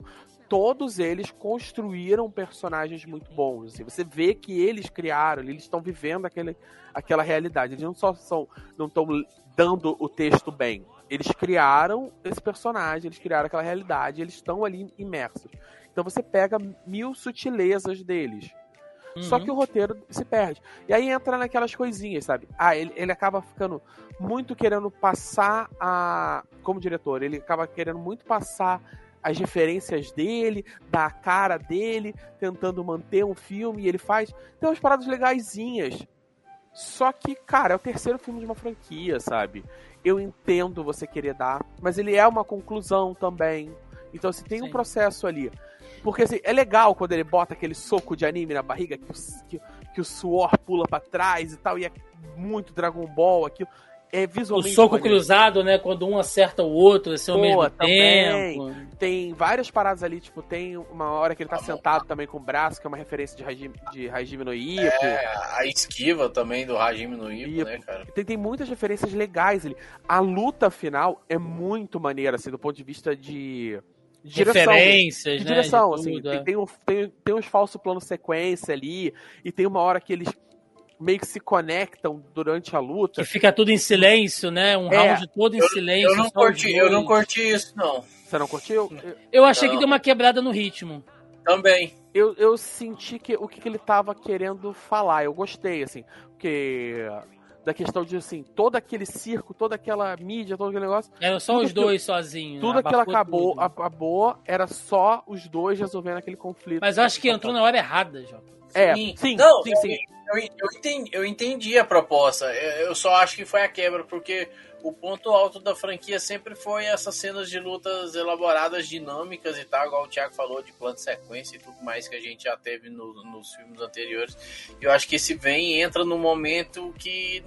todos eles construíram personagens muito bons. Assim. Você vê que eles criaram, eles estão vivendo aquele, aquela realidade. Eles não só são, não estão dando o texto bem. Eles criaram esse personagem, eles criaram aquela realidade, eles estão ali imersos. Então você pega mil sutilezas deles. Só Uhum. que o roteiro se perde. E aí entra naquelas coisinhas, sabe? Ah, ele, ele acaba ficando muito querendo passar a. Como diretor, ele acaba querendo muito passar as referências dele, da cara dele, tentando manter um filme, e ele faz. Tem umas paradas legaisinhas. Só que, cara, é o terceiro filme de uma franquia, sabe? Eu entendo você querer dar, mas ele é uma conclusão também. Então, se tem um Sim. processo ali. Porque assim, é legal quando ele bota aquele soco de anime na barriga, que o, que, que o suor pula pra trás e tal, e é muito Dragon Ball, aquilo. É O visualmente. soco maneiro. cruzado, né? Quando um acerta o outro, assim, ao Pô, mesmo também. tempo. Tem várias paradas ali, tipo, tem uma hora que ele tá sentado também com o braço, que é uma referência de Hajime, de Hajime no Ippo. É, a esquiva também do Hajime no Ippo, Ippo. né, cara? Tem, tem muitas referências legais ali. A luta final é muito maneira, assim, do ponto de vista de, de direção. Referências, De né? direção, de assim. tudo, Tem, é. tem, um- tem- tem uns falsos planos sequência ali, e tem uma hora que eles meio que se conectam durante a luta. Que fica tudo em silêncio, né? Um É. round todo em silêncio. Eu não, curti, eu não curti isso, não. Você não curtiu? Eu- Eu achei que Não. deu uma quebrada no ritmo. Também. eu, eu senti que o que, que ele tava querendo falar. Eu gostei, assim, porque da questão de assim, todo aquele circo, toda aquela mídia, todo aquele negócio, Eram só Tudo os aquilo- dois sozinhos. tudo né? aquilo Abafou acabou, tudo. acabou, era só os dois resolvendo aquele conflito. Mas eu acho que entrou na hora errada, Jota. É, sim, não, sim, eu, sim. Eu, eu entendi, eu entendi a proposta. Eu só acho que foi a quebra, porque o ponto alto da franquia sempre foi essas cenas de lutas elaboradas, dinâmicas e tal, igual o Thiago falou, de plano de sequência e tudo mais que a gente já teve no- nos filmes anteriores. Eu acho que esse vem entra num momento que,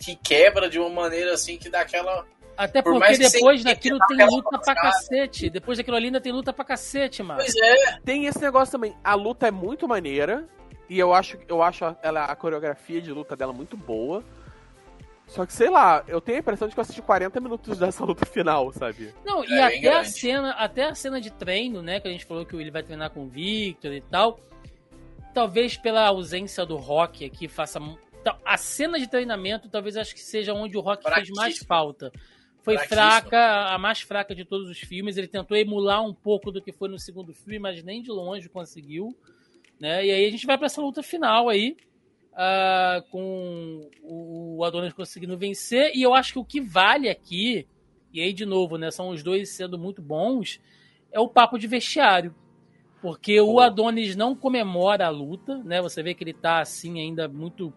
que quebra de uma maneira assim que dá aquela. Até Por porque depois daquilo tem luta pra cacete. Depois daquilo ali ainda tem luta pra cacete, mano. Pois é, Tem esse negócio também. A luta é muito maneira. E eu acho, eu acho ela, a coreografia de luta dela muito boa. Só que, sei lá, eu tenho a impressão de que eu assisti 40 minutos dessa luta final, sabe? Não, e É, bem até a grande. cena, até a cena de treino, né, que a gente falou que ele vai treinar com o Victor e tal. Talvez pela ausência do Rock aqui faça a cena de treinamento talvez acho que seja onde o Rock fez mais falta. Foi fraca, a mais fraca de todos os filmes. Ele tentou emular um pouco do que foi no segundo filme, mas nem de longe conseguiu. Né? E aí a gente vai para essa luta final aí, ah, com o Adonis conseguindo vencer. E eu acho que o que vale aqui, e aí de novo, né, são os dois sendo muito bons, é o papo de vestiário. Porque o Pô. Adonis não comemora a luta, né? Você vê que ele tá assim ainda muito.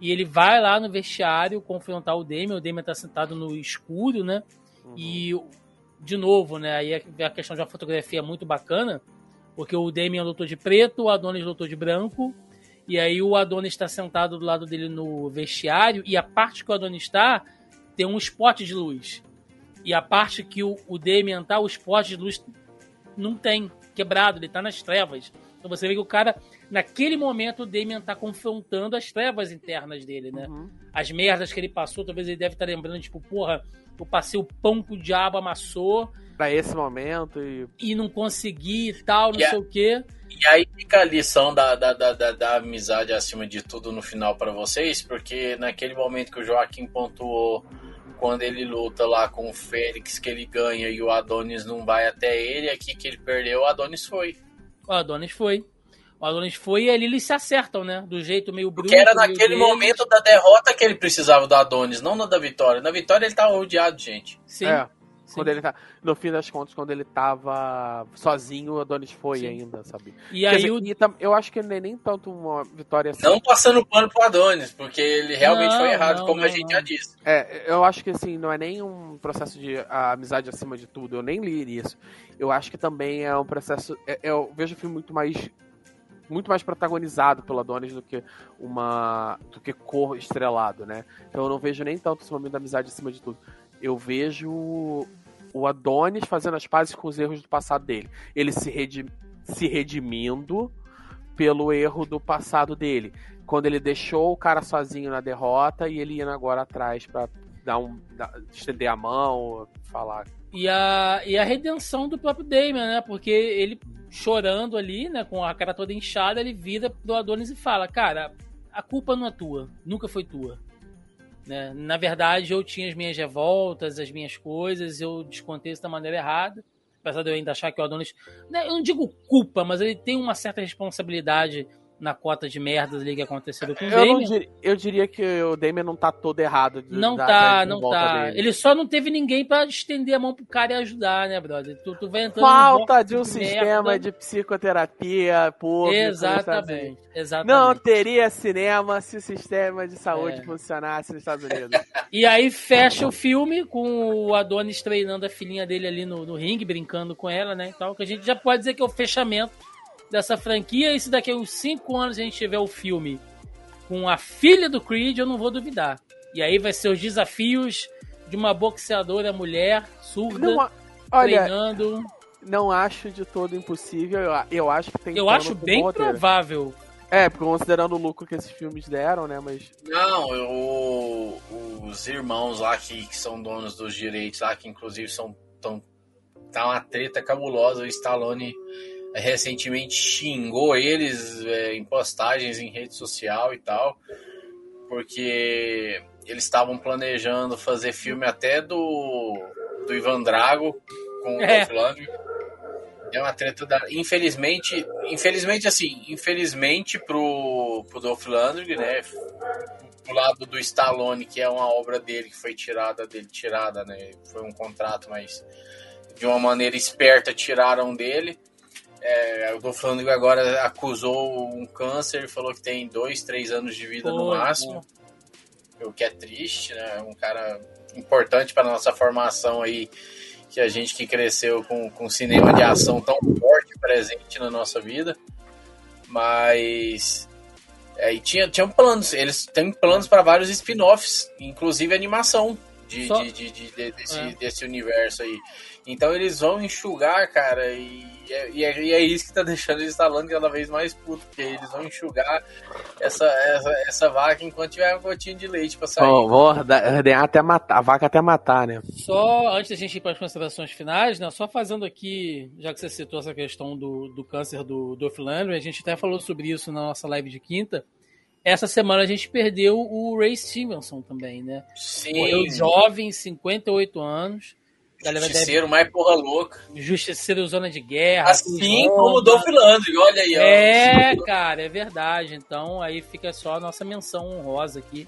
E ele vai lá no vestiário confrontar o Damian. O Damian tá sentado no escuro, né? E, de novo, né? Aí é a questão de uma fotografia muito bacana, porque o Damian lutou de preto, o Adonis lutou de branco, e aí o Adonis está sentado do lado dele no vestiário, e a parte que o Adonis está tem um spot de luz. E a parte que o, o Damian tá, o spot de luz não tem, quebrado, ele tá nas trevas. Então você vê que o cara, naquele momento, o Damien tá confrontando as trevas internas dele, né? Uhum. As merdas que ele passou, talvez ele deve estar lembrando, tipo, porra, eu passei o pão que o diabo amassou Pra esse momento e. e não consegui e tal, não Yeah. sei o quê. E aí fica a lição da, da, da, da, da amizade acima de tudo no final pra vocês, porque naquele momento que o Joaquim pontuou, quando ele luta lá com o Félix, que ele ganha e o Adonis não vai até ele, aqui que ele perdeu, o Adonis foi. O Adonis foi. O Adonis foi e ali eles se acertam, né? Do jeito meio bruto. Porque era naquele deles. momento da derrota que ele precisava do Adonis, não na da vitória. Na vitória ele tava rodeado, gente. Sim. É. sim. Quando ele tá. No fim das contas, quando ele tava sozinho, o Adonis foi Sim. ainda, sabe? E Quer aí dizer, o. e tam- eu acho que não é nem tanto uma vitória assim. Não passando pano pro Adonis, porque ele realmente Não, foi errado, não, como a não, gente não. já disse. É, eu acho que assim, não é nem um processo de a amizade acima de tudo, eu nem li isso. Eu acho que também é um processo. é- eu vejo o filme muito mais. Muito mais protagonizado pelo Adonis do que uma. do que cor estrelado, né? Então eu não vejo nem tanto esse momento da amizade acima de tudo. Eu vejo o Adonis fazendo as pazes com os erros do passado dele. Ele se, redi- se redimindo pelo erro do passado dele. Quando ele deixou o cara sozinho na derrota e ele indo agora atrás pra dar um. dar- estender a mão, falar. E a, e a redenção do próprio Damien, né? Porque ele chorando ali, né? Com a cara toda inchada, ele vira pro Adonis e fala: Cara, a culpa não é tua, nunca foi tua. Né? Na verdade, eu tinha as minhas revoltas, as minhas coisas, eu descontei isso da maneira errada. Apesar de eu ainda achar que o Adonis. né, Eu não digo culpa, mas ele tem uma certa responsabilidade na cota de merdas ali que aconteceu com o Eu, dir- eu diria que o Damien não tá todo errado. de- Não da- tá, não tá. dele. Ele só não teve ninguém pra estender a mão pro cara e ajudar, né, brother? Tu, tu vai entrando Falta de um merda. sistema de psicoterapia público. Exatamente, exatamente. Não teria cinema se o sistema de saúde É. funcionasse nos Estados Unidos. E aí fecha o filme com o Adonis treinando a filhinha dele ali no, no ringue, brincando com ela, né? Então, que a gente já pode dizer que é o fechamento dessa franquia. E se daqui a uns 5 anos a gente tiver o filme com a filha do Creed, eu não vou duvidar. E aí vai ser os desafios de uma boxeadora mulher surda Não, olha, treinando. não acho de todo impossível. Eu, eu acho que tem Eu acho bem roteiro. provável. É, porque considerando o lucro que esses filmes deram, né? Mas. Não, eu- os irmãos lá que, que são donos dos direitos lá, que inclusive são tão, tá uma treta cabulosa. O Stallone recentemente xingou eles é, em postagens em rede social e tal, porque eles estavam planejando fazer filme até do, do Ivan Drago com o É. Dolph Lundgren. É uma treta da. Infelizmente, infelizmente assim, infelizmente pro, pro Dolph Lundgren, né? Pro lado do Stallone, que é uma obra dele que foi tirada dele, tirada, né? Foi um contrato, mas de uma maneira esperta tiraram dele. É, o Lundgren agora acusou um câncer e falou que tem dois, três anos de vida no Foi, máximo. O que é triste, né? Um cara importante para nossa formação aí que a gente que cresceu com, com cinema de ação tão forte presente na nossa vida. Mas. É, e tinha, tinham planos, eles têm planos para vários spin-offs, inclusive animação de, Só- de, de- de- de- desse, É. desse universo aí. Então eles vão enxugar, cara, e é, e é, e é isso que tá deixando eles falando cada vez mais puto, porque eles vão enxugar essa, essa, essa vaca enquanto tiver uma gotinha de leite pra sair. Vou orda- ordenar até matar. A vaca até matar, né? Só antes da gente ir para as considerações finais, né? Só fazendo aqui, já que você citou essa questão do, do câncer do Dolph Lundgren, a gente até falou sobre isso na nossa live de quinta. Essa semana a gente perdeu o Ray Stevenson também, né? Morreu Sim, jovem, 58 anos. Deve justiceiro mais porra louca. justiceiro zona de guerra. Assim como o. Dolph Lundgren, olha aí. ó. É, cara, é verdade. Então aí fica só a nossa menção honrosa aqui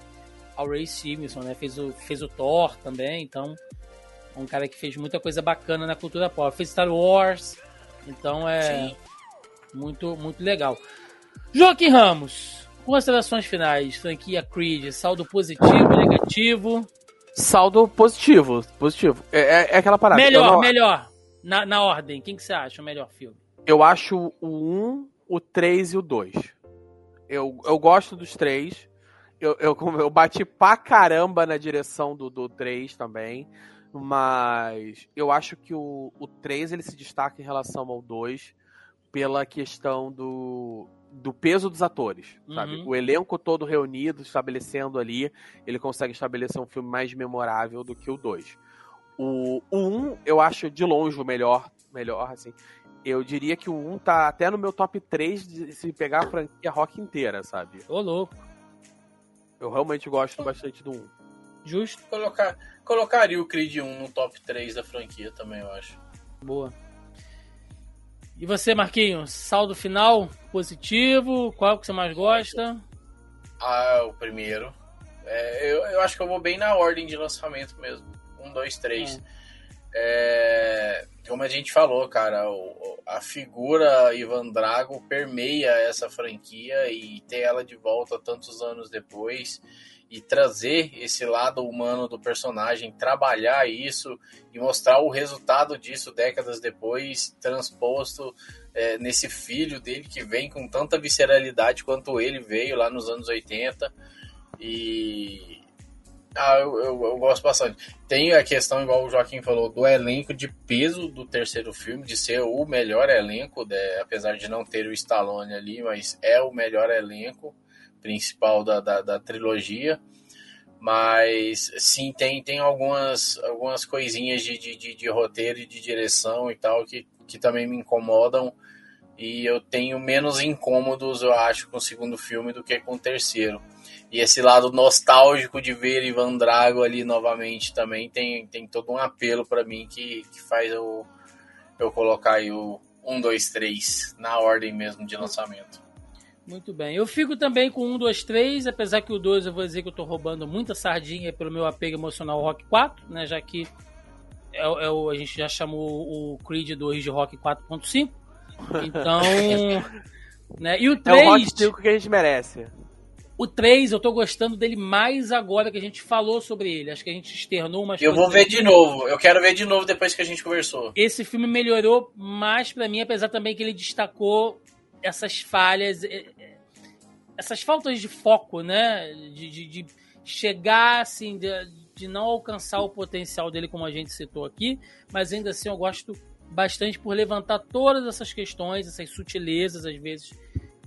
ao Ray Stevenson, né? Fez o, fez o Thor também, então um cara que fez muita coisa bacana na cultura pop. Fez Star Wars, então é Sim. muito, muito legal. Joaquim Ramos, considerações finais, franquia Creed, saldo positivo, negativo. Saldo positivo. Positivo. É, é- é aquela parada. melhor, não- melhor. Na, na ordem, quem que você acha o melhor filme? eu acho o 1, o 3 e o 2. Eu, eu gosto dos três. Eu, eu, eu bati pra caramba na direção do, do 3 também. Mas eu acho que o, o 3 ele se destaca em relação ao 2 pela questão do, do peso dos atores, sabe? Uhum. O elenco todo reunido, estabelecendo ali, ele consegue estabelecer um filme mais memorável do que o 2. O 1, um, eu acho de longe o melhor, melhor, assim. Eu diria que o 1 um tá até no meu top 3 de se pegar a franquia rock inteira, sabe? Ô, louco. Eu realmente gosto bastante do 1. Um. Justo. Colocar, colocaria o Creed 1 no top 3 da franquia também, eu acho. Boa. E você, Marquinhos? Saldo final positivo? Qual que você mais gosta? Ah, o primeiro. É, eu, eu acho que eu vou bem na ordem de lançamento mesmo. Um, dois, três. É. É, como a gente falou, cara, o, a figura Ivan Drago permeia essa franquia e ter ela de volta tantos anos depois e trazer esse lado humano do personagem, trabalhar isso e mostrar o resultado disso décadas depois, transposto é, nesse filho dele que vem com tanta visceralidade quanto ele veio lá nos anos 80. E. Ah, eu, eu, eu gosto bastante. Tem a questão, igual o Joaquim falou, do elenco de peso do terceiro filme, de ser o melhor elenco, de, apesar de não ter o Stallone ali, mas é o melhor elenco principal da, da, da, trilogia. Mas sim, tem, tem algumas, algumas coisinhas de, de, de, roteiro e de direção e tal que, que também me incomodam. E eu tenho menos incômodos, eu acho, com o segundo filme do que com o terceiro. E esse lado nostálgico de ver Ivan Drago ali novamente também tem, tem todo um apelo para mim que, que faz eu, eu colocar aí o 1, 2, 3 na ordem mesmo de lançamento. Muito bem. Eu fico também com 1, 2, 3, apesar que o 2 eu vou dizer que eu tô roubando muita sardinha pelo meu apego emocional ao Rock 4, né? Já que é, é o, a gente já chamou o Creed 2 de Rock 4.5. Então. né? E o 3. É o Rock 5 que a gente merece. O 3, eu tô gostando dele mais agora que a gente falou sobre ele. Acho que a gente externou umas Eu vou ver de novo. Eu quero ver de novo depois que a gente conversou. Esse filme melhorou mais para mim, apesar também que ele destacou essas falhas, essas faltas de foco, né? De, de, de chegar, assim, de, de, não alcançar o potencial dele, como a gente citou aqui, mas ainda assim eu gosto bastante por levantar todas essas questões, essas sutilezas, às vezes,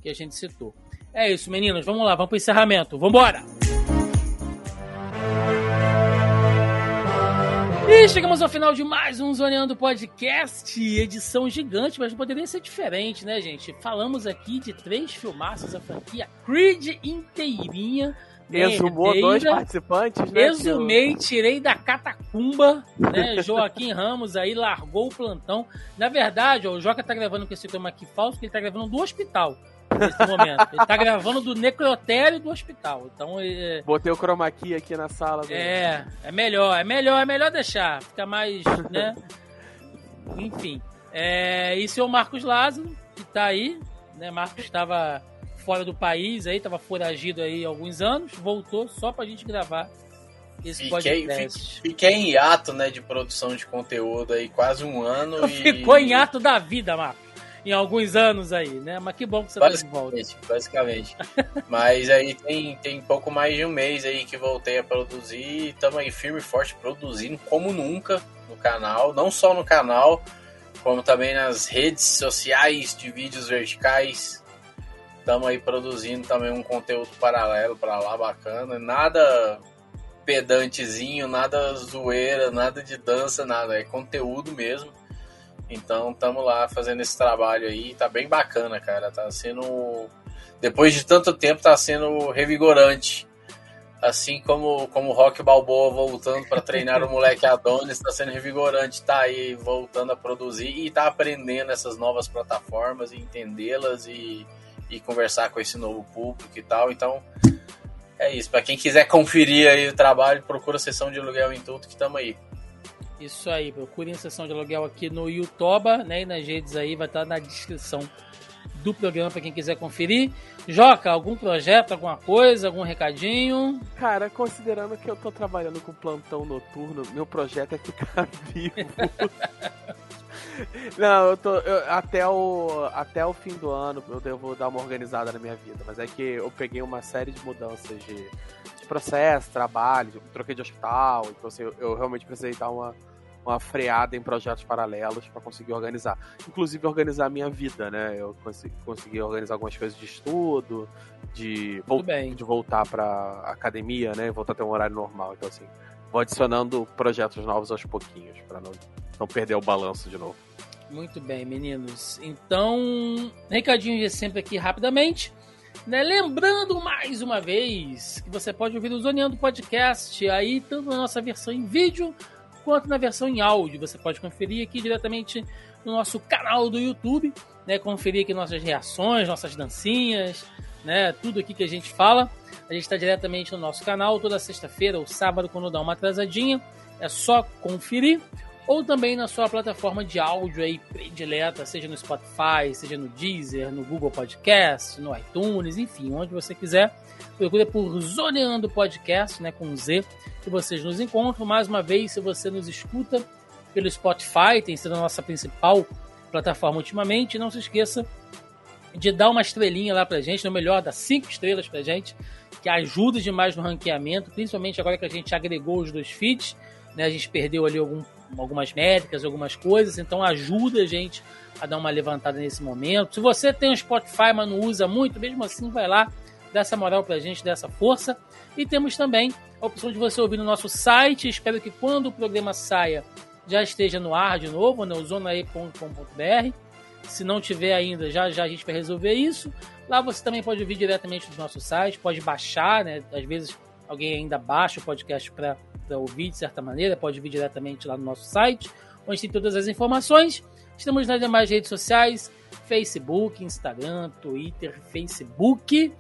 que a gente citou. É isso, meninos. Vamos lá, vamos pro encerramento. Vambora! E chegamos ao final de mais um Zoneando Podcast, edição gigante, mas não poderia ser diferente, né, gente? Falamos aqui de três filmaços da franquia Creed inteirinha. Exumou herdeira, dois participantes, né? Exumei, tirei da catacumba, né? Joaquim Ramos aí largou o plantão. Na verdade, ó, o Joca tá gravando com esse tema aqui falso, porque ele tá gravando do hospital nesse momento. Ele tá gravando do necrotério do hospital. Então, é... Botei o chroma key aqui na sala. Do... É, é melhor, é melhor, é melhor deixar. Fica mais, né? Enfim. É, e seu Marcos Lázaro, que tá aí, né? Marcos estava fora do país aí, tava foragido aí há alguns anos, voltou só pra gente gravar esse fiquei, podcast. Fiquei em hiato, né, de produção de conteúdo aí quase um ano. e... Ficou em hiato da vida, Marcos em alguns anos aí, né? Mas que bom que você tá de volta. Basicamente. Mas aí tem, tem pouco mais de um mês aí que voltei a produzir. Estamos aí firme e forte produzindo como nunca no canal. Não só no canal, como também nas redes sociais de vídeos verticais. Estamos aí produzindo também um conteúdo paralelo para lá bacana. Nada pedantezinho, nada zoeira, nada de dança, nada. É conteúdo mesmo. Então estamos lá fazendo esse trabalho aí, tá bem bacana, cara. Tá sendo. Depois de tanto tempo, tá sendo revigorante. Assim como, como o Rock Balboa voltando para treinar o moleque Adonis, tá sendo revigorante, tá aí voltando a produzir e tá aprendendo essas novas plataformas e entendê-las e, e conversar com esse novo público e tal. Então, é isso. Para quem quiser conferir aí o trabalho, procura a sessão de aluguel em tudo que estamos aí. Isso aí, procurem sessão de aluguel aqui no YouTube, né? E nas redes aí, vai estar na descrição do programa para quem quiser conferir. Joca, algum projeto, alguma coisa, algum recadinho? Cara, considerando que eu tô trabalhando com plantão noturno, meu projeto é ficar vivo. Não, eu tô. Eu, até, o, até o fim do ano eu devo dar uma organizada na minha vida. Mas é que eu peguei uma série de mudanças de processo, trabalho, troquei de hospital. Então assim, eu, eu realmente precisei dar uma, uma freada em projetos paralelos para conseguir organizar. Inclusive organizar a minha vida, né? Eu consegui, consegui organizar algumas coisas de estudo, de, vol de voltar para academia, né? Voltar a ter um horário normal. Então, assim, vou adicionando projetos novos aos pouquinhos, para não, não perder o balanço de novo. Muito bem, meninos. Então, recadinho de sempre aqui rapidamente. Né? Lembrando mais uma vez que você pode ouvir o Zoneando Podcast aí, tanto na nossa versão em vídeo quanto na versão em áudio. Você pode conferir aqui diretamente no nosso canal do YouTube, né? Conferir aqui nossas reações, nossas dancinhas, né? Tudo aqui que a gente fala. A gente está diretamente no nosso canal toda sexta-feira ou sábado quando dá uma atrasadinha. É só conferir ou também na sua plataforma de áudio aí predileta, seja no Spotify, seja no Deezer, no Google Podcast, no iTunes, enfim, onde você quiser. Procure por Zoneando Podcast, né, com Z, que vocês nos encontram. Mais uma vez, se você nos escuta pelo Spotify, tem sido a nossa principal plataforma ultimamente, não se esqueça de dar uma estrelinha lá pra gente, no melhor, dar cinco estrelas pra gente, que ajuda demais no ranqueamento, principalmente agora que a gente agregou os dois feeds, né, a gente perdeu ali algum algumas métricas, algumas coisas, então ajuda a gente a dar uma levantada nesse momento. Se você tem um Spotify, mas não usa muito, mesmo assim, vai lá, dá essa moral pra gente, dá essa força. E temos também a opção de você ouvir no nosso site. Espero que quando o programa saia já esteja no ar de novo, no né, zonae.com.br. Se não tiver ainda, já já a gente vai resolver isso. Lá você também pode ouvir diretamente do nosso site, pode baixar, né? Às vezes alguém ainda baixa o podcast para ouvir de certa maneira, pode vir diretamente lá no nosso site, onde tem todas as informações. Estamos nas demais redes sociais: Facebook, Instagram, Twitter, Facebook,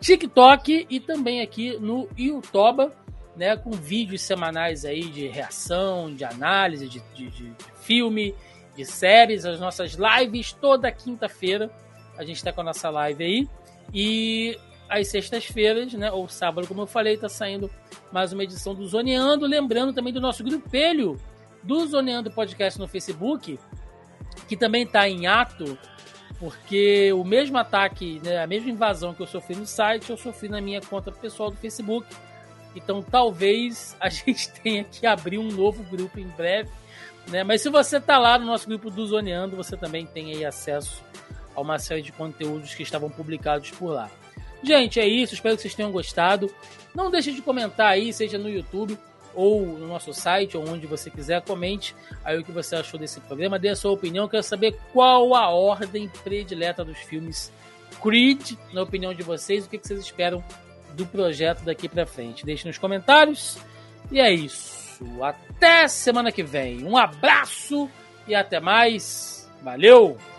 TikTok e também aqui no YouTube, né, com vídeos semanais aí de reação, de análise de, de, de filme, de séries, as nossas lives toda quinta-feira. A gente está com a nossa live aí. E às sextas-feiras, né, ou sábado, como eu falei, está saindo mais uma edição do Zoneando. Lembrando também do nosso grupelho do Zoneando Podcast no Facebook, que também está em ato, porque o mesmo ataque, né, a mesma invasão que eu sofri no site, eu sofri na minha conta pessoal do Facebook. Então talvez a gente tenha que abrir um novo grupo em breve. Né? Mas se você está lá no nosso grupo do Zoneando, você também tem aí acesso a uma série de conteúdos que estavam publicados por lá. Gente, é isso. Espero que vocês tenham gostado. Não deixe de comentar aí, seja no YouTube ou no nosso site, ou onde você quiser, comente aí o que você achou desse programa, dê a sua opinião. Quero saber qual a ordem predileta dos filmes Creed, na opinião de vocês, o que vocês esperam do projeto daqui para frente. Deixe nos comentários. E é isso. Até semana que vem. Um abraço e até mais. Valeu!